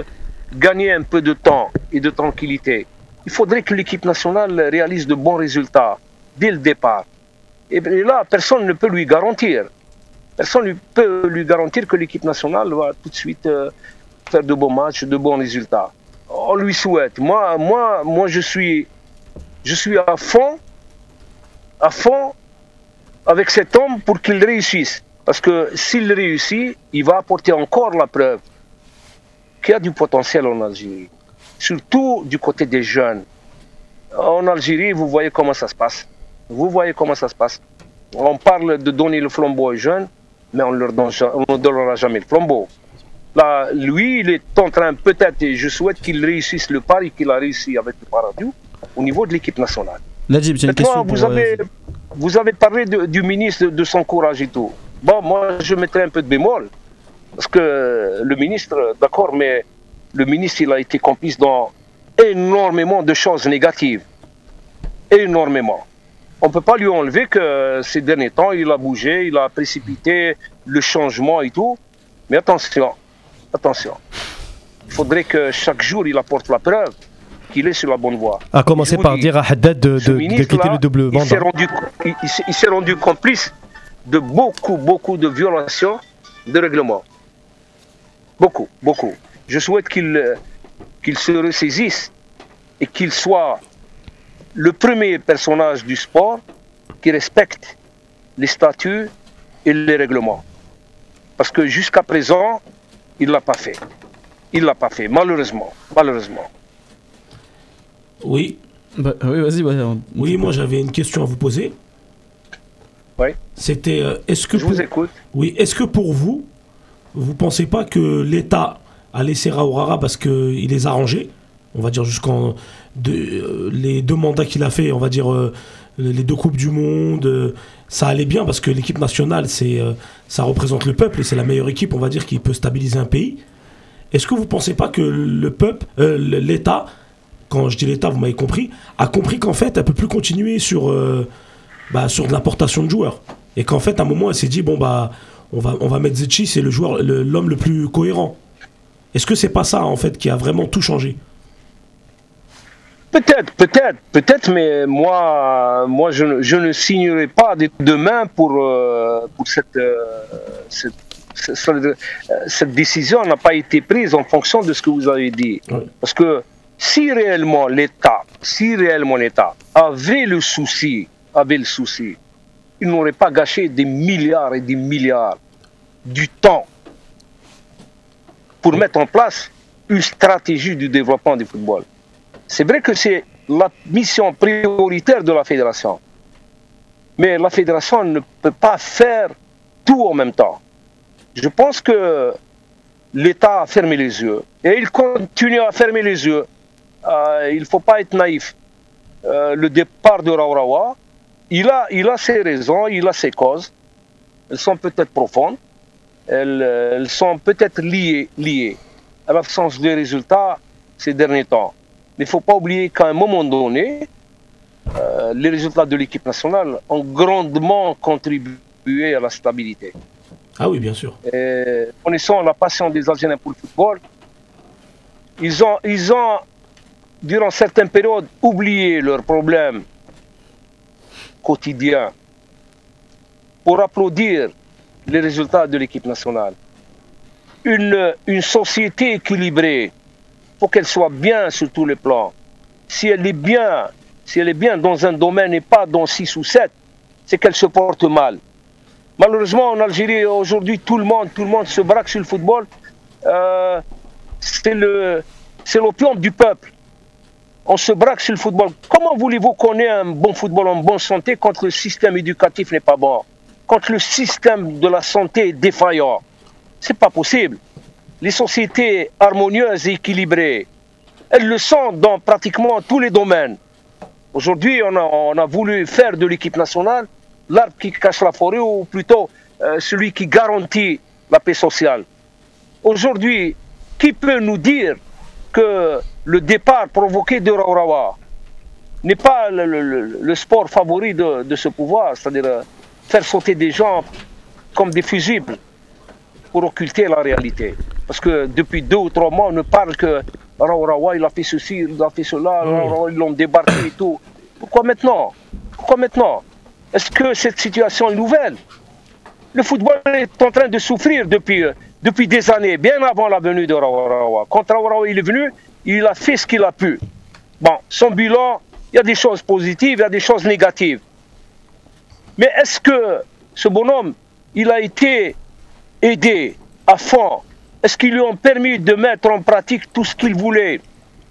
gagner un peu de temps et de tranquillité, il faudrait que l'équipe nationale réalise de bons résultats dès le départ. Et là, personne ne peut lui garantir. Personne ne peut lui garantir que l'équipe nationale va tout de suite euh, faire de bons matchs, de bons résultats. On lui souhaite. Moi, moi, moi je, suis, je suis à fond, à fond avec cet homme pour qu'il réussisse. Parce que s'il réussit, il va apporter encore la preuve qu'il y a du potentiel en Algérie. Surtout du côté des jeunes. En Algérie, vous voyez comment ça se passe. Vous voyez comment ça se passe. On parle de donner le flambeau aux jeunes, mais on ne leur donnera jamais le flambeau. Là, lui, il est en train peut-être, et je souhaite qu'il réussisse le pari qu'il a réussi avec le Paradou au niveau de l'équipe nationale. Najib, j'ai une question vous, pour, avez, euh, vous avez parlé de- du ministre, de son courage et tout. Bon, moi, je mettrais un peu de bémol. Parce que le ministre, d'accord, mais le ministre, il a été complice dans énormément de choses négatives. Énormément. On ne peut pas lui enlever que ces derniers temps, il a bougé, il a précipité le changement et tout. Mais attention, attention. Il faudrait que chaque jour, il apporte la preuve qu'il est sur la bonne voie. À commencer par dis, dire à Haddad de, quitter le double il s'est rendu, il, il s'est- il s'est rendu complice de beaucoup, beaucoup de violations de règlement. Beaucoup, beaucoup. Je souhaite qu'il euh, qu'il se ressaisisse et qu'il soit le premier personnage du sport qui respecte les statuts et les règlements. Parce que jusqu'à présent, il ne l'a pas fait. Il ne l'a pas fait, malheureusement. Malheureusement. Oui, bah, oui, vas-y, on- oui, moi j'avais une question à vous poser. Oui. C'était euh, est-ce que Je pour, vous écoute. oui, est-ce que pour vous, vous pensez pas que l'État a laissé Raourara parce que il les a arrangés, on va dire jusqu'en de, euh, les deux mandats qu'il a fait, on va dire euh, les deux coupes du monde, euh, ça allait bien parce que l'équipe nationale c'est euh, ça représente le peuple et c'est la meilleure équipe, on va dire qui peut stabiliser un pays. Est-ce que vous pensez pas que le peuple, euh, le- l'État, quand je dis l'État, vous m'avez compris, a compris qu'en fait, elle peut plus continuer sur, euh, bah, l'importation de joueurs? Et qu'en fait, à un moment, elle s'est dit, bon, bah, on va, on va mettre Zetchi, c'est joueur, le- l'homme le, plus cohérent. Est-ce que c'est pas ça, en fait, qui a vraiment tout changé? Peut-être, peut-être, peut-être, mais moi, moi je, ne, je ne signerai pas de- demain pour, euh, pour cette, euh, cette, cette- cette- euh, cette décision n'a pas été prise en fonction de ce que vous avez dit. Parce que si réellement l'État, si réellement l'État avait le souci, avait le souci, il n'aurait pas gâché des milliards et des milliards du temps pour mettre en place une stratégie du développement du football. C'est vrai que c'est la mission prioritaire de la fédération. Mais la fédération ne peut pas faire tout en même temps. Je pense que l'État a fermé les yeux et il continue à fermer les yeux. Euh, il ne faut pas être naïf. Euh, le départ de Raurawa, il a, ses raisons, il a ses causes. Elles sont peut-être profondes. Elles, elles sont peut-être liées, liées à l'absence de résultats ces derniers temps. Mais il ne faut pas oublier qu'à un moment donné, euh, les résultats de l'équipe nationale ont grandement contribué à la stabilité. Ah oui, bien sûr. Et connaissant la passion des Algériens pour le football, ils ont, ils ont, durant certaines périodes, oublié leurs problèmes quotidiens pour applaudir les résultats de l'équipe nationale. Une, une société équilibrée, faut qu'elle soit bien sur tous les plans. Si elle est bien, si elle est bien dans un domaine et pas dans six ou sept, c'est qu'elle se porte mal. Malheureusement, en Algérie, aujourd'hui, tout le monde, tout le monde se braque sur le football. Euh, c'est le, c'est l'opium du peuple. On se braque sur le football. Comment voulez-vous qu'on ait un bon football en bonne santé quand le système éducatif n'est pas bon? Quand le système de la santé est défaillant? C'est pas possible. Les sociétés harmonieuses et équilibrées, elles le sont dans pratiquement tous les domaines. Aujourd'hui, on a, voulu faire de l'équipe nationale l'arbre qui cache la forêt ou plutôt euh, celui qui garantit la paix sociale. Aujourd'hui, qui peut nous dire que le départ provoqué de Raurawa n'est pas le sport favori de, de ce pouvoir C'est-à-dire, euh, faire sauter des gens comme des fusibles pour occulter la réalité? Parce que depuis deux ou trois mois, on ne parle que Raourawa, il a fait ceci, il a fait cela, Raourawa, ils l'ont débarqué et tout. Pourquoi maintenant? Pourquoi maintenant? Est-ce que cette situation est nouvelle? Le football est en train de souffrir depuis, euh, depuis des années, bien avant la venue de Raourawa. Quand Raourawa il est venu, il a fait ce qu'il a pu. Bon, son bilan, il y a des choses positives, il y a des choses négatives. Mais est-ce que ce bonhomme, il a été aidé à fond Est-ce qu'ils lui ont permis de mettre en pratique tout ce qu'il voulait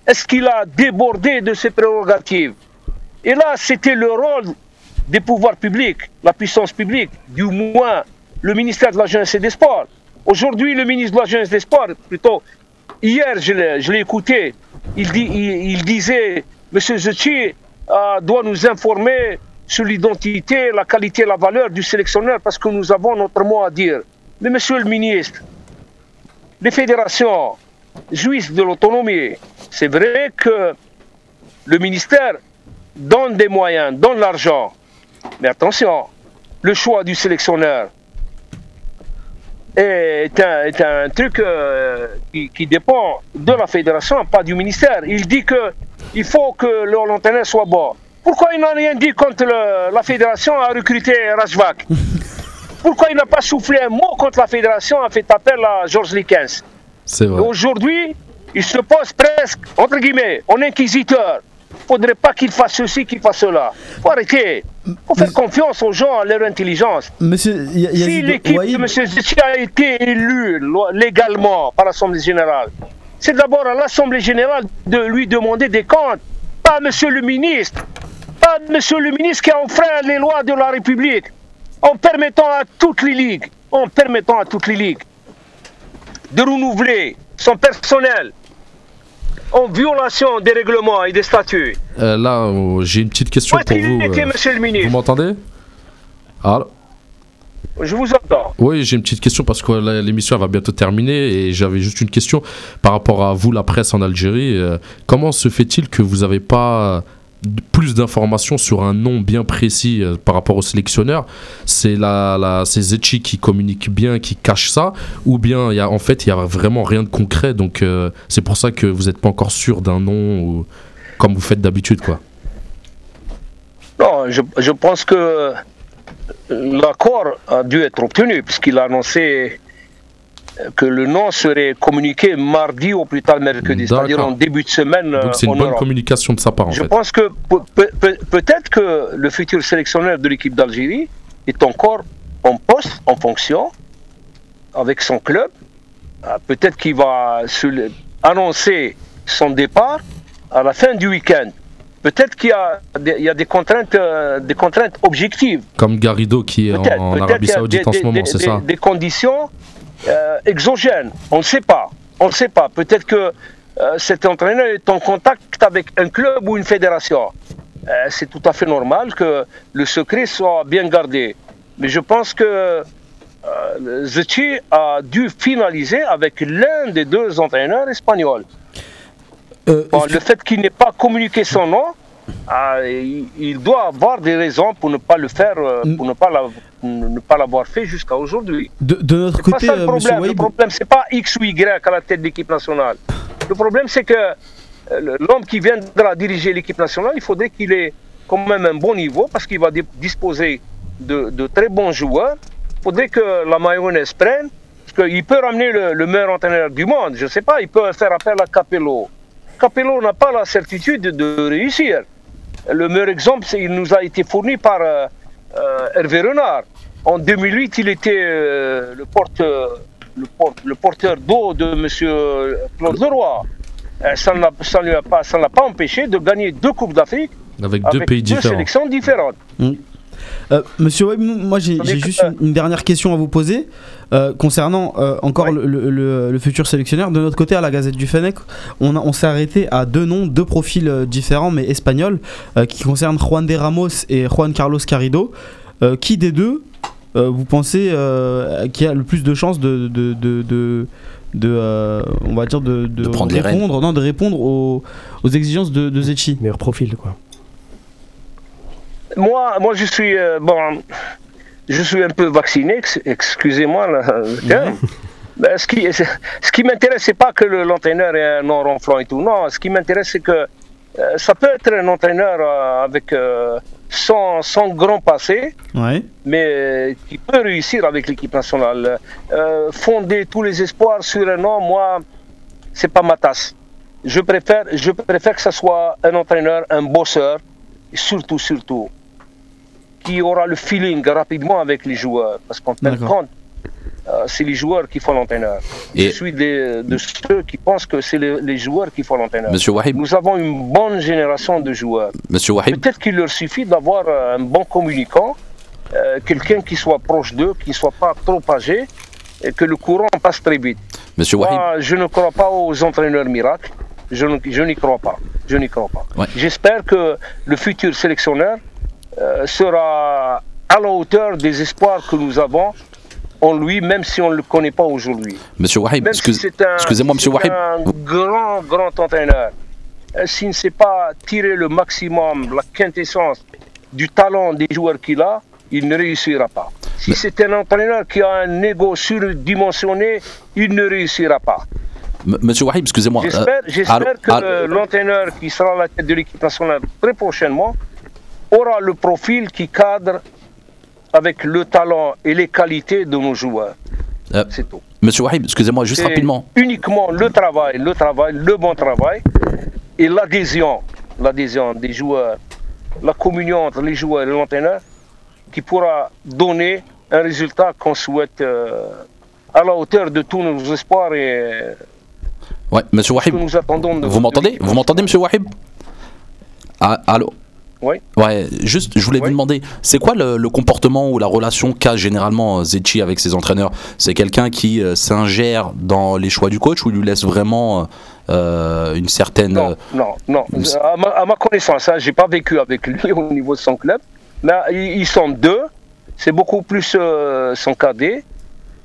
Est-ce qu'il a débordé de ses prérogatives? Et là, c'était le rôle des pouvoirs publics, la puissance publique, du moins le ministère de la Jeunesse et des Sports. Aujourd'hui, le ministre de la Jeunesse et des Sports, plutôt, hier, je l'ai écouté, il disait, M. Zetchi euh, doit nous informer sur l'identité, la qualité, la valeur du sélectionneur parce que nous avons notre mot à dire. Mais monsieur le ministre, les fédérations jouissent de l'autonomie. C'est vrai que le ministère donne des moyens, donne l'argent. Mais attention, le choix du sélectionneur est un, truc euh, qui, dépend de la fédération, pas du ministère. Il dit que il faut que l'entraîneur soit bon. Pourquoi il n'a rien dit quand le- la fédération a recruté Rajvak? Pourquoi il n'a pas soufflé un mot quand la fédération a fait appel à Georges Likens C'est Et vrai. Aujourd'hui, il se pose presque, entre guillemets, en inquisiteur. Il ne faudrait pas qu'il fasse ceci, qu'il fasse cela. faut arrêter. Il faut faire confiance aux gens, à leur intelligence. Monsieur Si l'équipe de M. Zetchi a été élue légalement par l'Assemblée générale, c'est d'abord à l'Assemblée générale de lui demander des comptes, pas M. le ministre, pas M. le ministre qui a enfreint les lois de la République, en permettant à toutes les ligues, en permettant à toutes les ligues de renouveler son personnel en violation des règlements et des statuts. Euh, là, euh, j'ai une petite question pour vous. euh, monsieur le Vous m'entendez? Alors, Je vous entends. Oui, j'ai une petite question parce que l'émission va bientôt terminer et j'avais juste une question par rapport à vous, la presse en Algérie. Euh, comment se fait-il que vous n'avez pas plus d'informations sur un nom bien précis euh, par rapport au sélectionneur C'est la, la, c'est Zetchi qui communique bien, qui cache ça Ou bien il y a, en fait il n'y a vraiment rien de concret donc euh, c'est pour ça que vous n'êtes pas encore sûr d'un nom ou comme vous faites d'habitude quoi. Non, je, je pense que l'accord a dû être obtenu, puisqu'il a annoncé que le nom serait communiqué mardi ou plus tard mercredi, c'est-à-dire en début de semaine euh, Donc c'est en une bonne Europe. communication de sa part en Je fait. pense que pe- pe- pe- peut-être que le futur sélectionneur de l'équipe d'Algérie est encore en poste, en fonction, avec son club. Ah, Peut-être qu'il va annoncer son départ à la fin du week-end. Peut-être qu'il y a des, il y a des contraintes, euh, des contraintes objectives. Comme Garrido qui est en, en Arabie Saoudite en ce moment, c'est ça? des conditions euh, exogènes. On ne sait pas. On ne sait pas. Peut-être que euh, cet entraîneur est en contact avec un club ou une fédération. Euh, c'est tout à fait normal que le secret soit bien gardé. Mais je pense que Zetchi a dû finaliser avec l'un des deux entraîneurs espagnols. Bon, le fait qu'il n'ait pas communiqué son nom, il, il doit avoir des raisons pour ne pas le faire, euh, Mm. pour ne pas la- ne pas l'avoir fait jusqu'à aujourd'hui. de, de notre C'est pas côté, ça le euh, problème. Le Ouaïb, problème, c'est pas X ou Y à la tête de l'équipe nationale. Le problème, c'est que euh, le- l'homme qui viendra diriger l'équipe nationale, il faudrait qu'il ait quand même un bon niveau parce qu'il va di- disposer de, de très bons joueurs. Il faudrait que la mayonnaise prenne. Parce qu'il peut ramener le, le meilleur entraîneur du monde. Je ne sais pas, il peut faire appel à Capello. Capello n'a pas la certitude de réussir. Le meilleur exemple, c'est il nous a été fourni par euh, euh, Hervé Renard. En 2008, il était euh, le, porte, le, porte- le porteur d'eau de M. Claude Leroy. Ça ne l'a- pas- empêché de gagner deux Coupes d'Afrique Avec deux pays deux différents. sélections différentes. Euh, Monsieur Webb, moi j'ai juste une, une dernière question à vous poser euh, concernant euh, encore Ouais. le, le- le- le futur sélectionneur. De notre côté, à la Gazette du Fennec, on, a- on s'est arrêté à deux noms, deux profils euh, différents mais espagnols euh, qui concernent Juan de Ramos et Juan Carlos Carrido. Euh, qui des deux euh, vous pensez euh, qui a le plus de chances de, de, de, de- de, euh, on va dire de, De prendre les répondre, non, de répondre aux, aux exigences de, de Zetchi? Meilleur profil, quoi. Moi, moi je suis. euh, bon, je suis un peu vacciné, ex- excusez-moi le terme. Ben, ce qui, ce qui m'intéresse, c'est pas que le- l'entraîneur est un nom ronflant et tout. Non, ce qui m'intéresse, c'est que euh, ça peut être un entraîneur euh, avec euh, sans, sans grand passé, Ouais. mais qui peut réussir avec l'équipe nationale. Euh, fonder tous les espoirs sur un nom, moi, c'est pas ma tasse. Je préfère, je préfère que ce soit un entraîneur, un bosseur, et surtout, surtout, qui aura le feeling rapidement avec les joueurs. Parce qu'en fin de compte, euh, c'est les joueurs qui font l'entraîneur. Je suis des- de ceux qui pensent que c'est les, les joueurs qui font l'entraîneur. Monsieur Wahib, Nous avons une bonne génération de joueurs. Monsieur Wahib, Peut-être qu'il leur suffit d'avoir euh, un bon communicant, euh, quelqu'un qui soit proche d'eux, qui ne soit pas trop âgé, et que le courant passe très vite. Monsieur Wahib, Moi, je ne crois pas aux entraîneurs miracles. Je n'y crois pas. Je n'y crois pas. Ouais. J'espère que le futur sélectionneur euh, sera à la hauteur des espoirs que nous avons en lui, même si on ne le connaît pas aujourd'hui. Monsieur Wahib, excuse- si c'est un, excusez-moi, Monsieur Wahib. un grand, grand entraîneur. Euh, S'il ne sait pas tirer le maximum, la quintessence du talent des joueurs qu'il a, il ne réussira pas. Si Mais- c'est un entraîneur qui a un ego surdimensionné, il ne réussira pas. Monsieur Wahib, excusez-moi. euh, J'espère que l'entraîneur qui sera à la tête de l'équipe nationale très prochainement aura le profil qui cadre avec le talent et les qualités de nos joueurs. Euh, C'est tout. Monsieur Wahib, excusez-moi, juste C'est rapidement. Uniquement le travail, le travail, le bon travail et l'adhésion, l'adhésion des joueurs, la communion entre les joueurs et l'entraîneur qui pourra donner un résultat qu'on souhaite euh, à la hauteur de tous nos espoirs et Ouais, Monsieur Wahib, vous de m'entendez Vous m'entendez, Monsieur Wahib Ah, Allô Oui. Ouais, juste, je voulais vous demander, c'est quoi le, le comportement ou la relation qu'a généralement euh, Zetchi avec ses entraîneurs? C'est quelqu'un qui euh, s'ingère dans les choix du coach ou il lui laisse vraiment euh, une certaine. Non, non, non. À ma, à ma connaissance, hein, j'ai pas vécu avec lui au niveau de son club. Mais ils, sont deux. C'est beaucoup plus euh, son cadet,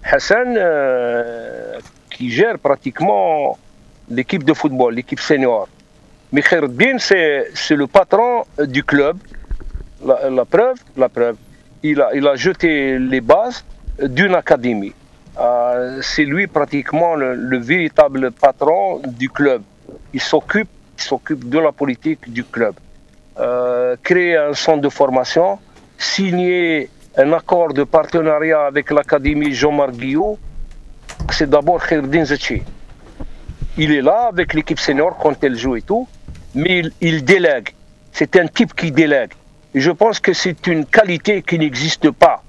Hassan, qui gère pratiquement l'équipe de football, l'équipe senior. Mais Khairuddin, c'est le patron euh, du club. La, preuve, la preuve. Il a, il a jeté les bases d'une académie. Euh, c'est lui pratiquement le, le véritable patron du club. Il s'occupe, de la politique du club. Euh, créer un centre de formation, signer un accord de partenariat avec l'académie Jean-Marc c'est d'abord Khairuddin Zetchi. Il est là avec l'équipe senior quand elle joue et tout, mais il, délègue. C'est un type qui délègue. Je pense que c'est une qualité qui n'existe pas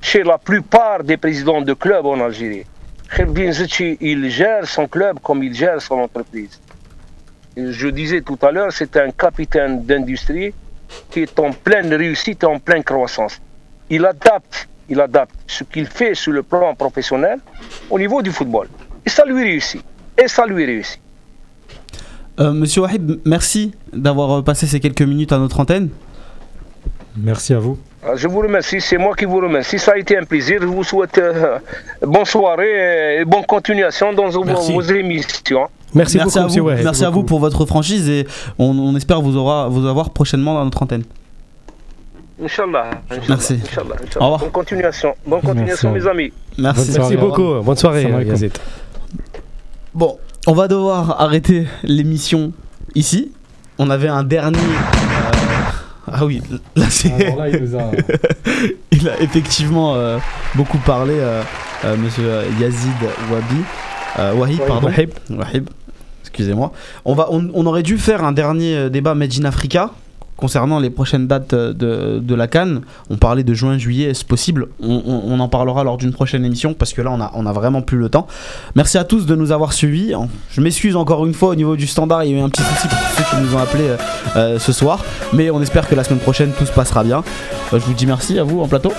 chez la plupart des présidents de clubs en Algérie. Il gère son club comme il gère son entreprise. Je disais tout à l'heure, c'est un capitaine d'industrie qui est en pleine réussite et en pleine croissance. Il adapte, il adapte ce qu'il fait sur le plan professionnel au niveau du football. Et ça lui réussit. Et ça lui réussit. Euh, Monsieur Wahib, merci d'avoir euh, passé ces quelques minutes à notre antenne. Merci à vous. Alors, Je vous remercie, c'est moi qui vous remercie. Ça a été un plaisir. Je vous souhaite euh, bonne soirée et bonne continuation dans vos, Merci. vos émissions. Merci, merci beaucoup, à monsieur vous, merci à vous pour votre franchise et on, on espère vous, aura, vous avoir prochainement dans notre antenne. Inch'Allah. Merci. Inch'Allah, Inch'Allah. Au revoir. Bonne continuation. Bonne Merci continuation, mes amis. Merci. Beaucoup. Bonne soirée. Yazid. Bon, on va devoir arrêter l'émission ici. On avait un dernier. euh, Ah oui, là c'est. il a effectivement euh, beaucoup parlé, euh, euh, monsieur Yazid Wabi. Wahib, pardon. Wahib. Wahib. Excusez-moi. On, va, on, on aurait dû faire un dernier débat Made in Africa concernant les prochaines dates euh, de, de la Cannes. On parlait de juin, juillet, est-ce possible? On, on- on en parlera lors d'une prochaine émission parce que là on a, on a vraiment plus le temps. Merci à tous de nous avoir suivis. Je m'excuse encore une fois au niveau du standard, il y a eu un petit souci pour ceux qui nous ont appelés euh, euh, ce soir. Mais on espère que la semaine prochaine tout se passera bien. Euh, je vous dis merci à vous en plateau.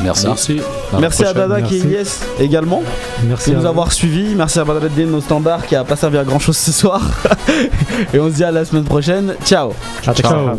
Merci. Merci. la merci à. Dada merci. et Ilyes également Merci de à nous avoir suivis. Merci à Badreddin, nos standards qui a pas servi à grand chose ce soir. et on se dit à la semaine prochaine. Ciao Ciao. Ciao.